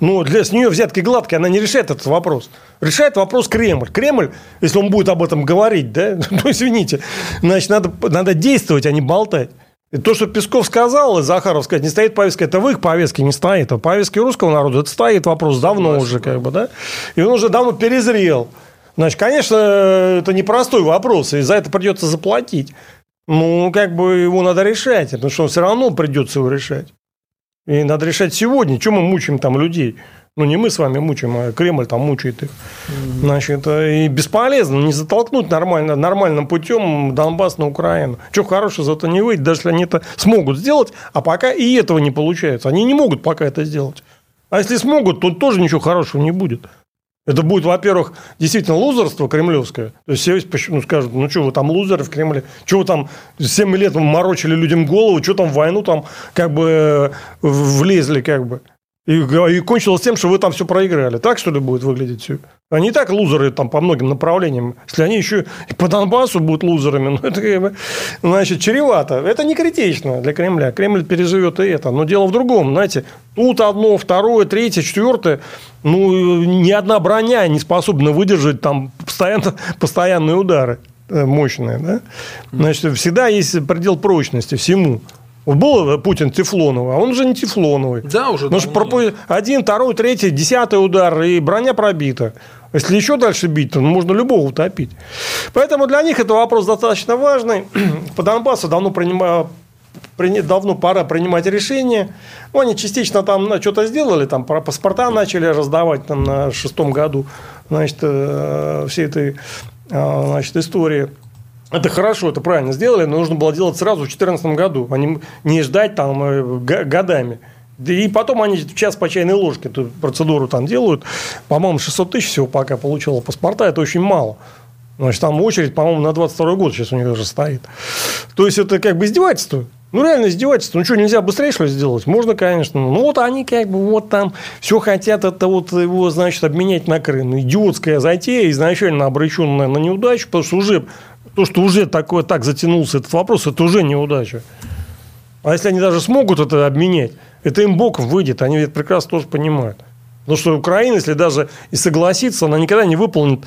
Ну, для, с нее взятки гладкие, она не решает этот вопрос. Решает вопрос Кремль. Кремль, если он будет об этом говорить, да, ну, извините, значит, надо, надо действовать, а не болтать. И то, что Песков сказал, и Захаров сказать, не стоит повестка, это в их повестке не стоит. А в повестке русского народа это стоит вопрос давно Согласен. уже, как бы, да? И он уже давно перезрел. Значит, конечно, это непростой вопрос, и за это придется заплатить. Ну, как бы его надо решать, потому что все равно придется его решать. И надо решать сегодня, чем мы мучаем там людей. Ну, не мы с вами мучаем, а Кремль там мучает их. Значит, и бесполезно не затолкнуть нормально, нормальным путем Донбасс на Украину. Что хорошего за это не выйдет, даже если они это смогут сделать, а пока и этого не получается. Они не могут пока это сделать. А если смогут, то тоже ничего хорошего не будет. Это будет, во-первых, действительно лузерство кремлевское. То есть все ну, скажут, ну что вы там лузеры в Кремле, что вы там 7 лет морочили людям голову, что там в войну там как бы э, влезли как бы. И, и кончилось тем, что вы там все проиграли. Так, что ли, будет выглядеть все? Они и так лузеры там по многим направлениям. Если они еще и по Донбассу будут лузерами, ну, это, как бы, значит, чревато. Это не критично для Кремля. Кремль переживет и это. Но дело в другом. Знаете, тут одно, второе, третье, четвертое. Ну, ни одна броня не способна выдержать там постоянно, постоянные удары э, мощные. Да? Значит, всегда есть предел прочности всему. Вот был Путин Тефлоновый, а он уже не Тефлоновый. Да, уже. Потому что пропу... один, второй, третий, десятый удар, и броня пробита. Если еще дальше бить, то можно любого утопить. Поэтому для них это вопрос достаточно важный. По Донбассу давно принимаю давно пора принимать решение. Ну, они частично там ну, что-то сделали, там паспорта начали раздавать там, на шестом году, значит, э, всей этой э, значит, истории. Это хорошо, это правильно сделали, но нужно было делать сразу в 2014 году, а не, ждать там э, годами. И потом они час по чайной ложке эту процедуру там делают. По-моему, 600 тысяч всего пока получило паспорта, это очень мало. Значит, там очередь, по-моему, на 22 год сейчас у них уже стоит. То есть, это как бы издевательство. Ну, реально издевательство. Ну, что, нельзя быстрее, что ли, сделать? Можно, конечно. Ну, вот они как бы вот там все хотят это вот его, значит, обменять на Крым. Идиотская затея, изначально обреченная на неудачу, потому что уже то, что уже такое, так затянулся этот вопрос, это уже неудача. А если они даже смогут это обменять, это им боком выйдет, они это прекрасно тоже понимают. Потому что Украина, если даже и согласится, она никогда не выполнит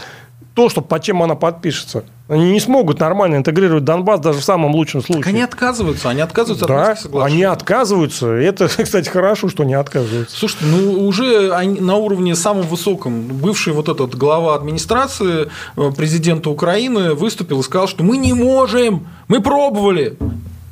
то, что, под чем она подпишется. Они не смогут нормально интегрировать Донбасс даже в самом лучшем случае. Так они отказываются, они отказываются да, от соглашений. они отказываются. Это, кстати, хорошо, что не отказываются. Слушайте, ну уже они на уровне самом высоком бывший вот этот глава администрации э, президента Украины выступил и сказал, что мы не можем, мы пробовали.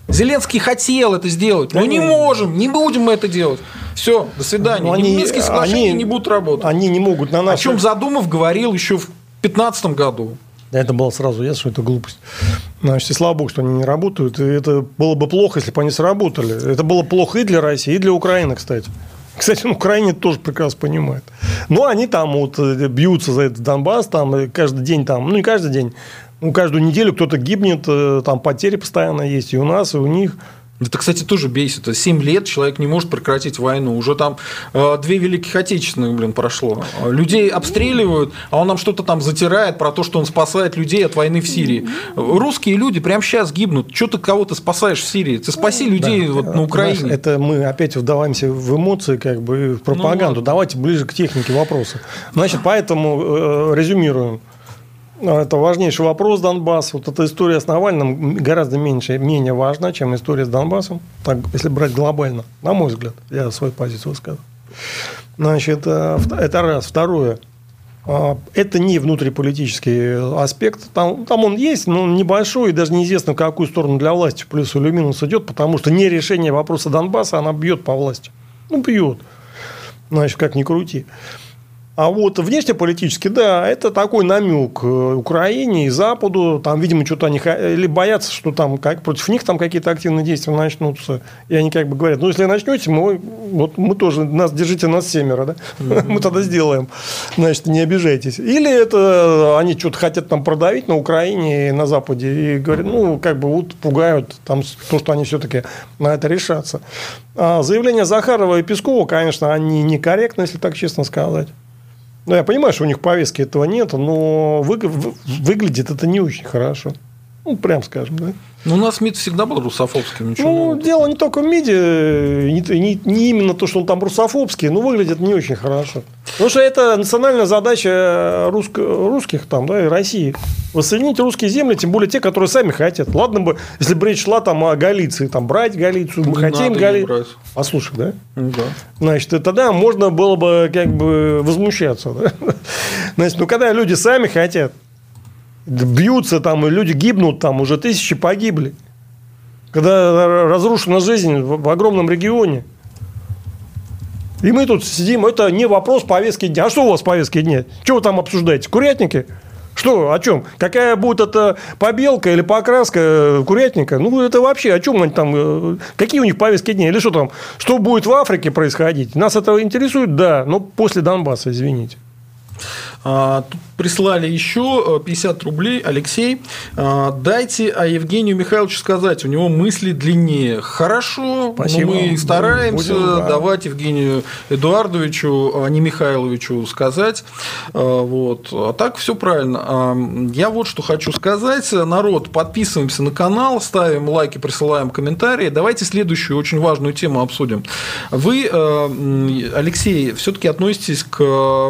Зеленский хотел это сделать, но не можем, не будем мы это делать. Все, до свидания. Но они, Минские соглашения они, не будут работать. Они не могут на нас. О чем Задумов говорил еще в 2015 году. Это было сразу ясно, что это глупость. Значит, и слава богу, что они не работают. И это было бы плохо, если бы они сработали. Это было плохо и для России, и для Украины, кстати. Кстати, на Украине тоже прекрасно понимают. Но они там вот э, бьются за этот Донбасс, там каждый день там, ну не каждый день, ну каждую неделю кто-то гибнет, э, там потери постоянно есть и у нас, и у них. Это, кстати, тоже бесит. Семь лет человек не может прекратить войну. Уже там э, две великих отечественных, блин, прошло. Людей обстреливают, а он нам что-то там затирает про то, что он спасает людей от войны в Сирии. Русские люди прямо сейчас гибнут. Что ты кого-то спасаешь в Сирии? Ты спаси людей да, вот на Украине. Знаешь, это мы опять вдаваемся в эмоции, как бы в пропаганду. Ну, Давайте ближе к технике вопроса. Значит, поэтому э, резюмируем. Это важнейший вопрос Донбасс. Вот эта история с Навальным гораздо меньше, менее важна, чем история с Донбассом, так, если брать глобально, на мой взгляд. Я свою позицию высказываю. Значит, э, это раз. Второе. А, это не внутриполитический аспект. Там, там он есть, но небольшой, и даже неизвестно, в какую сторону для власти плюс или минус идет, потому что не решение вопроса Донбасса, она бьет по власти. Ну, бьет. Значит, как ни крути. А вот внешнеполитически, да, это такой намек э, Украине и Западу. Там, видимо, что-то они или боятся, что там как, против них там какие-то активные действия начнутся. И они как бы говорят, ну, если начнете, мы, вот, мы тоже, нас держите нас семеро, да? Mm-hmm. мы тогда сделаем. Значит, не обижайтесь. Или это они что-то хотят там продавить на Украине и на Западе. И говорят, ну, как бы вот пугают там то, что они все-таки на это решатся. А заявления Захарова и Пескова, конечно, они некорректны, если так честно сказать. Ну, я понимаю, что у них повестки этого нет, но вы, выглядит это не очень хорошо. Ну, прям скажем, да. Ну, у нас МИД всегда был русофобским. Ничего ну, нового. дело не только в МИДе, не, не, не именно то, что он там русофобский, но выглядит не очень хорошо. Потому что это национальная задача русско, русских там, да, и России. Воссоединить русские земли, тем более те, которые сами хотят. Ладно бы, если бы речь шла там о Галиции, там брать Галицию, мы не хотим Галицию. Послушай, да? Ну, да. Значит, тогда можно было бы как бы возмущаться. Да? Значит, ну когда люди сами хотят, бьются там, и люди гибнут там, уже тысячи погибли. Когда разрушена жизнь в огромном регионе. И мы тут сидим, это не вопрос повестки дня. А что у вас повестки дня? Что вы там обсуждаете? Курятники? Что, о чем? Какая будет это побелка или покраска э, курятника? Ну, это вообще о чем они там? Э, какие у них повестки дня? Или что там? Что будет в Африке происходить? Нас это интересует? Да, но после Донбасса, извините. А, тут прислали еще 50 э, рублей. Алексей, а, дайте а Евгению Михайловичу сказать, у него мысли длиннее. Хорошо, Спасибо. мы стараемся Будем, да. давать Евгению Эдуардовичу, а не Михайловичу сказать. Вот. А так все правильно. Я вот что хочу сказать. Народ, подписываемся на канал, ставим лайки, присылаем комментарии. Давайте следующую очень важную тему обсудим. Вы, Алексей, все-таки относитесь к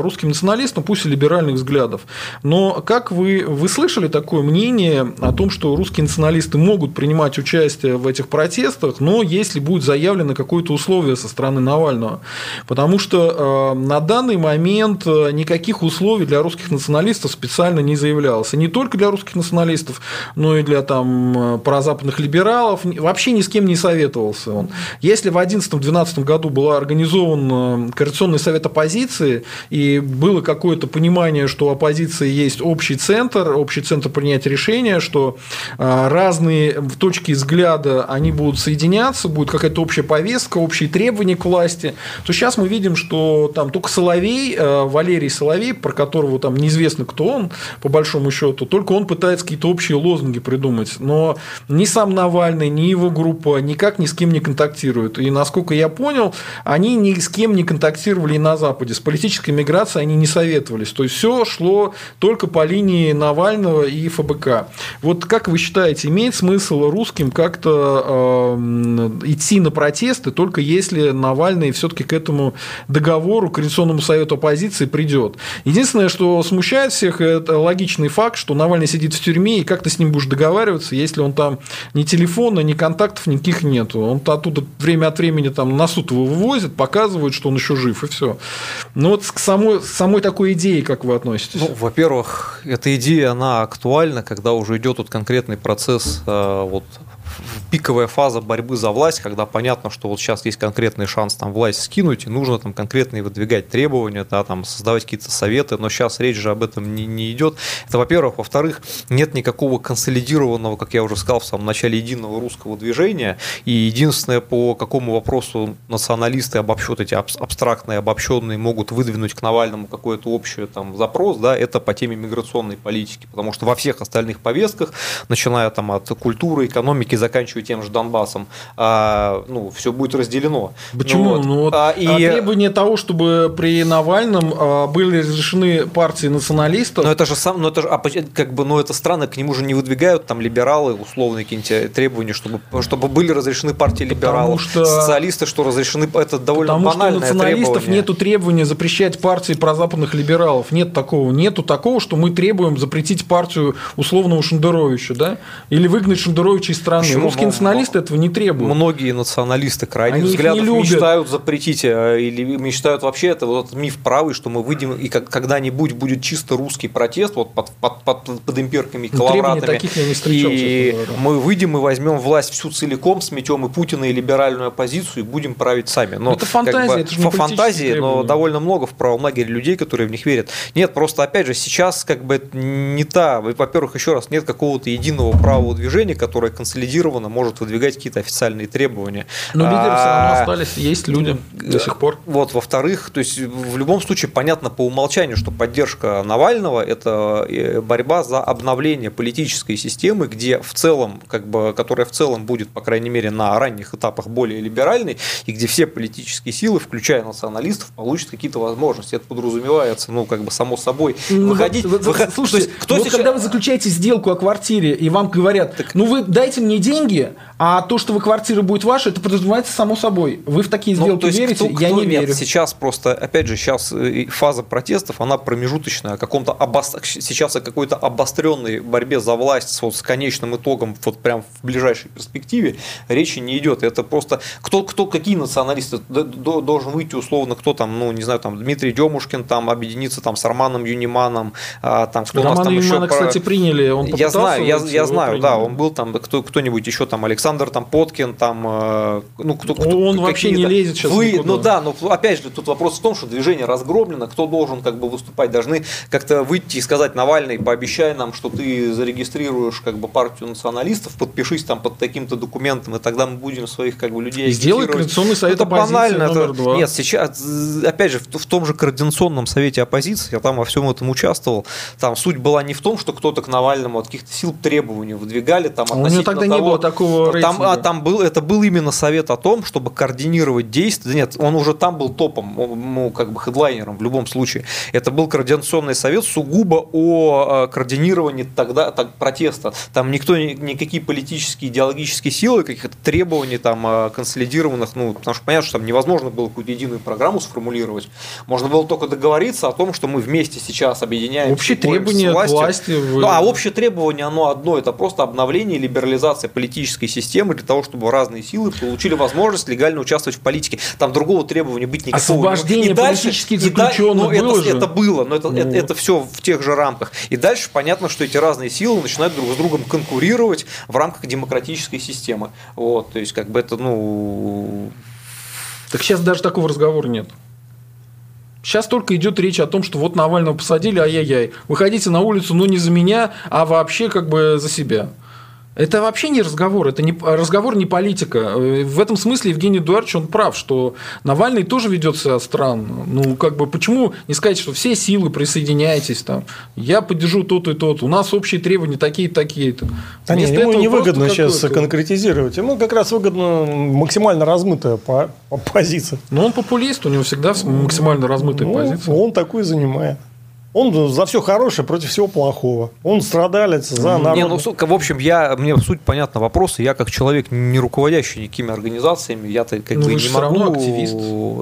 русским националистам, пусть и либеральных взглядов. Но как вы, вы слышали такое мнение о том, что русские националисты могут принимать участие в этих протестах, но если будет заявлено какое-то условие со стороны Навального? Потому что э, на данный момент э, никаких условий для русских националистов специально не заявлялось. И не только для русских националистов, но и для там, э, прозападных либералов. Вообще ни с кем не советовался он. Если в 2011-2012 году был организован Координационный совет оппозиции, и было какое-то понимание, понимание, что у оппозиции есть общий центр, общий центр принятия решения, что а, разные точки взгляда, они будут соединяться, будет какая-то общая повестка, общие требования к власти, то сейчас мы видим, что там только Соловей, а, Валерий Соловей, про которого там неизвестно, кто он, по большому счету, только он пытается какие-то общие лозунги придумать. Но ни сам Навальный, ни его группа никак ни с кем не контактируют. И, насколько я понял, они ни с кем не контактировали и на Западе. С политической миграцией они не советовались. То есть все шло только по линии Навального и ФБК. Вот как вы считаете, имеет смысл русским как-то э, идти на протесты, только если Навальный все-таки к этому договору, к Координационному совету оппозиции придет? Единственное, что смущает всех, это логичный факт, что Навальный сидит в тюрьме, и как ты с ним будешь договариваться, если он там ни телефона, ни контактов никаких нету. Он оттуда время от времени там на суд его вывозят, показывают, что он еще жив, и все. Ну вот к самой, самой такой идее, как вы относитесь? Ну, во-первых, эта идея, она актуальна, когда уже идет вот конкретный процесс э, вот, пиковая фаза борьбы за власть, когда понятно, что вот сейчас есть конкретный шанс там власть скинуть, и нужно там конкретные выдвигать требования, да, там создавать какие-то советы, но сейчас речь же об этом не, не идет. Это, во-первых. Во-вторых, нет никакого консолидированного, как я уже сказал в самом начале, единого русского движения, и единственное, по какому вопросу националисты обобщут эти абстрактные, обобщенные могут выдвинуть к Навальному какой-то общий там запрос, да, это по теме миграционной политики, потому что во всех остальных повестках, начиная там от культуры, экономики, заканчивая тем же Донбассом, а, ну, все будет разделено. Почему? Ну, вот. Ну, вот, а, и... требование того, чтобы при Навальном а, были разрешены партии националистов. Но это же сам, но это же, а, как бы, ну это странно, к нему же не выдвигают там либералы условные какие-нибудь требования, чтобы, чтобы были разрешены партии либералов, что... социалисты, что разрешены, это довольно Потому банальное что у националистов требование. нету требования запрещать партии прозападных либералов, нет такого, нету такого, что мы требуем запретить партию условного Шендеровича, да, или выгнать Шендеровича из страны. Почему? Русские националисты этого не требуют. Многие националисты крайних Они взглядов мечтают запретить э, или мечтают вообще, это вот миф правый, что мы выйдем и когда-нибудь будет чисто русский протест вот под, под, под, под имперками и коловратами. таких я не встречал, и мы выйдем и возьмем власть всю целиком, сметем и Путина, и либеральную оппозицию, и будем править сами. Но, это фантазия, как бы, это же не фантазии, но довольно много в правом лагере людей, которые в них верят. Нет, просто опять же, сейчас как бы не та, во-первых, еще раз, нет какого-то единого правого движения, которое консолидировано может выдвигать какие-то официальные требования. Но лидеры а, все равно остались, есть люди до сих пор. Вот, во-вторых, то есть в любом случае понятно по умолчанию, что поддержка Навального – это э, борьба за обновление политической системы, где в целом, как бы, которая в целом будет, по крайней мере, на ранних этапах более либеральной, и где все политические силы, включая националистов, получат какие-то возможности. Это подразумевается, ну, как бы само собой. Ну, выходить, вот, выход... Слушайте, кто вот сейчас... когда вы заключаете сделку о квартире, и вам говорят, так... ну вы дайте мне деньги, а то, что вы квартира будет ваша, это подразумевается само собой. Вы в такие ну, сделки ну, верите? Кто, Я не нет, верю. Сейчас просто, опять же, сейчас э, фаза протестов, она промежуточная, о каком-то обос... сейчас о какой-то обостренной борьбе за власть вот, с конечным итогом вот прям в ближайшей перспективе речи не идет. Это просто кто, кто какие националисты должен выйти условно, кто там, ну не знаю, там Дмитрий Демушкин там объединиться там с Романом Юниманом, а, там кто Романа у нас там Юнимана, еще кстати, приняли, он я знаю, я, я знаю, да, он был там, кто кто-нибудь еще там Александр там Поткин, там, э, ну, кто, кто Он вообще не лезет сейчас Вы, никуда. Ну да, но опять же, тут вопрос в том, что движение разгромлено, кто должен как бы выступать, должны как-то выйти и сказать Навальный, пообещай нам, что ты зарегистрируешь как бы партию националистов, подпишись там под таким-то документом, и тогда мы будем своих как бы людей Сделай координационный совет это банально, это, два. Нет, сейчас, опять же, в, в том же координационном совете оппозиции, я там во всем этом участвовал, там суть была не в том, что кто-то к Навальному от каких-то сил требований выдвигали, там а У него тогда того, не было такого там, а, там был, это был именно совет о том, чтобы координировать действия. Нет, он уже там был топом, ну, как бы хедлайнером в любом случае. Это был координационный совет сугубо о э, координировании тогда так, протеста. Там никто, никакие политические, идеологические силы, каких-то требований там э, консолидированных, ну, потому что понятно, что там невозможно было какую-то единую программу сформулировать. Можно было только договориться о том, что мы вместе сейчас объединяем. Общие требования власти. власти вы... ну, а общее требование, оно одно, это просто обновление и либерализация политической системы для того, чтобы разные силы получили возможность легально участвовать в политике. Там другого требования быть никакого. Освобождение и дальше, политических заключенных и, ну, было это, же. это было, но это, ну. это, это все в тех же рамках. И дальше понятно, что эти разные силы начинают друг с другом конкурировать в рамках демократической системы. Вот, то есть, как бы это, ну... Так сейчас даже такого разговора нет. Сейчас только идет речь о том, что вот Навального посадили, ай-яй-яй. Выходите на улицу, но не за меня, а вообще как бы за себя. Это вообще не разговор, это не, разговор не политика. Э, в этом смысле Евгений Эдуардович, он прав, что Навальный тоже ведет себя странно. Ну, как бы, почему не сказать, что все силы присоединяйтесь там, я поддержу тот и тот, у нас общие требования такие-то, такие-то. Да нет, ему не выгодно сейчас конкретизировать, ему как раз выгодно максимально размытая позиция. Но он популист, у него всегда максимально размытая ну, позиция. Он такой занимает. Он за все хорошее против всего плохого. Он страдалец за народ. Не, ну, в общем, я, мне суть понятна вопроса. Я как человек, не руководящий никакими организациями, я-то как Ну, бы вы не могу... равно активист.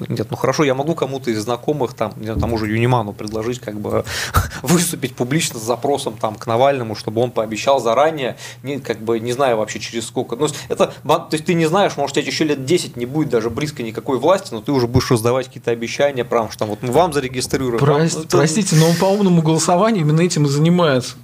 Нет, ну хорошо, я могу кому-то из знакомых, там, не тому же Юниману предложить как бы выступить публично с запросом там, к Навальному, чтобы он пообещал заранее, не, как бы не знаю вообще через сколько. Ну, это, то есть ты не знаешь, может, у тебя еще лет 10 не будет даже близко никакой власти, но ты уже будешь раздавать какие-то обещания, прям, что там, вот мы вам зарегистрируем. вам- Прости- это- Простите, но он по умному голосованию именно этим и занимается.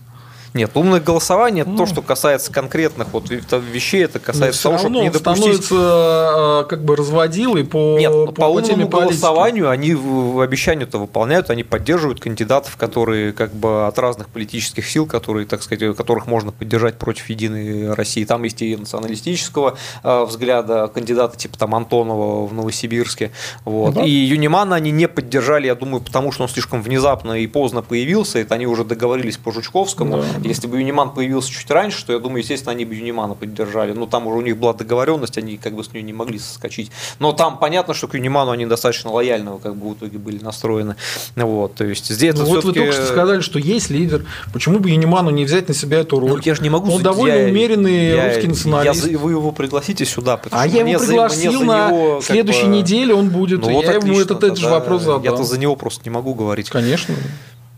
Нет, умное голосование это Ну. то, что касается конкретных вот вещей, это касается того, чтобы не допустить. становится э, как бы разводилой по, Нет, по, по, умному голосованию они обещания-то выполняют, они поддерживают кандидатов, которые как бы от разных политических сил, которые, так сказать, которых можно поддержать против Единой России. Там есть и националистического э, взгляда кандидата типа там Антонова в Новосибирске. Вот. Да. И Юнимана они не поддержали, я думаю, потому что он слишком внезапно и поздно появился. Это они уже договорились по Жучковскому. Да. Если бы Юниман появился чуть раньше, то я думаю, естественно, они бы Юнимана поддержали. Но там уже у них была договоренность, они как бы с нее не могли соскочить. Но там понятно, что к Юниману они достаточно лояльно как бы в итоге были настроены. Вот, то есть здесь Ну, вот вы только что сказали, что есть лидер. Почему бы Юниману не взять на себя эту роль? Ну, я же не могу... Он довольно я- умеренный я- русский я националист. за- вы его пригласите сюда, потому А что я его пригласил за на него, следующей бы- неделе, он будет. Ну, я вот ему отлично, этот, этот же вопрос задам. Я-то за него просто не могу говорить. Конечно.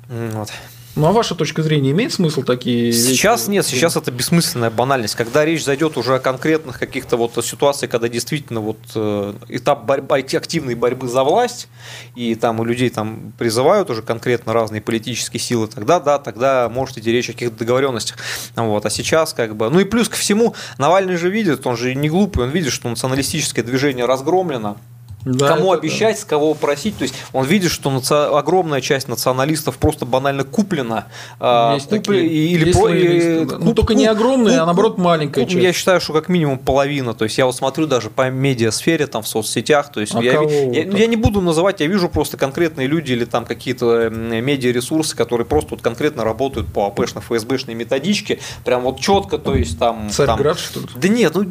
Вот. Ну, а ваша точка зрения имеет смысл такие Сейчас вещи? нет, сейчас это бессмысленная банальность. Когда речь зайдет уже о конкретных каких-то вот ситуациях, когда действительно вот э, этап борьбы, активной борьбы за власть, и там у людей там призывают уже конкретно разные политические силы, тогда да, тогда может идти речь о каких-то договоренностях. Вот. А сейчас как бы... Ну и плюс ко всему, Навальный же видит, он же не глупый, он видит, что националистическое движение разгромлено, Да, Кому это да. обещать, с кого просить. То есть он видит, что наци- огромная часть националистов просто банально куплена. а, Есть купле- такие. или Есть про- лоялисты, да. куп- Ну, только не куп- огромная, а куп- наоборот маленькая куп- часть. Я считаю, что как минимум половина. То есть я вот смотрю даже по медиасфере, там в соцсетях. То есть А я, кого я, так? я не буду называть, я вижу просто конкретные люди или там какие-то медиаресурсы, которые просто вот конкретно работают по АПшной, ФСБшной методичке. Прям вот четко, то есть там... там Царьград, что ли? да нет, ну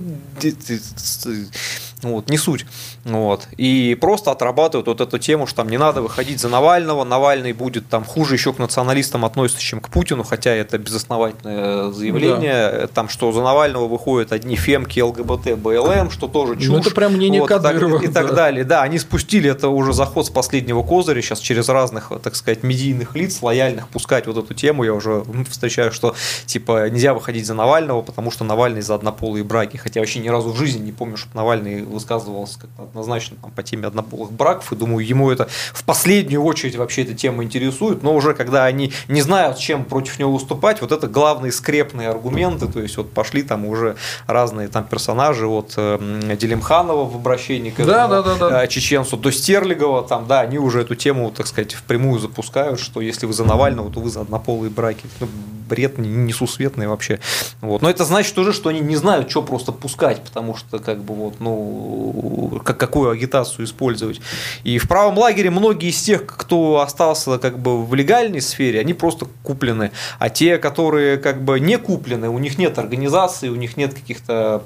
вот, не суть. Вот. И просто отрабатывают вот эту тему, что там не надо выходить за Навального, Навальный будет там хуже еще к националистам относится, чем к Путину, хотя это безосновательное заявление, там, что за Навального выходят одни фемки, ЛГБТ, БЛМ, что тоже чушь. Ну, это прям мнение Вот, и так- Кадырова, И так да. далее. Да, они спустили это уже заход с последнего козыря, сейчас через разных, так сказать, медийных лиц, лояльных, пускать вот эту тему. Я уже встречаю, что типа нельзя выходить за Навального, потому что Навальный за однополые браки. Хотя вообще ни разу в жизни не помню, чтобы Навальный высказывался как-то однозначно там, по теме однополых браков. И думаю, ему это в последнюю очередь вообще эта тема интересует. Но уже когда они не знают, чем против него выступать, вот это главные скрепные аргументы. То есть вот пошли там уже разные там персонажи от э, Делимханова в обращении к Да, этому, да, да, да. э, чеченцу до Стерлигова, там, да, они уже эту тему, так сказать, впрямую запускают, что если вы за Навального, то вы за однополые браки. Ну, бред не- несусветный вообще. Вот. Но это значит уже, что они не знают, что просто пускать, потому что, как бы, вот, ну, как, какую агитацию использовать. И в правом лагере многие из тех, кто остался, как бы, в легальной сфере, они просто куплены. А те, которые, как бы, не куплены, у них нет организации, у них нет каких-то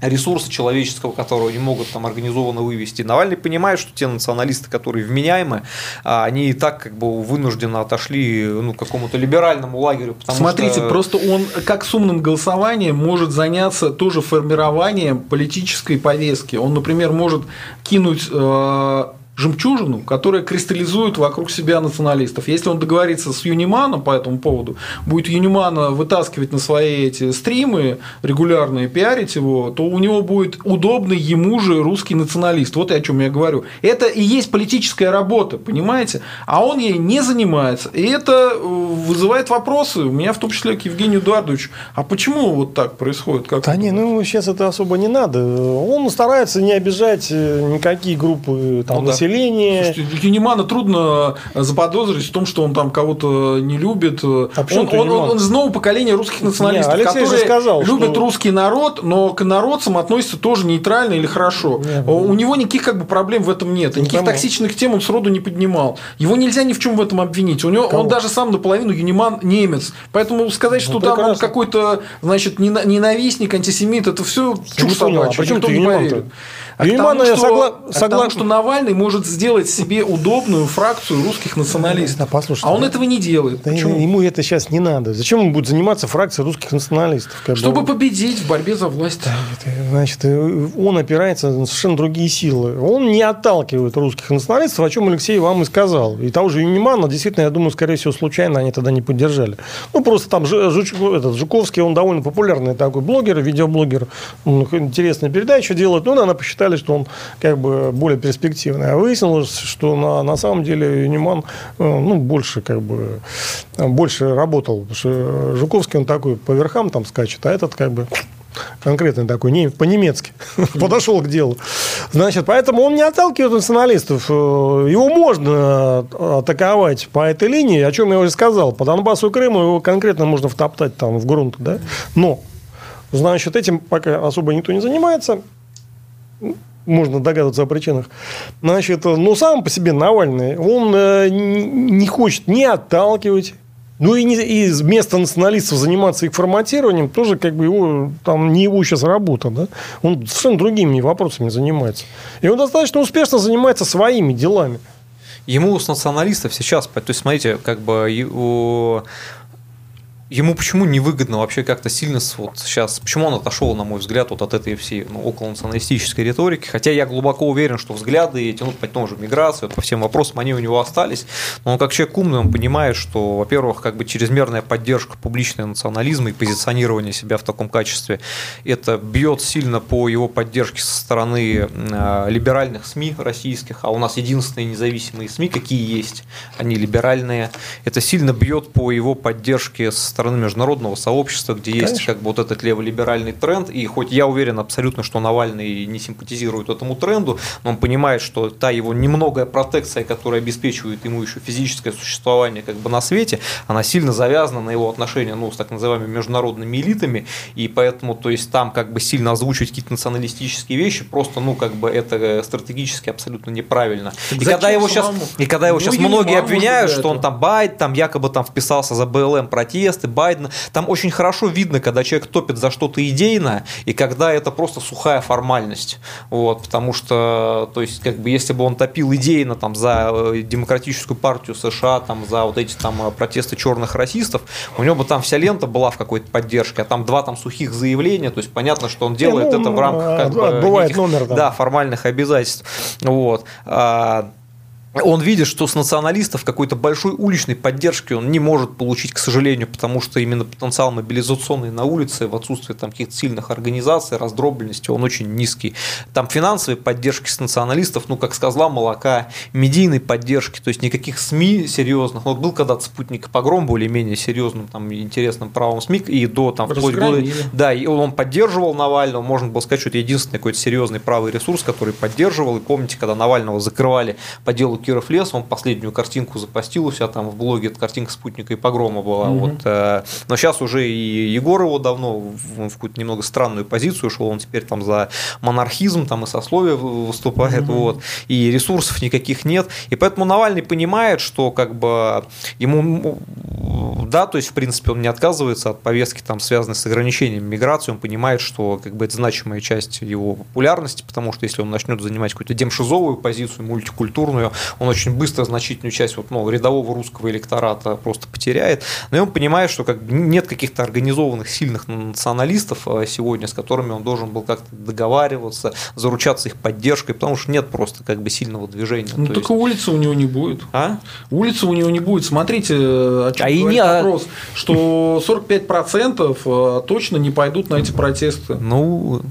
ресурса человеческого, которого не могут там организованно вывести. Навальный понимает, что те националисты, которые вменяемы, а, они и так как бы вынужденно отошли ну, к какому-то либеральному лагерю. Смотрите, что... просто он, как с умным голосованием, может заняться тоже формированием политической повестки. Он, например, может кинуть э, жемчужину, которая кристаллизует вокруг себя националистов. Если он договорится с Юниманом по этому поводу, будет Юнимана вытаскивать на свои эти стримы регулярные, пиарить его, то у него будет удобный ему же русский националист. Вот и о чем я говорю. Это и есть политическая работа, понимаете? А он ей не занимается. И это э, вызывает вопросы, у меня в том числе к Евгению Эдуардовичу. А почему вот так происходит? Как Да не, ну сейчас это особо не надо. Он старается не обижать э, никакие группы там, Ну да. Населения. Слушайте, Юнимана трудно заподозрить в том, что он там кого-то не любит. А почему он, ты он, Юниман? он из нового поколения русских националистов, Не, Алексей которые сказал, любят что- русский народ, но к народцам относятся тоже нейтрально или хорошо. Не, У него никаких как бы проблем в этом нет. Не Никаких пойму. токсичных тем он сроду не поднимал. Его нельзя ни в чем в этом обвинить. У него, Кого? он даже сам наполовину Юниман немец. Поэтому сказать, что Ну, там он какой-то значит, нена- ненавистник, антисемит, это все чушь а собачья. чем Никто тут не поверит. А к Юниман, тому, я что- согла- а к тому, что Навальный может сделать себе удобную фракцию русских националистов. Да, послушайте, а он этого не делает. Да Почему? Ему это сейчас не надо. Зачем он будет заниматься фракцией русских националистов? Как Чтобы бы... победить в борьбе за власть. Да, это, значит, он опирается на совершенно другие силы. Он не отталкивает русских националистов, о чем Алексей вам и сказал. И того же Юнимана, действительно, я думаю, скорее всего, случайно они тогда не поддержали. Ну, просто там Жуч... этот, Жуковский, он довольно популярный такой блогер, видеоблогер. Он интересные передачи делает. Ну, наверное, посчитали, что он как бы более перспективный. А выяснилось, что на, на самом деле Юниман э, ну, больше как бы больше работал. Потому что Жуковский, он такой по верхам там скачет, а этот как бы конкретно такой, не, по-немецки, подошел к делу. Значит, поэтому он не отталкивает националистов. Э, его можно атаковать по этой линии, о чем я уже сказал. По Донбассу и Крыму его конкретно можно втоптать там в грунт. Да? Но, значит, этим пока особо никто не занимается можно догадываться о причинах. Значит, ну, сам по себе Навальный, он э, не хочет не отталкивать, ну и, не, и вместо националистов заниматься их форматированием, тоже как бы его, там не его сейчас работа, да? Он совершенно другими вопросами занимается. И он достаточно успешно занимается своими делами. Ему с националистов сейчас, то есть, смотрите, как бы ему почему невыгодно вообще как-то сильно вот сейчас, почему он отошел, на мой взгляд, вот от этой всей ну, около националистической риторики, хотя я глубоко уверен, что взгляды эти, ну, по тому же миграции, по всем вопросам, они у него остались, но он как человек умный, он понимает, что, во-первых, как бы чрезмерная поддержка публичного национализма и позиционирование себя в таком качестве, это бьет сильно по его поддержке со стороны э, либеральных СМИ российских, а у нас единственные независимые СМИ, какие есть, они либеральные, это сильно бьет по его поддержке с стороны международного сообщества, где Конечно. есть как бы вот этот леволиберальный тренд, и хоть я уверен абсолютно, что Навальный не симпатизирует этому тренду, но он понимает, что та его немногая протекция, которая обеспечивает ему еще физическое существование как бы на свете, она сильно завязана на его отношения ну, с так называемыми международными элитами, и поэтому, то есть там как бы сильно озвучивать какие-то националистические вещи, просто, ну, как бы это стратегически абсолютно неправильно. и когда его сейчас, и когда его сейчас многие обвиняют, что он там байт, там якобы там вписался за БЛМ протесты, протесты Байдена. Там очень хорошо видно, когда человек топит за что-то идейное, и когда это просто сухая формальность. Вот, потому что, то есть, как бы, если бы он топил идейно там, за э, демократическую партию США, там, за вот эти там э, протесты черных расистов, у него бы там вся лента была в какой-то поддержке, а там два там сухих заявления, то есть понятно, что он делает ну, это в рамках как бы, неких, номер, да, формальных обязательств. Вот. А, он видит, что с националистов какой-то большой уличной поддержки он не может получить, к сожалению, потому что именно потенциал мобилизационный на улице в отсутствии там каких-то сильных организаций, раздробленности, он очень низкий. Там финансовой поддержки с националистов, ну, как с козла молока, медийной поддержки, то есть никаких СМИ серьезных. Вот был когда-то спутник погром более-менее серьезным, там, интересным правом СМИ, и до там, вплоть года, да, и он поддерживал Навального, можно было сказать, что это единственный какой-то серьезный правый ресурс, который поддерживал, и помните, когда Навального закрывали по делу Киров лес, он последнюю картинку запостил у себя там в блоге, это картинка спутника и погрома была. Угу. Вот, э, но сейчас уже и Егор его давно в, в какую-то немного странную позицию шел, он теперь там за монархизм там и сословие выступает, угу. вот, и ресурсов никаких нет. И поэтому Навальный понимает, что как бы ему, да, то есть в принципе он не отказывается от повестки там связанной с ограничением миграции, он понимает, что как бы это значимая часть его популярности, потому что если он начнет занимать какую-то демшизовую позицию, мультикультурную, он очень быстро значительную часть вот, ну, рядового русского электората просто потеряет. Но он понимает, что как, нет каких-то организованных сильных националистов а, сегодня, с которыми он должен был как-то договариваться, заручаться их поддержкой, потому что нет просто как бы сильного движения. Ну, только есть... улицы у него не будет. А? Улицы у него не будет. Смотрите, о чем а и не... Вопрос, что 45% а, точно не пойдут на эти протесты. Ну,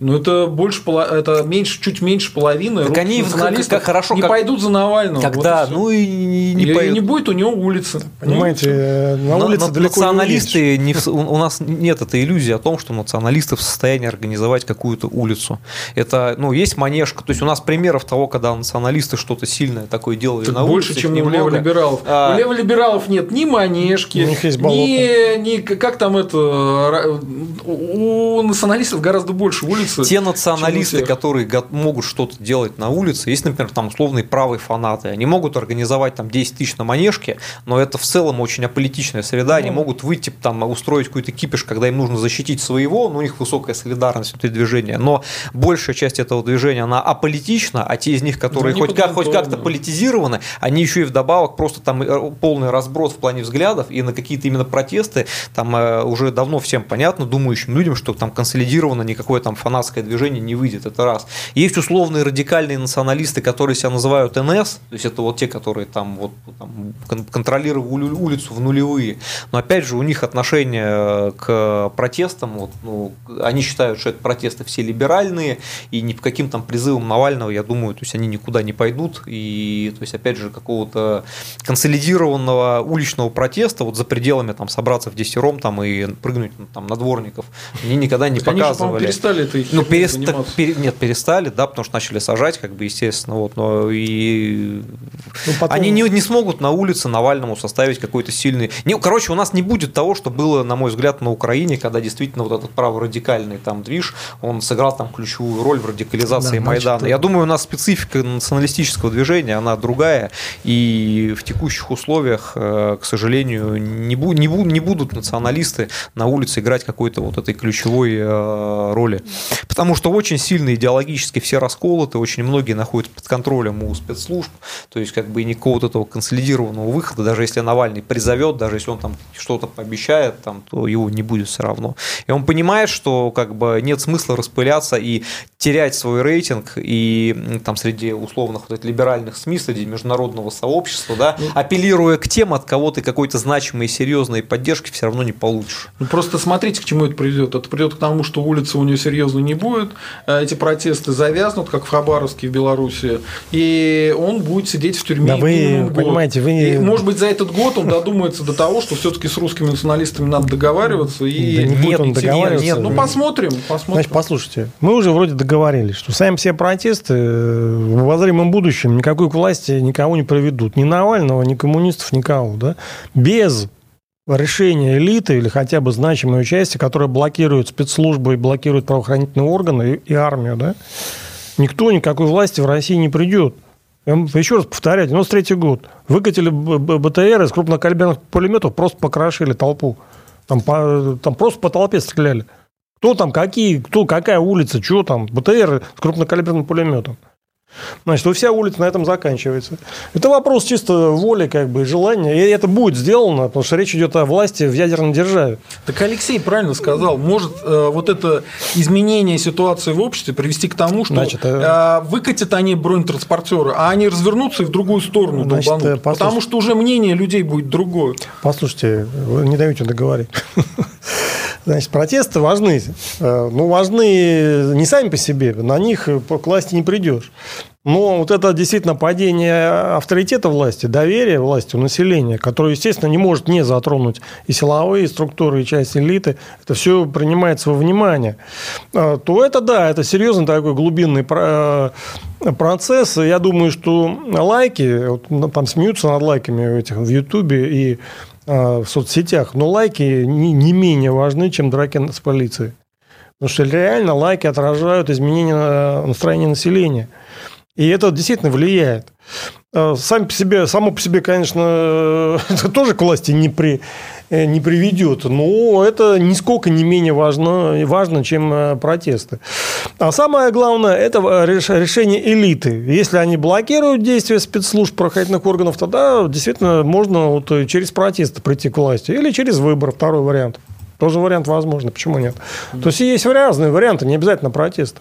ну, это больше это меньше, чуть меньше половины. Так они как, как хорошо не как... пойдут за Навального. Когда? Вот и ну и не, не, и, не будет у него улицы. Понимаете, на улице на, далеко националисты не, в, у нас нет этой иллюзии о том, что националисты в состоянии организовать какую-то улицу. Это, ну, есть манежка. То есть у нас примеров того, когда националисты что-то сильное такое делали так на больше, чем у леволибералов. А... У леволибералов нет ни манежки, ни, ни как там это у националистов гораздо больше улиц улице. Те националисты, которые могут что-то делать на улице, есть, например, там условные правые фанаты, они могут организовать там 10 тысяч на манежке, но это в целом очень аполитичная среда, они ну. могут выйти там устроить какой-то кипиш, когда им нужно защитить своего, ну, у них высокая солидарность внутри движения, но большая часть этого движения, она аполитична, а те из них, которые хоть, как, хоть как-то политизированы, они еще и вдобавок просто там э, полный разброс в плане взглядов и на какие-то именно протесты, там э, уже давно всем понятно, думающим людям, что там консолидировано никакое там фанатское движение не выйдет, это раз. Есть условные радикальные националисты, которые себя называют НС, то есть это вот те, которые там вот там, контролировали улицу в нулевые, но опять же у них отношение э, к протестам, вот, ну, они считают, что это протесты все либеральные, и ни по каким там призывам Навального, я думаю, то есть они никуда не пойдут, и то есть опять же какого-то консолидированного уличного протеста вот за пределами там собраться в десятером там и прыгнуть ну, там на дворников они никогда не они показывали. Же, перестали это ну, переста... пере... нет перестали, да, потому что начали сажать, как бы естественно, вот, но и ну, потом... они не, не смогут на улице Навальному составить какой-то сильный. Не, короче, у нас не будет того, что было, на мой взгляд, на Украине, когда действительно вот этот праворадикальный там движ, он сыграл там ключевую роль в радикализации да, Майдана. Значит, Я думаю, у нас специфика националистического движения, она другая, и в текущих условиях, э, к сожалению, не, бу- не, бу- не будут националисты на улице играть какой-то вот этой ключевой э, роли. Потому что очень сильно идеологически все расколоты, очень многие находятся под контролем у спецслужб, то есть как бы никакого вот этого консолидированного выхода, даже если Навальный призовет, даже если он там что-то пообещает, там, то его не будет все равно. И он понимает, что как бы нет смысла распыляться и терять свой рейтинг и там среди условных вот, либеральных СМИ, среди международного сообщества, да, ну, апеллируя к тем, от кого ты какой-то значимой и серьезной поддержки все равно не получишь. Ну, просто смотрите, к чему это приведет. Это приведет к тому, что улицы у нее серьезно не будет, э, эти протесты завязнут, как в Хабаровске в Беларуси, и он будет сидеть в тюрьме. Да вы понимаете, вы и, может быть, за этот год он додумается до того, что все-таки с русскими националистами надо договариваться. И да не будет он договариваться. Нет, ну посмотрим, посмотрим. Значит, послушайте, мы уже вроде договорились, что сами все протесты э, в обозримом будущем никакой к власти никого не приведут. Ни Навального, ни коммунистов, никого. Да? Без решения элиты или хотя бы значимой части, которая блокирует спецслужбы и блокирует правоохранительные органы и, и армию, да, никто никакой власти в России не придет. Еще раз повторяю, 93 год. Выкатили БТР из крупнокалиберных пулеметов, просто покрошили толпу. Там, по, там просто по толпе стреляли. Кто там, какие, кто, какая улица, что там, БТР с крупнокалиберным пулеметом. Значит, вся улица на этом заканчивается. Это вопрос чисто воли, как бы, желания. И это будет сделано, потому что речь идет о власти в ядерной державе. Так Алексей правильно сказал. Может э, вот это изменение ситуации в обществе привести к тому, что Значит, э... э выкатят они бронетранспортеры, а они развернутся и в другую сторону Значит, долбанут. Э, потому что уже мнение людей будет другое. Послушайте, вы не даете договорить. Значит, протесты важны. Э, ну, важны не сами по себе, на них к власти не придешь. Но вот это действительно падение авторитета власти, доверия власти у населения, которое, естественно, не может не затронуть и силовые структуры, и часть элиты, это все принимается во внимание, э, то это, да, это серьезный такой глубинный э, процесс. Я думаю, что лайки, вот, ну, там смеются над лайками этих в Ютубе и Э, в соцсетях, но лайки не, не менее важны, чем драки с полицией. Потому что реально лайки отражают изменение э, настроения населения. И это действительно влияет. Э, сам по себе, само по себе, конечно, это тоже к власти не, при, Э, не приведет. Но это нисколько не менее важно, важно, чем э, протесты. А самое главное – это решение элиты. Если они блокируют действия спецслужб правоохранительных органов, тогда действительно можно вот через протесты прийти к власти. Или через выбор, второй вариант. Тоже вариант возможно, почему нет? То есть есть разные варианты, не обязательно протест.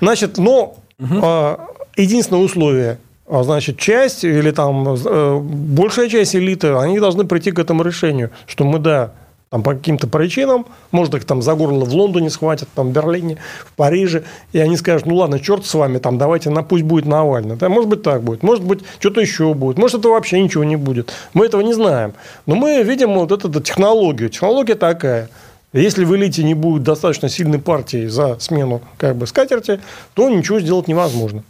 Значит, но mm-hmm. единственное условие значит, часть или там э, большая часть элиты, они должны прийти к этому решению, что мы, да, там по каким-то причинам, может, их там за горло в Лондоне схватят, там в Берлине, в Париже, и они скажут, ну ладно, черт с вами, там давайте, на, пусть будет Навальный. Да, может быть, так будет, может быть, что-то еще будет, может, это вообще ничего не будет. Мы этого не знаем. Но мы видим вот эту, эту технологию. Технология такая. Если в элите не будет достаточно сильной партии за смену как бы скатерти, то ничего сделать невозможно.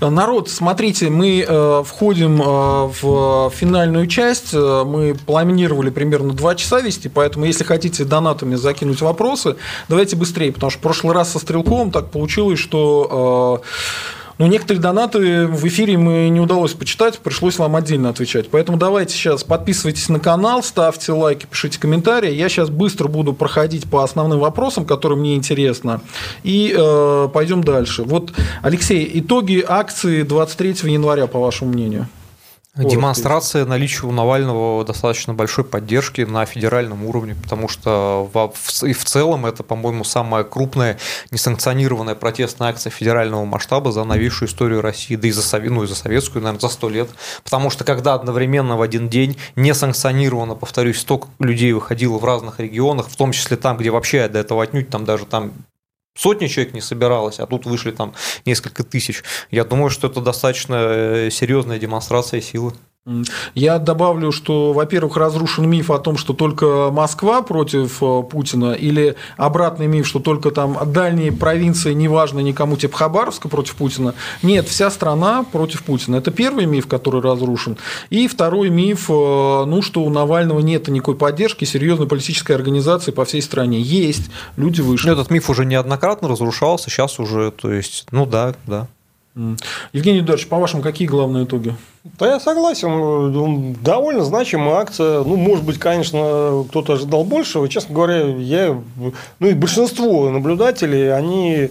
Народ, смотрите, мы э, входим э, в финальную часть. Э, мы планировали примерно 2 часа вести, поэтому если хотите донатами закинуть вопросы, давайте быстрее, потому что в прошлый раз со Стрелковым так получилось, что ну, некоторые донаты в эфире мы не удалось почитать, пришлось вам отдельно отвечать. Поэтому давайте сейчас подписывайтесь на канал, ставьте лайки, пишите комментарии. Я сейчас быстро буду проходить по основным вопросам, которые мне интересно, и э, пойдем дальше. Вот, Алексей, итоги акции 23 января, по вашему мнению? Демонстрация наличия у Навального достаточно большой поддержки на федеральном уровне, потому что в, и в целом это, по-моему, самая крупная несанкционированная протестная акция федерального масштаба за новейшую историю России, да и за, ну, и за советскую, наверное, за сто лет. Потому что когда одновременно в один день несанкционированно, повторюсь, столько людей выходило в разных регионах, в том числе там, где вообще до этого отнюдь там даже там сотни человек не собиралось, а тут вышли там несколько тысяч. Я думаю, что это достаточно э, серьезная демонстрация силы. Я добавлю, что, во-первых, разрушен миф о том, что только Москва против э, Путина, или обратный миф, что только там дальние провинции, неважно никому, типа Хабаровска против Путина. Нет, вся страна против Путина. Это первый миф, который разрушен. И второй миф, э, ну, что у Навального нет никакой поддержки серьезной политической организации по всей стране. Есть, люди вышли. Этот миф уже неоднократно разрушался, сейчас уже, то есть, ну да, да. Евгений Эдуардович, по-вашему, какие главные итоги? Да, я согласен. Довольно значимая акция. Ну, может быть, конечно, кто-то ожидал большего. Честно говоря, я, ну и большинство наблюдателей, они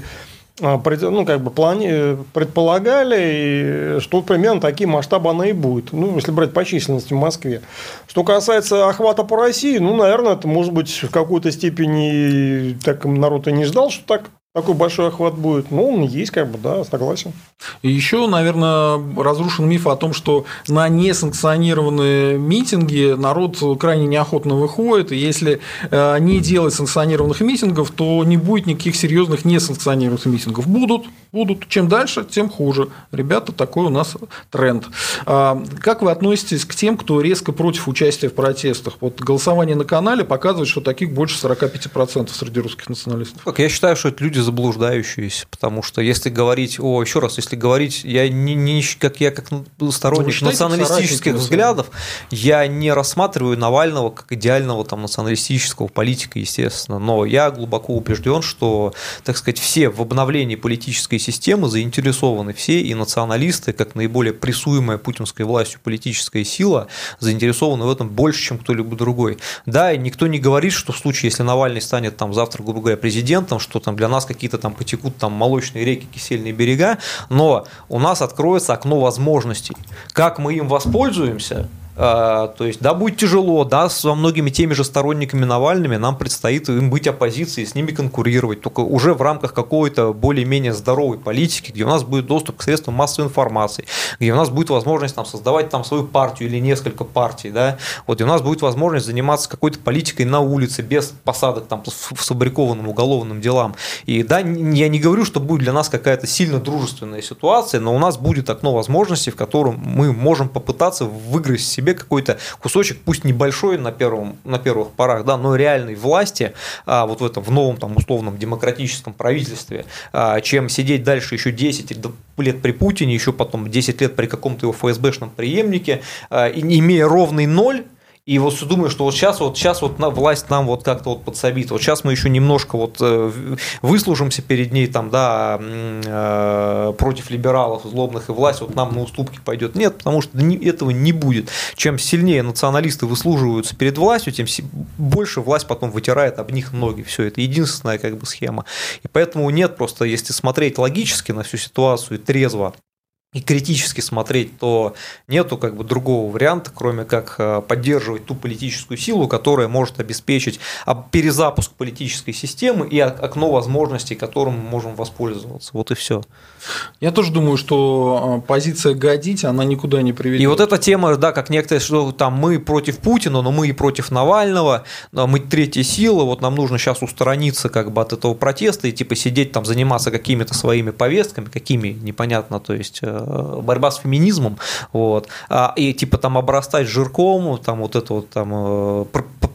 а, ну, как бы плани... предполагали, что примерно такие масштабы она и будет. Ну, если брать по численности в Москве. Что касается охвата по России, ну, наверное, это может быть в какой-то степени так народ и не ждал, что так такой большой охват будет. Ну, он есть, как бы, да, согласен. И еще, наверное, разрушен миф о том, что на несанкционированные митинги народ крайне неохотно выходит, и если э, не делать санкционированных митингов, то не будет никаких серьезных несанкционированных митингов. Будут, будут. Чем дальше, тем хуже. Ребята, такой у нас тренд. А, как вы относитесь к тем, кто резко против участия в протестах? Вот голосование на канале показывает, что таких больше 45% среди русских националистов. Как я считаю, что это люди заблуждающиеся, потому что если говорить, о, еще раз, если говорить, я не, не как я как сторонник ну, националистических взглядов, я не рассматриваю Навального как идеального там националистического политика, естественно, но я глубоко убежден, что, так сказать, все в обновлении политической системы заинтересованы, все и националисты, как наиболее прессуемая путинской властью политическая сила, заинтересованы в этом больше, чем кто-либо другой. Да, и никто не говорит, что в случае, если Навальный станет там завтра, грубо говоря, президентом, что там для нас какие-то там потекут там молочные реки, кисельные берега, но у нас откроется окно возможностей. Как мы им воспользуемся, то есть, да, будет тяжело, да, со многими теми же сторонниками Навальными нам предстоит им быть оппозицией, с ними конкурировать, только уже в рамках какой-то более-менее здоровой политики, где у нас будет доступ к средствам массовой информации, где у нас будет возможность там, создавать там свою партию или несколько партий, да, вот, и у нас будет возможность заниматься какой-то политикой на улице без посадок там в сфабрикованным уголовным делам. И да, я не говорю, что будет для нас какая-то сильно дружественная ситуация, но у нас будет окно возможностей, в котором мы можем попытаться выиграть себе себе какой-то кусочек, пусть небольшой на, первом, на первых порах, да, но реальной власти а, вот в этом в новом там условном демократическом правительстве, а, чем сидеть дальше еще 10 лет при Путине, еще потом 10 лет при каком-то его ФСБшном преемнике, а, и имея ровный ноль, и вот думаю, что вот сейчас вот сейчас вот власть нам вот как-то вот подсобит. Вот сейчас мы еще немножко вот э, выслужимся перед ней там, да, э, против либералов злобных и власть вот нам на уступки пойдет. Нет, потому что этого не будет. Чем сильнее националисты выслуживаются перед властью, тем больше власть потом вытирает об них ноги. Все это единственная как бы схема. И поэтому нет просто, если смотреть логически на всю ситуацию и трезво, и критически смотреть, то нету как бы другого варианта, кроме как э, поддерживать ту политическую силу, которая может обеспечить перезапуск политической системы и окно возможностей, которым мы можем воспользоваться. Вот и все. Я тоже думаю, что э, позиция годить, она никуда не приведет. И вот эта тема, да, как некоторые, что там мы против Путина, но мы и против Навального, мы третья сила, вот нам нужно сейчас устраниться как бы от этого протеста и типа сидеть там, заниматься какими-то своими повестками, какими, непонятно, то есть Э, борьба с феминизмом, вот, а, и типа там обрастать жирком, там вот это вот там э,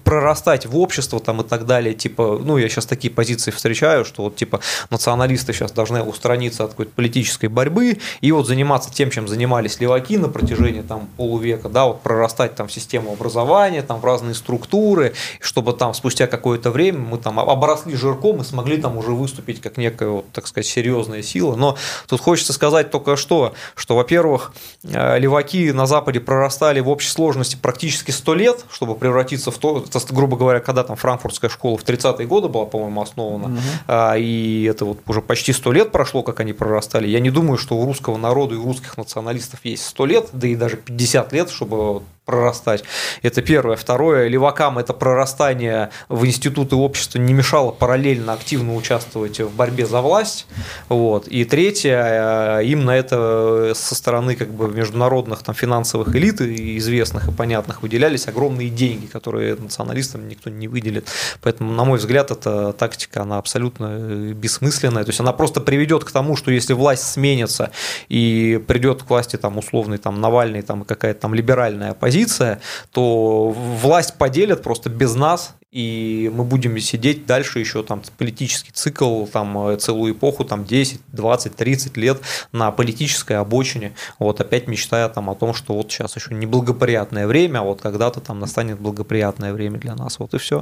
прорастать в общество там и так далее, типа, ну, я сейчас такие позиции встречаю, что вот, типа, националисты сейчас должны устраниться от какой-то политической борьбы и вот заниматься тем, чем занимались леваки на протяжении там полувека, да, вот прорастать там в систему образования, там в разные структуры, чтобы там спустя какое-то время мы там обросли жирком и смогли там уже выступить как некая, вот, так сказать, серьезная сила. Но тут хочется сказать только что, что, во-первых, э, леваки на Западе прорастали в общей сложности практически 100 лет, чтобы превратиться в то, грубо говоря, когда там франкфуртская школа в 30-е годы была, по-моему, основана, угу. и это вот уже почти 100 лет прошло, как они прорастали. Я не думаю, что у русского народа и у русских националистов есть 100 лет, да и даже 50 лет, чтобы прорастать. Это первое. Второе, левакам это прорастание в институты общества не мешало параллельно активно участвовать в борьбе за власть. Вот. И третье, э, им на это со стороны как бы международных там, финансовых элит известных и понятных выделялись огромные деньги, которые националистам никто не выделит. Поэтому, на мой взгляд, эта тактика, она абсолютно э, бессмысленная. То есть она просто приведет к тому, что если власть сменится и придет к власти там условный там Навальный там какая-то там либеральная оппозиция, оппозиция, то власть поделят просто без нас, и мы будем сидеть дальше еще там политический цикл, там э, целую эпоху, там 10, 20, 30 лет на политической обочине, вот опять мечтая там о том, что вот сейчас еще неблагоприятное время, а вот когда-то там настанет благоприятное время для нас, вот и все.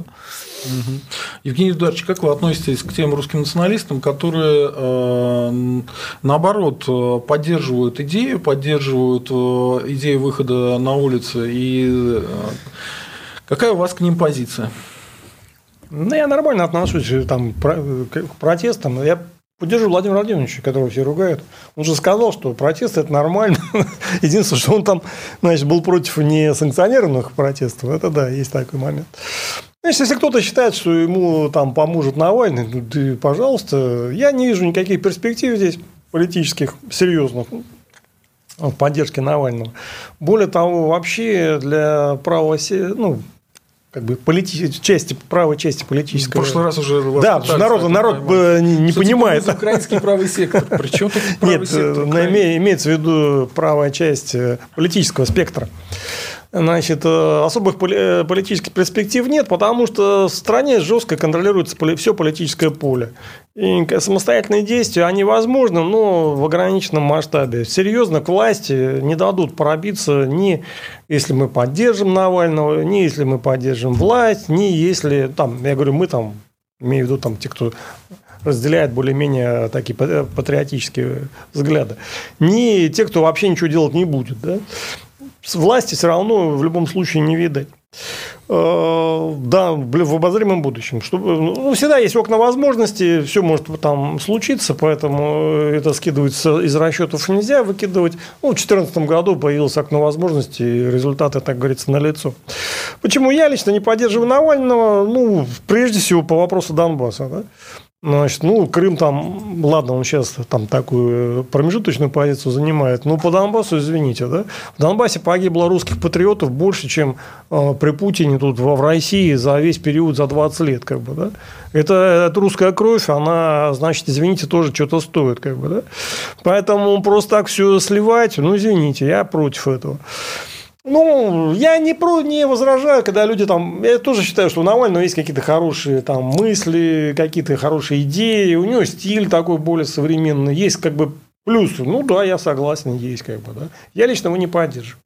Угу. Евгений Эдуардович, как вы относитесь к тем русским националистам, которые э, наоборот э, поддерживают идею, поддерживают идею выхода на улицы и какая у вас к ним позиция? Ну, я нормально отношусь там, к протестам. Я поддержу Владимира Владимировича, которого все ругают. Он же сказал, что протест – это нормально. Единственное, что он там значит, был против несанкционированных протестов. Это да, есть такой момент. Значит, если кто-то считает, что ему там поможет Навальный, ну, ты, пожалуйста, я не вижу никаких перспектив здесь политических, серьезных в поддержке Навального. Более того, вообще для правого, ну, как бы полити... части, правой части политической. В прошлый раз уже Да, народ, народ не, не понимает. Типа украинский правый сектор. Причем тут правый Нет, сектор имеется в виду правая часть э, политического спектра. Значит, э, особых э, политических перспектив нет, потому что в стране жестко контролируется все политическое поле. И самостоятельные действия, они возможны, но в ограниченном масштабе. Серьезно к власти не дадут пробиться ни если мы поддержим Навального, ни если мы поддержим власть, ни если, там, я говорю, мы там, имею в виду там те, кто разделяет более-менее такие патриотические взгляды, ни те, кто вообще ничего делать не будет. Да? Власти все равно в любом случае не видать. Э, да, в обозримом будущем. Чтобы, ну, всегда есть окна возможностей, все может там случиться, поэтому это скидывается из расчетов нельзя выкидывать. Ну, в 2014 году появилось окно возможностей, результаты, так говорится, на лицо. Почему я лично не поддерживаю Навального? Ну, прежде всего, по вопросу Донбасса. Да? Значит, ну, Крым там, ладно, он сейчас там такую промежуточную позицию занимает, но по Донбассу, извините, да, в Донбассе погибло русских патриотов больше, чем э, при Путине тут в, в России за весь период, за 20 лет, как бы, да. Это, это русская кровь, она, значит, извините, тоже что-то стоит, как бы, да. Поэтому просто так все сливать, ну, извините, я против этого. Ну, я не, про, не возражаю, когда люди там... Я тоже считаю, что у Навального есть какие-то хорошие там мысли, какие-то хорошие идеи, у него стиль такой более современный, есть как бы плюсы. Ну да, я согласен, есть как бы, да. Я лично его не поддерживаю.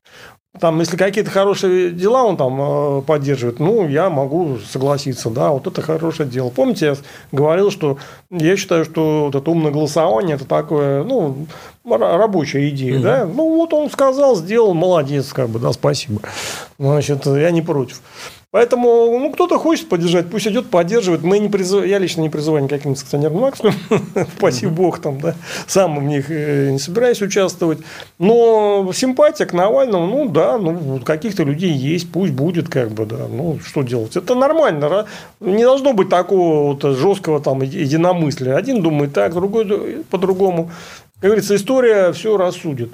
Там, если какие-то хорошие дела он там э, поддерживает, ну, я могу согласиться, да, вот это хорошее дело. Помните, я говорил, что я считаю, что вот это умное голосование, это такое, ну, рабочая идея, угу. да. Ну, вот он сказал, сделал, молодец, как бы, да, спасибо. Значит, я не против. Поэтому, ну, кто-то хочет поддержать, пусть идет, поддерживает. Мы не призыв... Я лично не призываю никаким акционерным акциям, спасибо бог там, да, сам в них э, не собираюсь участвовать. Но симпатия к Навальному, ну, да, ну, каких-то людей есть, пусть будет, как бы, да, ну, что делать. Это нормально, не должно быть такого вот жесткого там единомыслия. Один думает так, другой по-другому. Как говорится, история все рассудит.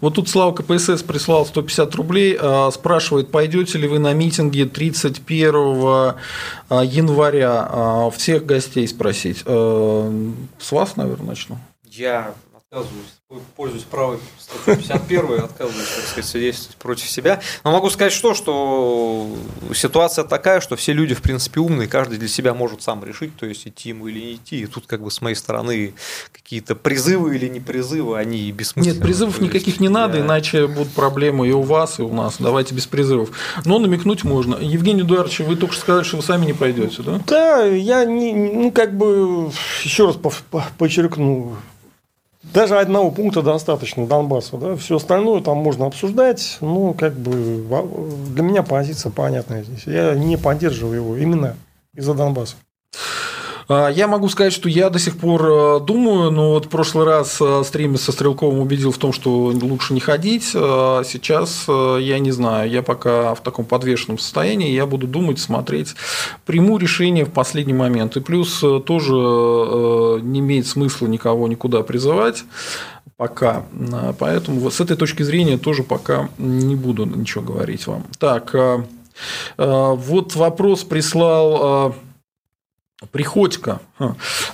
Вот тут Слава КПСС прислал 150 рублей, а, спрашивает, пойдете ли вы на митинги 31 а, января всех гостей спросить. С вас, наверное, начну. Я отказываюсь, пользуюсь правой статьей 51, отказываюсь, так сказать, свидетельствовать против себя. Но могу сказать что, что ситуация такая, что все люди, в принципе, умные, каждый для себя может сам решить, то есть идти ему или не идти. И тут как бы с моей стороны какие-то призывы или не призывы, они бессмысленны. Нет, призывов никаких не надо, я... иначе будут проблемы и у вас, и у нас. Давайте без призывов. Но намекнуть можно. Евгений Эдуардович, вы только что сказали, что вы сами не пойдете, да? Да, я не, ну как бы еще раз подчеркну, даже одного пункта достаточно Донбасса. Да? Все остальное там можно обсуждать. Ну, как бы для меня позиция понятная здесь. Я не поддерживаю его именно из-за Донбасса. А, я могу сказать, что я до сих пор э, думаю, но вот в прошлый раз э, стрим со Стрелковым убедил в том, что лучше не ходить. А сейчас э, я не знаю, я пока в таком подвешенном состоянии, я буду думать, смотреть, приму решение в последний момент. И плюс тоже не имеет смысла никого никуда призывать пока. Поэтому с этой точки зрения тоже пока не буду ничего говорить вам. Так, вот вопрос прислал Приходько.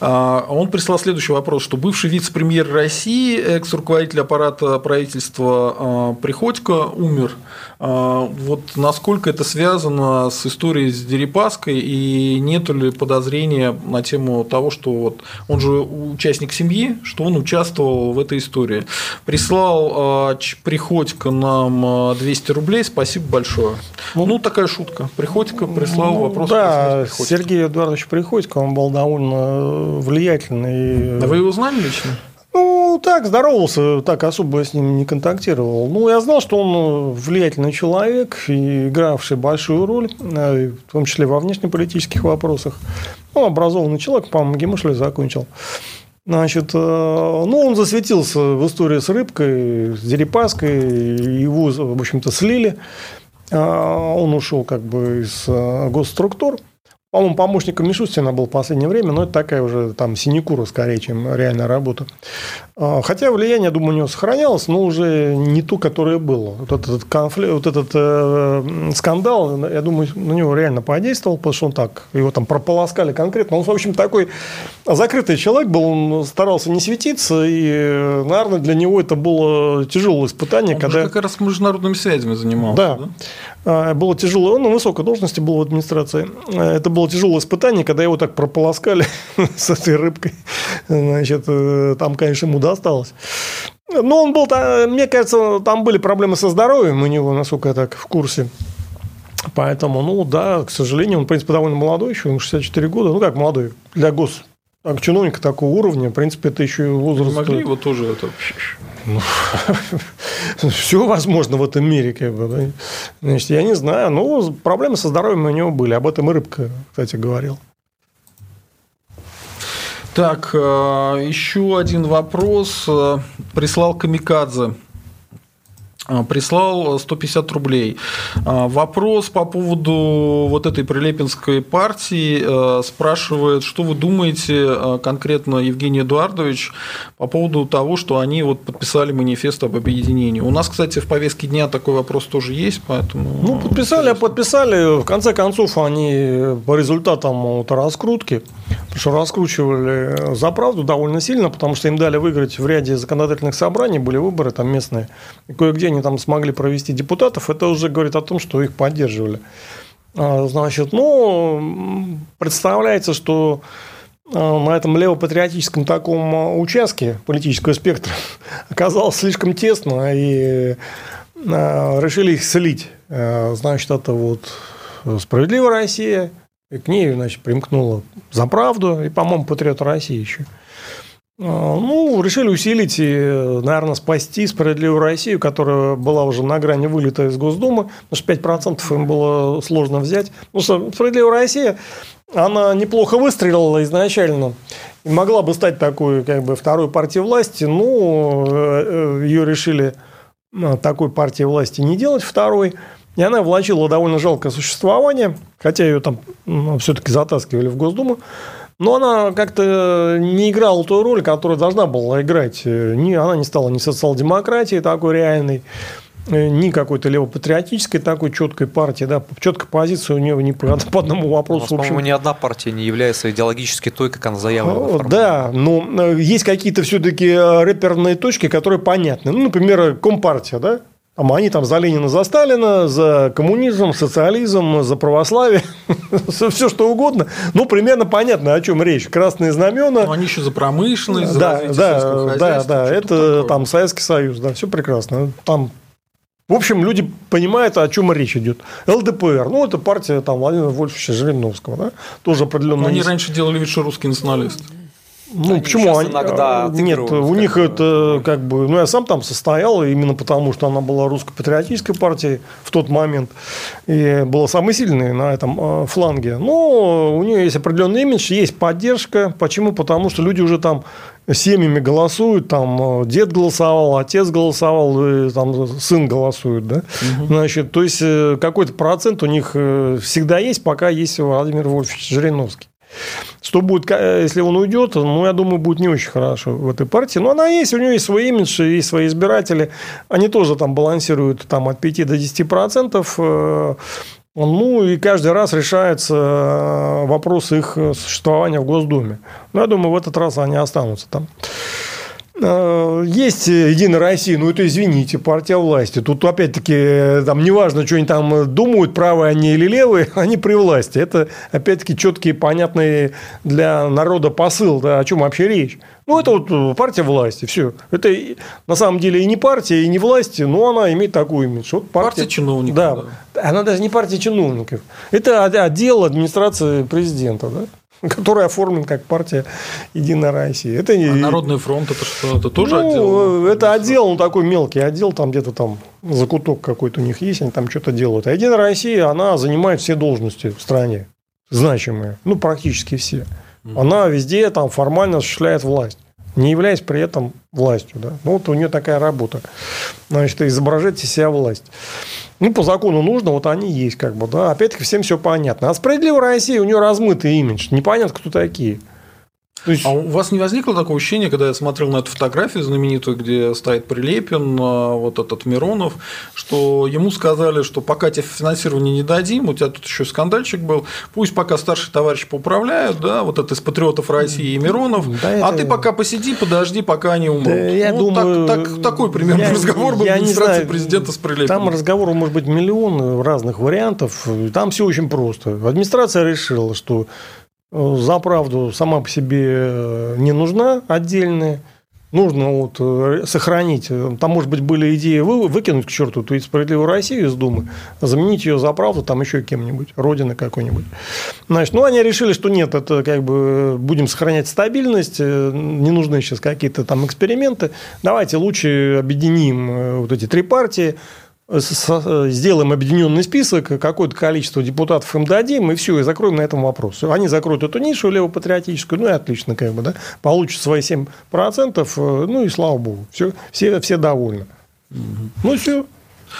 А, он прислал следующий вопрос, что бывший вице-премьер России, экс-руководитель аппарата правительства а, Приходько умер. А, вот насколько это связано с историей с Дерипаской и нет ли подозрения на тему того, что вот он же участник семьи, что он участвовал в этой истории. Прислал Приходько нам 200 рублей, спасибо большое. Ну, ну такая шутка. Приходько прислал ну, вопрос. Да, Сергей Эдуардович Приходько Приходько, он был довольно влиятельный. А вы его знали лично? Ну, так, здоровался, так особо с ним не контактировал. Ну, я знал, что он влиятельный человек, и игравший большую роль, э, в том числе во внешнеполитических вопросах. Он образованный человек, по-моему, ГИМШЛе закончил. Значит, э, ну, он засветился в истории с рыбкой, с Дерипаской, его, в общем-то, слили. Э, он ушел как бы из госструктур. По-моему, помощником Мишустина был в последнее время, но это такая уже там синекура скорее, чем реальная работа. А, хотя влияние, думаю, у него сохранялось, но уже не то, которое было. Вот этот, конфликт, вот этот э, скандал, я думаю, на него реально подействовал, потому что он так, его там прополоскали конкретно. Он, в общем, такой закрытый человек был, он старался не светиться, и, наверное, для него это было тяжелое испытание. Он когда... как раз международными связями занимался. Да. да? А, было тяжело, он на высокой должности был в администрации. Это было тяжелое испытание, когда его так прополоскали с этой рыбкой. Значит, э, там, конечно, ему досталось. Но он был, мне кажется, там были проблемы со здоровьем у него, насколько я так в курсе. Поэтому, ну да, к сожалению, он, в принципе, довольно молодой еще, ему 64 года. Ну, как молодой, для гос так, чиновника такого уровня, в принципе, это еще и возраст... Не могли его тоже это... Ну, все возможно в этом мире, как бы. Да? Значит, я не знаю, но проблемы со здоровьем у него были. Об этом и Рыбка, кстати, говорил. Так, э, еще один вопрос. Э, прислал Камикадзе. А, прислал 150 рублей. А, вопрос по поводу вот этой Прилепинской партии э, спрашивает, что вы думаете э, конкретно, Евгений Эдуардович, по поводу того, что они вот подписали манифест об объединении. У нас, кстати, в повестке дня такой вопрос тоже есть, поэтому... Ну, подписали, а подписали. В конце концов, они по результатам вот раскрутки, потому что раскручивали за правду довольно сильно, потому что им дали выиграть в ряде законодательных собраний, были выборы там местные, кое-где они там смогли провести депутатов, это уже говорит о том, что их поддерживали. А, значит, ну, представляется, что а, на этом левопатриотическом таком участке политического спектра оказалось слишком тесно, и а, решили их слить. Значит, это вот «Справедливая Россия», и к ней, значит, примкнула «За правду» и, по-моему, «Патриот России» еще. А, ну, решили усилить и, наверное, спасти справедливую Россию, которая была уже на грани вылета из Госдумы, потому что 5% им было сложно взять. Потому что справедливая Россия, она неплохо выстрелила изначально и могла бы стать такой, как бы, второй партией власти, но э, ее решили э, такой партии власти не делать второй. И она влачила довольно жалкое существование, хотя ее там ну, все-таки затаскивали в Госдуму. Но она как-то не играла ту роль, которую должна была играть. Не, она не стала ни социал-демократией такой реальной, э, ни какой-то левопатриотической такой четкой партии, да, четкая позиция у нее не по, по одному вопросу. У нас, по-моему, ни одна партия не является идеологически той, как она заявлена. Да, но э, есть какие-то все-таки реперные точки, которые понятны. Ну, например, Компартия, да, они там за Ленина, за Сталина, за коммунизм, социализм, за православие, все что угодно. Ну, примерно понятно, о чем речь. Красные знамена. Ну, они еще за промышленность, за да, да, да, да, это там Советский Союз, да, все прекрасно. Там в общем, люди понимают, о чем речь идет. ЛДПР, ну, это партия там, Владимира Вольфовича Жириновского, да, тоже определенно. Но они раньше делали вид, что русский националист. Ну, они почему? Они, иногда нет, у них это как бы... Ну, я сам там состоял, именно потому, что она была русско-патриотической партией в тот момент. И была самой сильной на этом э, фланге. Но у нее есть определенный имидж, есть поддержка. Почему? Потому что люди уже там семьями голосуют, там э, дед голосовал, отец голосовал, и, там сын голосует, да, угу. значит, то есть э, какой-то процент у них всегда есть, пока есть Владимир Вольфович Жириновский. Что будет, э, если он уйдет, ну, я думаю, будет не очень хорошо в этой партии. Но она есть, у нее есть свой имидж, есть свои избиратели. Они тоже там балансируют там, от 5 до 10 процентов. Э, ну, и каждый раз решается э, вопрос их существования в Госдуме. Но я думаю, в этот раз они останутся там. Э, есть Единая Россия, ну это, извините, партия власти. Тут, опять-таки, там неважно, что они там думают, правые они или левые, они при власти. Это, опять-таки, четкий, понятный для народа посыл, да, о чем вообще речь. Ну, это вот партия власти, все. Это на самом деле и не партия, и не власти, но она имеет такую имидж. Вот партия, партия чиновников. Да. да. Она даже не партия чиновников. Это отдел администрации президента, да? который оформлен как партия Единая Россия. Это не... А Народный фронт это что? Это тоже ну, отдел? Это отдел, ну, такой мелкий отдел, там где-то там закуток какой-то у них есть, они там что-то делают. А Единая Россия, она занимает все должности в стране, значимые, ну, практически все. Она везде там формально осуществляет власть не являясь при этом властью. Да? Ну, вот у нее такая работа. Значит, изображать из себя власть. Ну, по закону нужно, вот они есть, как бы, да. Опять-таки, всем все понятно. А справедливая Россия, у нее размытый имидж. Непонятно, кто такие. Есть... А у вас не возникло такого ощущения, когда я смотрел на эту фотографию знаменитую, где стоит Прилепин, а, вот этот Миронов, что ему сказали, что пока тебе финансирование не дадим, у тебя тут еще скандальчик был, пусть пока старшие товарищи поуправляют, да, вот это из патриотов России и Миронов, да, а это... ты пока посиди, подожди, пока они умрут. Да, я ну, думаю, так, так, такой примерно я, разговор был я в администрации знаю, президента с Прилепиным. Там разговоров может быть миллион разных вариантов, там все очень просто. Администрация решила, что за правду сама по себе э, не нужна отдельная. Нужно вот э, сохранить. Там, может быть, были идеи выкинуть к черту ту справедливую Россию из Думы, заменить ее за правду там еще кем-нибудь, Родина какой-нибудь. Значит, ну, они решили, что нет, это как бы будем сохранять стабильность, э, не нужны сейчас какие-то там эксперименты. Давайте лучше объединим вот эти три партии, сделаем объединенный список, какое-то количество депутатов им дадим, и все, и закроем на этом вопрос. Они закроют эту нишу левопатриотическую, ну и отлично, как бы, да, получат свои 7%, э, ну и слава богу, все, все, все довольны. Ну все.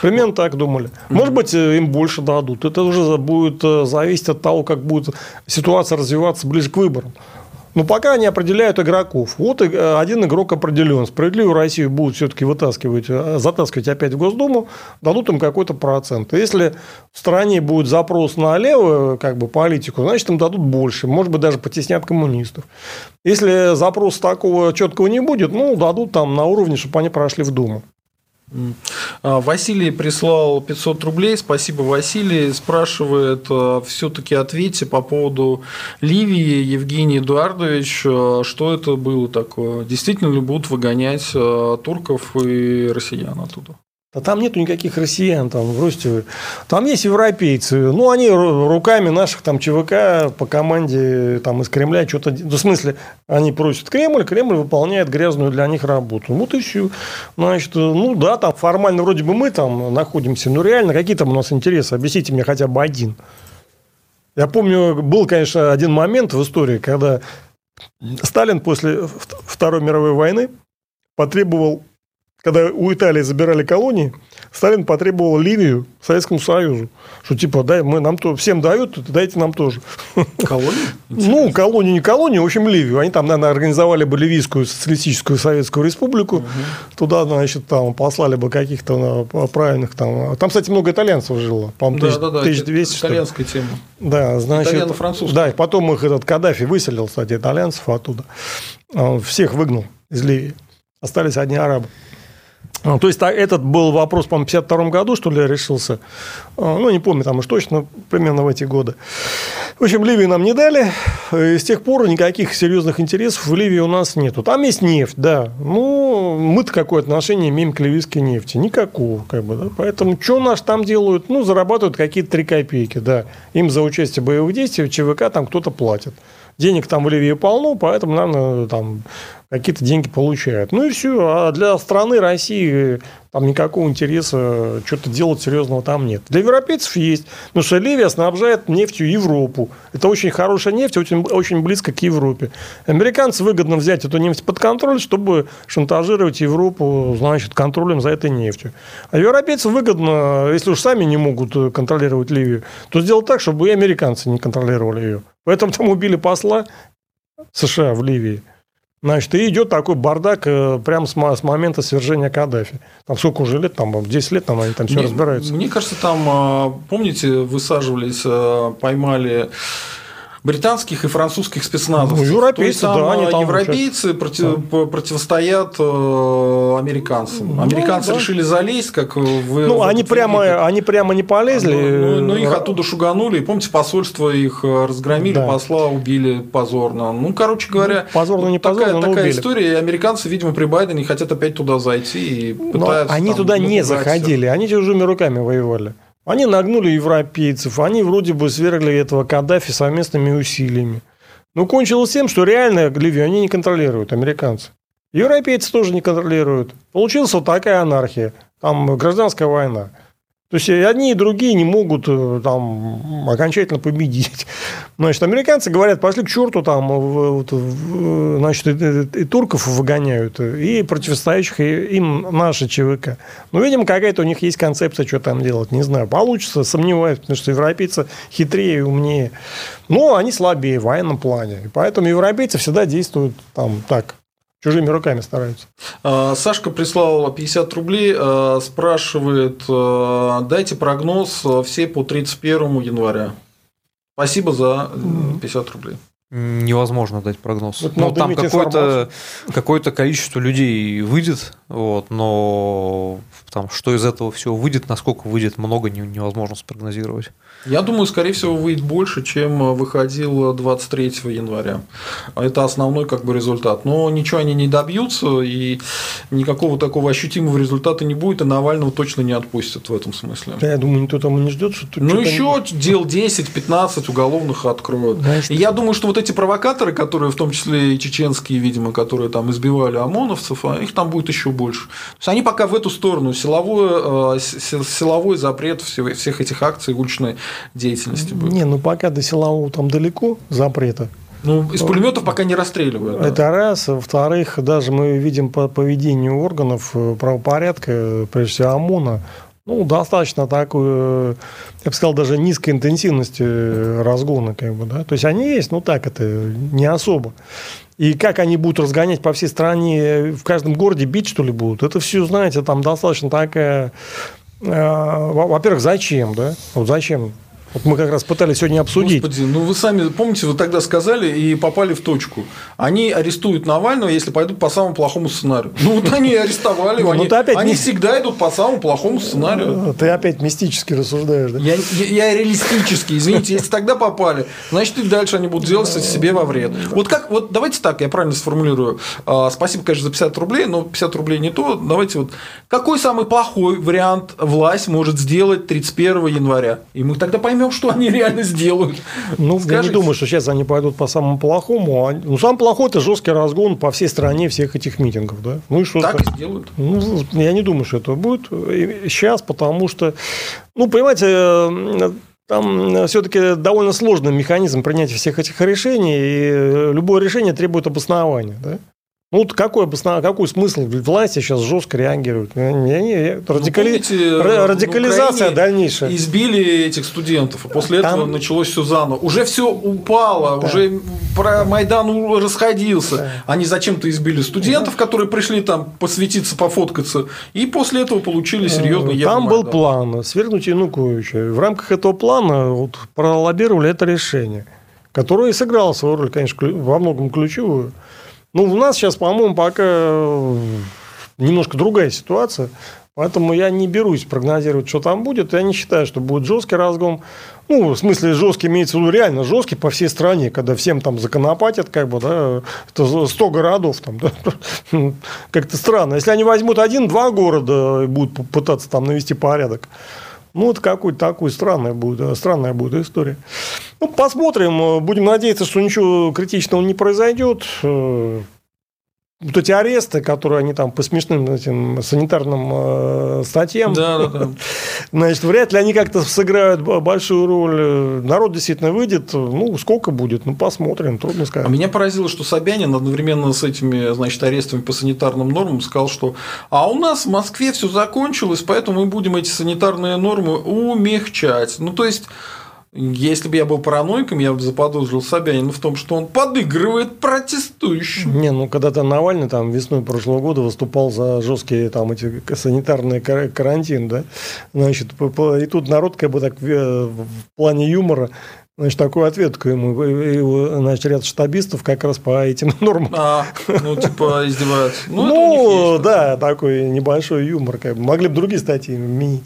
Примерно так думали. Может быть, э, им больше дадут. Это уже будет э, зависеть от того, как будет ситуация развиваться ближе к выборам. Но пока они определяют игроков. Вот э, один игрок определен. Справедливую Россию будут все-таки вытаскивать, э, затаскивать опять в Госдуму, дадут им какой-то процент. Если в стране будет запрос на левую как бы, политику, значит, им дадут больше. Может быть, даже потеснят коммунистов. Если запроса такого четкого не будет, ну, дадут там на уровне, чтобы они прошли в Думу. А, Василий прислал 500 рублей. Спасибо, Василий. Спрашивает, а, все-таки ответьте по поводу Ливии, Евгений Эдуардович, а, что это было такое? Действительно ли будут выгонять турков и россиян оттуда? Да там нету никаких россиян там в Ростове. Там есть европейцы. Ну, они руками наших там ЧВК по команде там из Кремля что-то... Ну, в смысле, они просят Кремль, Кремль выполняет грязную для них работу. Вот и все. Значит, ну да, там формально вроде бы мы там находимся, но реально какие там у нас интересы? Объясните мне хотя бы один. Я помню, был, конечно, один момент в истории, когда Сталин после Второй мировой войны потребовал когда у Италии забирали колонии, Сталин потребовал Ливию Советскому Союзу. Что типа, дай, мы нам то, всем дают, дайте нам тоже. Колонию? Ну, колонию, не колонию, в общем, Ливию. Они там, наверное, организовали бы Ливийскую социалистическую Советскую Республику. Туда, значит, там послали бы каких-то правильных там. Там, кстати, много итальянцев жило. По-моему, да, да, да, 1200. Итальянская тема. Да, значит. Итальяно-французская. Да, и потом их этот Каддафи выселил, кстати, итальянцев оттуда. Он всех выгнал из Ливии. Остались одни арабы. А, то есть этот был вопрос, по-моему, в 52 году, что ли, решился. А, ну, не помню там уж точно, примерно в эти годы. В общем, Ливию нам не дали. И с тех пор никаких серьезных интересов в Ливии у нас нету. Там есть нефть, да. Ну, мы-то какое отношение имеем к ливийской нефти? Никакого, как бы, да. Поэтому что наш там делают? Ну, зарабатывают какие-то три копейки, да. Им за участие в боевых действиях ЧВК там кто-то платит. Денег там в Ливии полно, поэтому, наверное, там какие-то деньги получают. Ну и все. А для страны России там никакого интереса что-то делать серьезного там нет. Для европейцев есть. Потому что Ливия снабжает нефтью Европу. Это очень хорошая нефть, очень, очень близко к Европе. Американцы выгодно взять эту нефть под контроль, чтобы шантажировать Европу, значит, контролем за этой нефтью. А европейцам выгодно, если уж сами не могут контролировать Ливию, то сделать так, чтобы и американцы не контролировали ее. Поэтому там убили посла США в Ливии. Значит, и идет такой бардак э, прямо с, с момента свержения Каддафи. Там сколько уже лет, там 10 лет, там они там все мне, разбираются. Мне кажется, там, а, помните, высаживались, э, поймали британских и французских спецназовцев. Ну, европейцы, То есть, да, они там европейцы против, да. противостоят э, американцам. Ну, Американцы да. решили залезть, как вы. Ну, они прямо, они прямо не полезли. Ну, ну, ну, их оттуда шуганули. И помните, посольство их э, разгромили, да. посла убили позорно. Ну, короче говоря, ну, позорно не позорно, такая, но такая убили. история. И американцы, видимо, при Байдене хотят опять туда зайти и пытаются. Но они там, туда не заходили, они чужими руками воевали. Они нагнули европейцев, они вроде бы свергли этого Каддафи совместными усилиями. Но кончилось тем, что реально Ливию они не контролируют, американцы. Европейцы тоже не контролируют. Получилась вот такая анархия. Там гражданская война. То есть одни и другие не могут э, там окончательно победить. Значит, американцы говорят, пошли к черту, там, вот, значит, и, и, и турков выгоняют, и противостоящих им наши ЧВК. Ну, видимо, какая-то у них есть концепция, что там делать. Не знаю, получится, сомневаюсь, потому что европейцы хитрее и умнее. Но они слабее в военном плане. И поэтому европейцы всегда действуют там так, чужими руками стараются. А, Сашка прислал 50 рублей, а, спрашивает, а, дайте прогноз все по 31 января. Спасибо за 50 рублей. Невозможно дать прогноз. Вот ну, там какое-то какое количество людей выйдет, вот, но там, что из этого всего выйдет, насколько выйдет, много невозможно спрогнозировать. Я думаю, скорее всего, выйдет больше, чем выходил 23 января. Это основной как бы результат. Но ничего они не добьются, и никакого такого ощутимого результата не будет, и Навального точно не отпустят в этом смысле. Да, я думаю, никто там не ждет, что Ну, еще не... дел 10-15 уголовных откроют. Да, и я думаю, что вот эти провокаторы, которые, в том числе и чеченские, видимо, которые там избивали ОМОНовцев, а их там будет еще больше. То есть они пока в эту сторону силовой, э, силовой запрет всех этих акций уличной деятельности будет. Не, ну пока до силового там далеко запрета. Ну, из пулеметов пока не расстреливают. Это да. раз. Во-вторых, даже мы видим по поведению органов э, правопорядка, прежде всего ОМОНа, ну, достаточно такую, я бы сказал, даже низкой интенсивности э, разгона, как бы, да. То есть они есть, но так это не особо. И как они будут разгонять по всей стране, в каждом городе бить, что ли, будут, это все, знаете, там достаточно такая... Э, во-первых, зачем, да? Вот зачем вот мы как раз пытались сегодня обсудить. Господи, ну вы сами помните, вы тогда сказали и попали в точку. Они арестуют Навального, если пойдут по самому плохому сценарию. Ну вот они арестовали, ну, они, опять они всегда идут по самому плохому сценарию. Ты опять мистически рассуждаешь, да? Я, я, я реалистически, извините, если тогда попали, значит и дальше они будут делать себе во вред. Вот как, вот давайте так, я правильно сформулирую. А, спасибо, конечно, за 50 рублей, но 50 рублей не то. Давайте вот, какой самый плохой вариант власть может сделать 31 января? И мы тогда поймем, поймем, что они реально сделают. Ну, Скажите. я не думаю, что сейчас они пойдут по самому плохому. А, ну, самый плохой – это жесткий разгон по всей стране всех этих митингов. Да? Ну, и что так и сделают. Ну, я не думаю, что это будет сейчас, потому что, ну, понимаете, э, там все-таки довольно сложный механизм принятия всех этих решений, и любое решение требует обоснования. Да? Ну, вот какой, какой смысл? Власти сейчас жестко реагируют. Не, не, радикали... ну, помните, радикализация дальнейшая. Избили этих студентов, а после Там... этого началось все заново. Уже все упало, да. уже про Майдан расходился. Да. Они зачем-то избили студентов, да. которые пришли там посвятиться, пофоткаться, и после этого получили серьезный Там был план свергнуть Януковича. В рамках этого плана вот, пролоббировали это решение, которое и сыграло свою роль, конечно, во многом ключевую. Ну, у нас сейчас, по-моему, пока э, немножко другая ситуация. Поэтому я не берусь прогнозировать, что там будет. Я не считаю, что будет жесткий разгон. Ну, в смысле, жесткий имеется в виду реально жесткий по всей стране, когда всем там законопатят, как бы, да, это 100 городов там, да. Как-то странно. Если они возьмут один-два города и будут пытаться там навести порядок, ну, это какой-то такой странная будет, странная будет история. Ну, посмотрим. Будем надеяться, что ничего критичного не произойдет вот эти аресты, которые они там по смешным этим санитарным э, статьям, да, да, да. значит, вряд ли они как-то сыграют большую роль. Народ действительно выйдет, ну, сколько будет, ну, посмотрим, трудно сказать. А меня поразило, что Собянин одновременно с этими, значит, арестами по санитарным нормам сказал, что а у нас в Москве все закончилось, поэтому мы будем эти санитарные нормы умягчать. Ну, то есть если бы я был параноиком, я бы заподозрил Собянина в том, что он подыгрывает протестующим. Не, ну когда-то Навальный там весной прошлого года выступал за жесткие там эти санитарные карантин, да, значит, и тут народ как бы так э, в плане юмора Значит, такую ответку ему, и, значит, ряд штабистов как раз по этим нормам. А, ну, типа, издеваются. Ну, ну есть, да, такой небольшой юмор. Как бы. Могли бы другие статьи менять.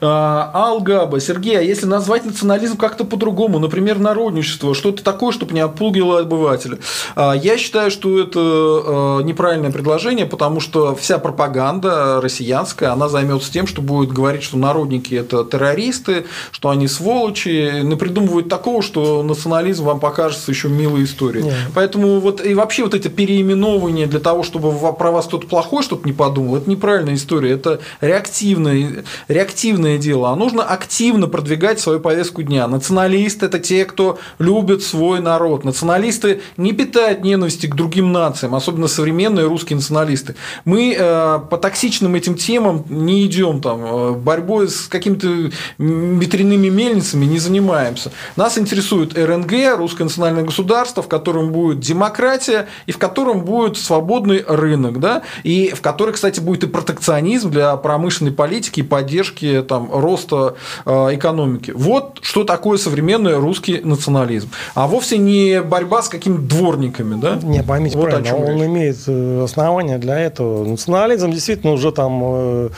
А, Алгаба, Сергей, а если назвать национализм как-то по-другому, например, народничество, что-то такое, чтобы не отпугивало обывателя? А, я считаю, что это а, неправильное предложение, потому что вся пропаганда россиянская, она займется тем, что будет говорить, что народники – это террористы, что они сволочи, напридумывают такого, что национализм вам покажется еще милой историей. Нет. Поэтому вот и вообще вот это переименование для того, чтобы про вас кто-то плохой что-то не подумал, это неправильная история, это реактивная реактивное дело, а нужно активно продвигать свою повестку дня. Националисты – это те, кто любит свой народ. Националисты не питают ненависти к другим нациям, особенно современные русские националисты. Мы э, по токсичным этим темам не идем там, э, борьбой с какими-то ветряными мельницами не занимаемся. Нас интересует РНГ, русское национальное государство, в котором будет демократия и в котором будет свободный рынок, да, и в которой, кстати, будет и протекционизм для промышленной политики и поддержки там, роста э, экономики. Вот что такое современный русский национализм. А вовсе не борьба с какими-то дворниками. Да? Не, поймите вот правильно, он речь. имеет э, основания для этого. Национализм действительно уже там э,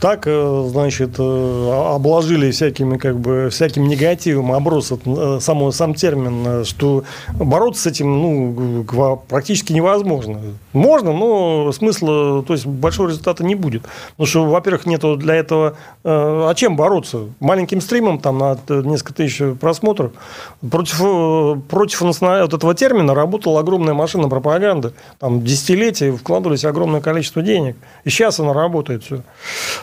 так, значит, обложили всякими, как бы, всяким негативом, оброс само, сам термин, что бороться с этим ну, практически невозможно. Можно, но смысла, то есть большого результата не будет. Потому что, во-первых, нету для этого этого, э, а чем бороться? Маленьким стримом там на несколько тысяч просмотров. Против, э, против вот этого термина работала огромная машина пропаганды. Там десятилетия вкладывались огромное количество денег. И сейчас она работает все.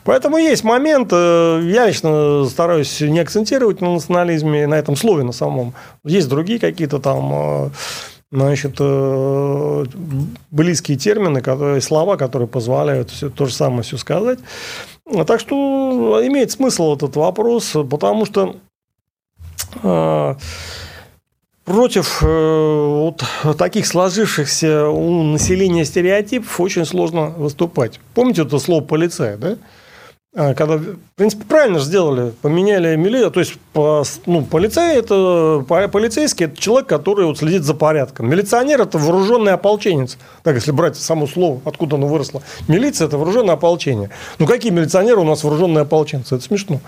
Поэтому есть момент, э, я лично стараюсь не акцентировать на национализме, на этом слове на самом. Есть другие какие-то там значит, близкие термины, слова, которые позволяют все, то же самое все сказать. Так что имеет смысл этот вопрос, потому что э, против э, вот таких сложившихся у населения стереотипов очень сложно выступать. Помните это слово полицай, да? А, когда, в принципе, правильно сделали, поменяли милицию, то есть по, ну, полицей это полицейский это человек, который вот следит за порядком. Милиционер это вооруженный ополченец. Так, если брать само слово, откуда оно выросло. Милиция это вооруженное ополчение. Ну какие милиционеры у нас вооруженные ополченцы? Это смешно.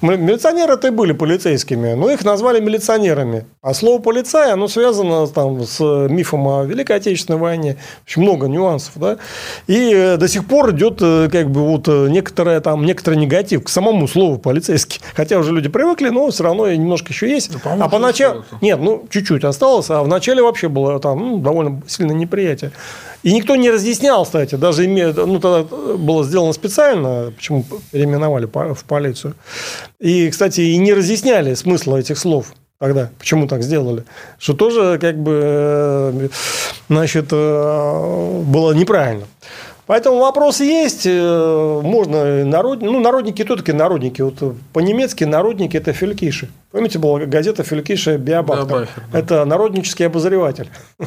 Милиционеры это и были полицейскими, но их назвали милиционерами. А слово полицай, оно связано там с мифом о Великой Отечественной войне. Очень много нюансов, да. И э, до сих пор идет э, как бы вот э, некоторая там некоторый негатив к самому слову полицейский. Хотя уже люди привыкли, но все равно немножко еще есть. Да, а поначалу... Нет, ну, чуть-чуть осталось, а вначале вообще было там ну, довольно сильное неприятие. И никто не разъяснял, кстати, даже имея, ну, тогда было сделано специально, почему переименовали в полицию. И, кстати, и не разъясняли смысла этих слов. тогда. Почему так сделали? Что тоже как бы э, значит, э, было неправильно. Поэтому вопрос есть. Э, можно народ... ну, народники, кто такие народники? Вот по-немецки народники – это фелькиши. Помните, была газета Фелькиша Биобахтер? Да. Это народнический обозреватель.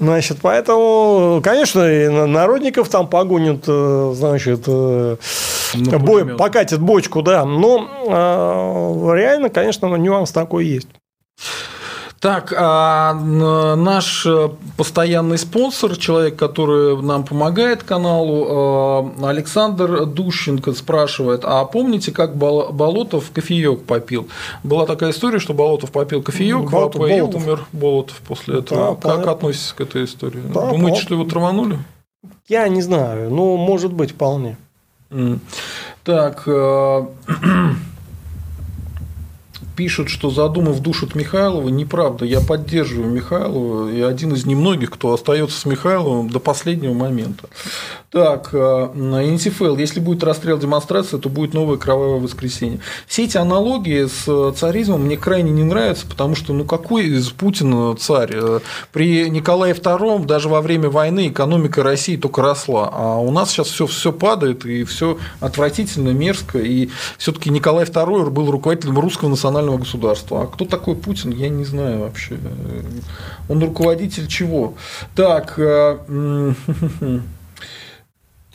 Значит, поэтому, конечно, и народников там погонят, э, значит, э, бой, покатят бочку, да. Но реально, конечно, нюанс такой есть. Так, а наш э, постоянный спонсор, человек, который нам помогает каналу, э, Александр Дущенко спрашивает, а помните, как Болотов кофеек попил? Была такая история, что Болотов попил кофеек, Болотов, и умер Болотов после этого. Да, как понятно. относитесь к этой истории? Да, Думаете, понятно. что его траванули? Я не знаю, но может быть вполне. Так, пишут, что задумав душат Михайлова. Неправда. Я поддерживаю Михайлова и один из немногих, кто остается с Михайловым до последнего момента. Так, э, Интифел, если будет расстрел демонстрации, то будет новое кровавое воскресенье. Все эти аналогии с царизмом мне крайне не нравятся, потому что, ну, какой из Путина царь? Э, при Николае II даже во время войны экономика России только росла, а у нас сейчас все, все падает, и все отвратительно, мерзко, и все-таки Николай II был руководителем русского национального государства. А кто такой Путин, я не знаю вообще. Он руководитель чего? Так, э,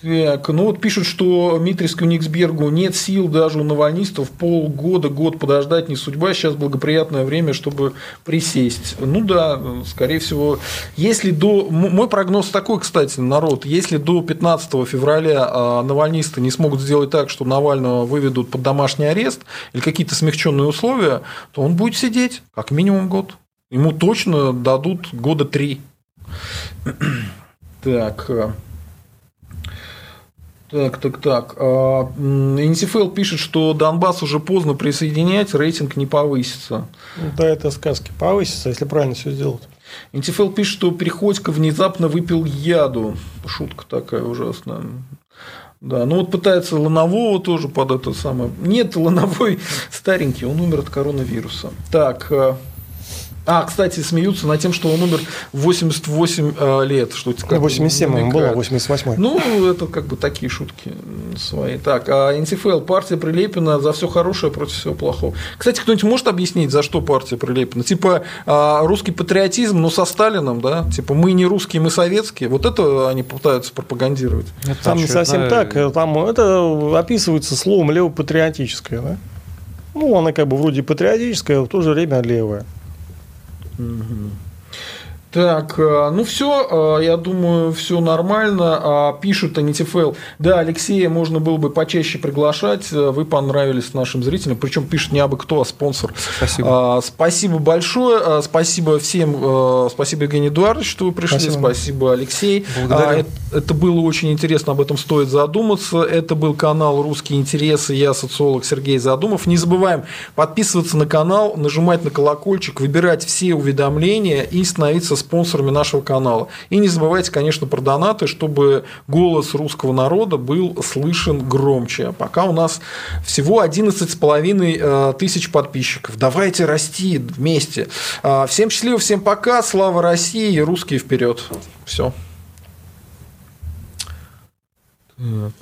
Так, ну вот пишут, что Митриску Никсбергу нет сил даже у навальнистов полгода, год подождать не судьба, сейчас благоприятное время, чтобы присесть. Ну да, скорее всего, если до... Мой прогноз такой, кстати, народ, если до 15 февраля а, навальнисты не смогут сделать так, что Навального выведут под домашний арест или какие-то смягченные условия, то он будет сидеть как минимум год. Ему точно дадут года три. Так, так, так, так. НСФЛ пишет, что Донбасс уже поздно присоединять, рейтинг не повысится. Да, это сказки. Повысится, если правильно все сделать. НТФЛ пишет, что Приходько внезапно выпил яду. Шутка такая ужасная. Да, ну вот пытается Ланового тоже под это самое. Нет, Лановой старенький, он умер от коронавируса. Так, э, а, кстати, смеются над тем, что он умер в 88 э, лет. Что как 87 ему было, 88 Ну, это как бы такие шутки свои. Так, а НТФЛ, партия Прилепина за все хорошее против всего плохого. Кстати, кто-нибудь может объяснить, за что партия Прилепина? Типа а, русский патриотизм, но со Сталином, да? Типа мы не русские, мы советские. Вот это они пытаются пропагандировать. Это там не совсем так. Там это описывается словом левопатриотическое, да? Ну, она как бы вроде патриотическая, в то же время левая. 嗯哼。Так, э, ну все, э, я думаю, все нормально. А, пишут НТФЛ. Да, Алексея можно было бы почаще приглашать. Э, вы понравились нашим зрителям. Причем пишет не абы кто, а спонсор. Спасибо. А, спасибо большое. Спасибо всем. Спасибо, Евгений Эдуардович, что вы пришли. Спасибо, спасибо Алексей. Благодарю. А, это было очень интересно, об этом стоит задуматься. Это был канал «Русские интересы». Я социолог Сергей Задумов. Не забываем подписываться на канал, нажимать на колокольчик, выбирать все уведомления и становиться спонсорами нашего канала. И не забывайте, конечно, про донаты, чтобы голос русского народа был слышен громче. Пока у нас всего 11,5 э, тысяч подписчиков. Давайте расти вместе. А, всем счастливо, всем пока. Слава России и русские вперед. Все. Так.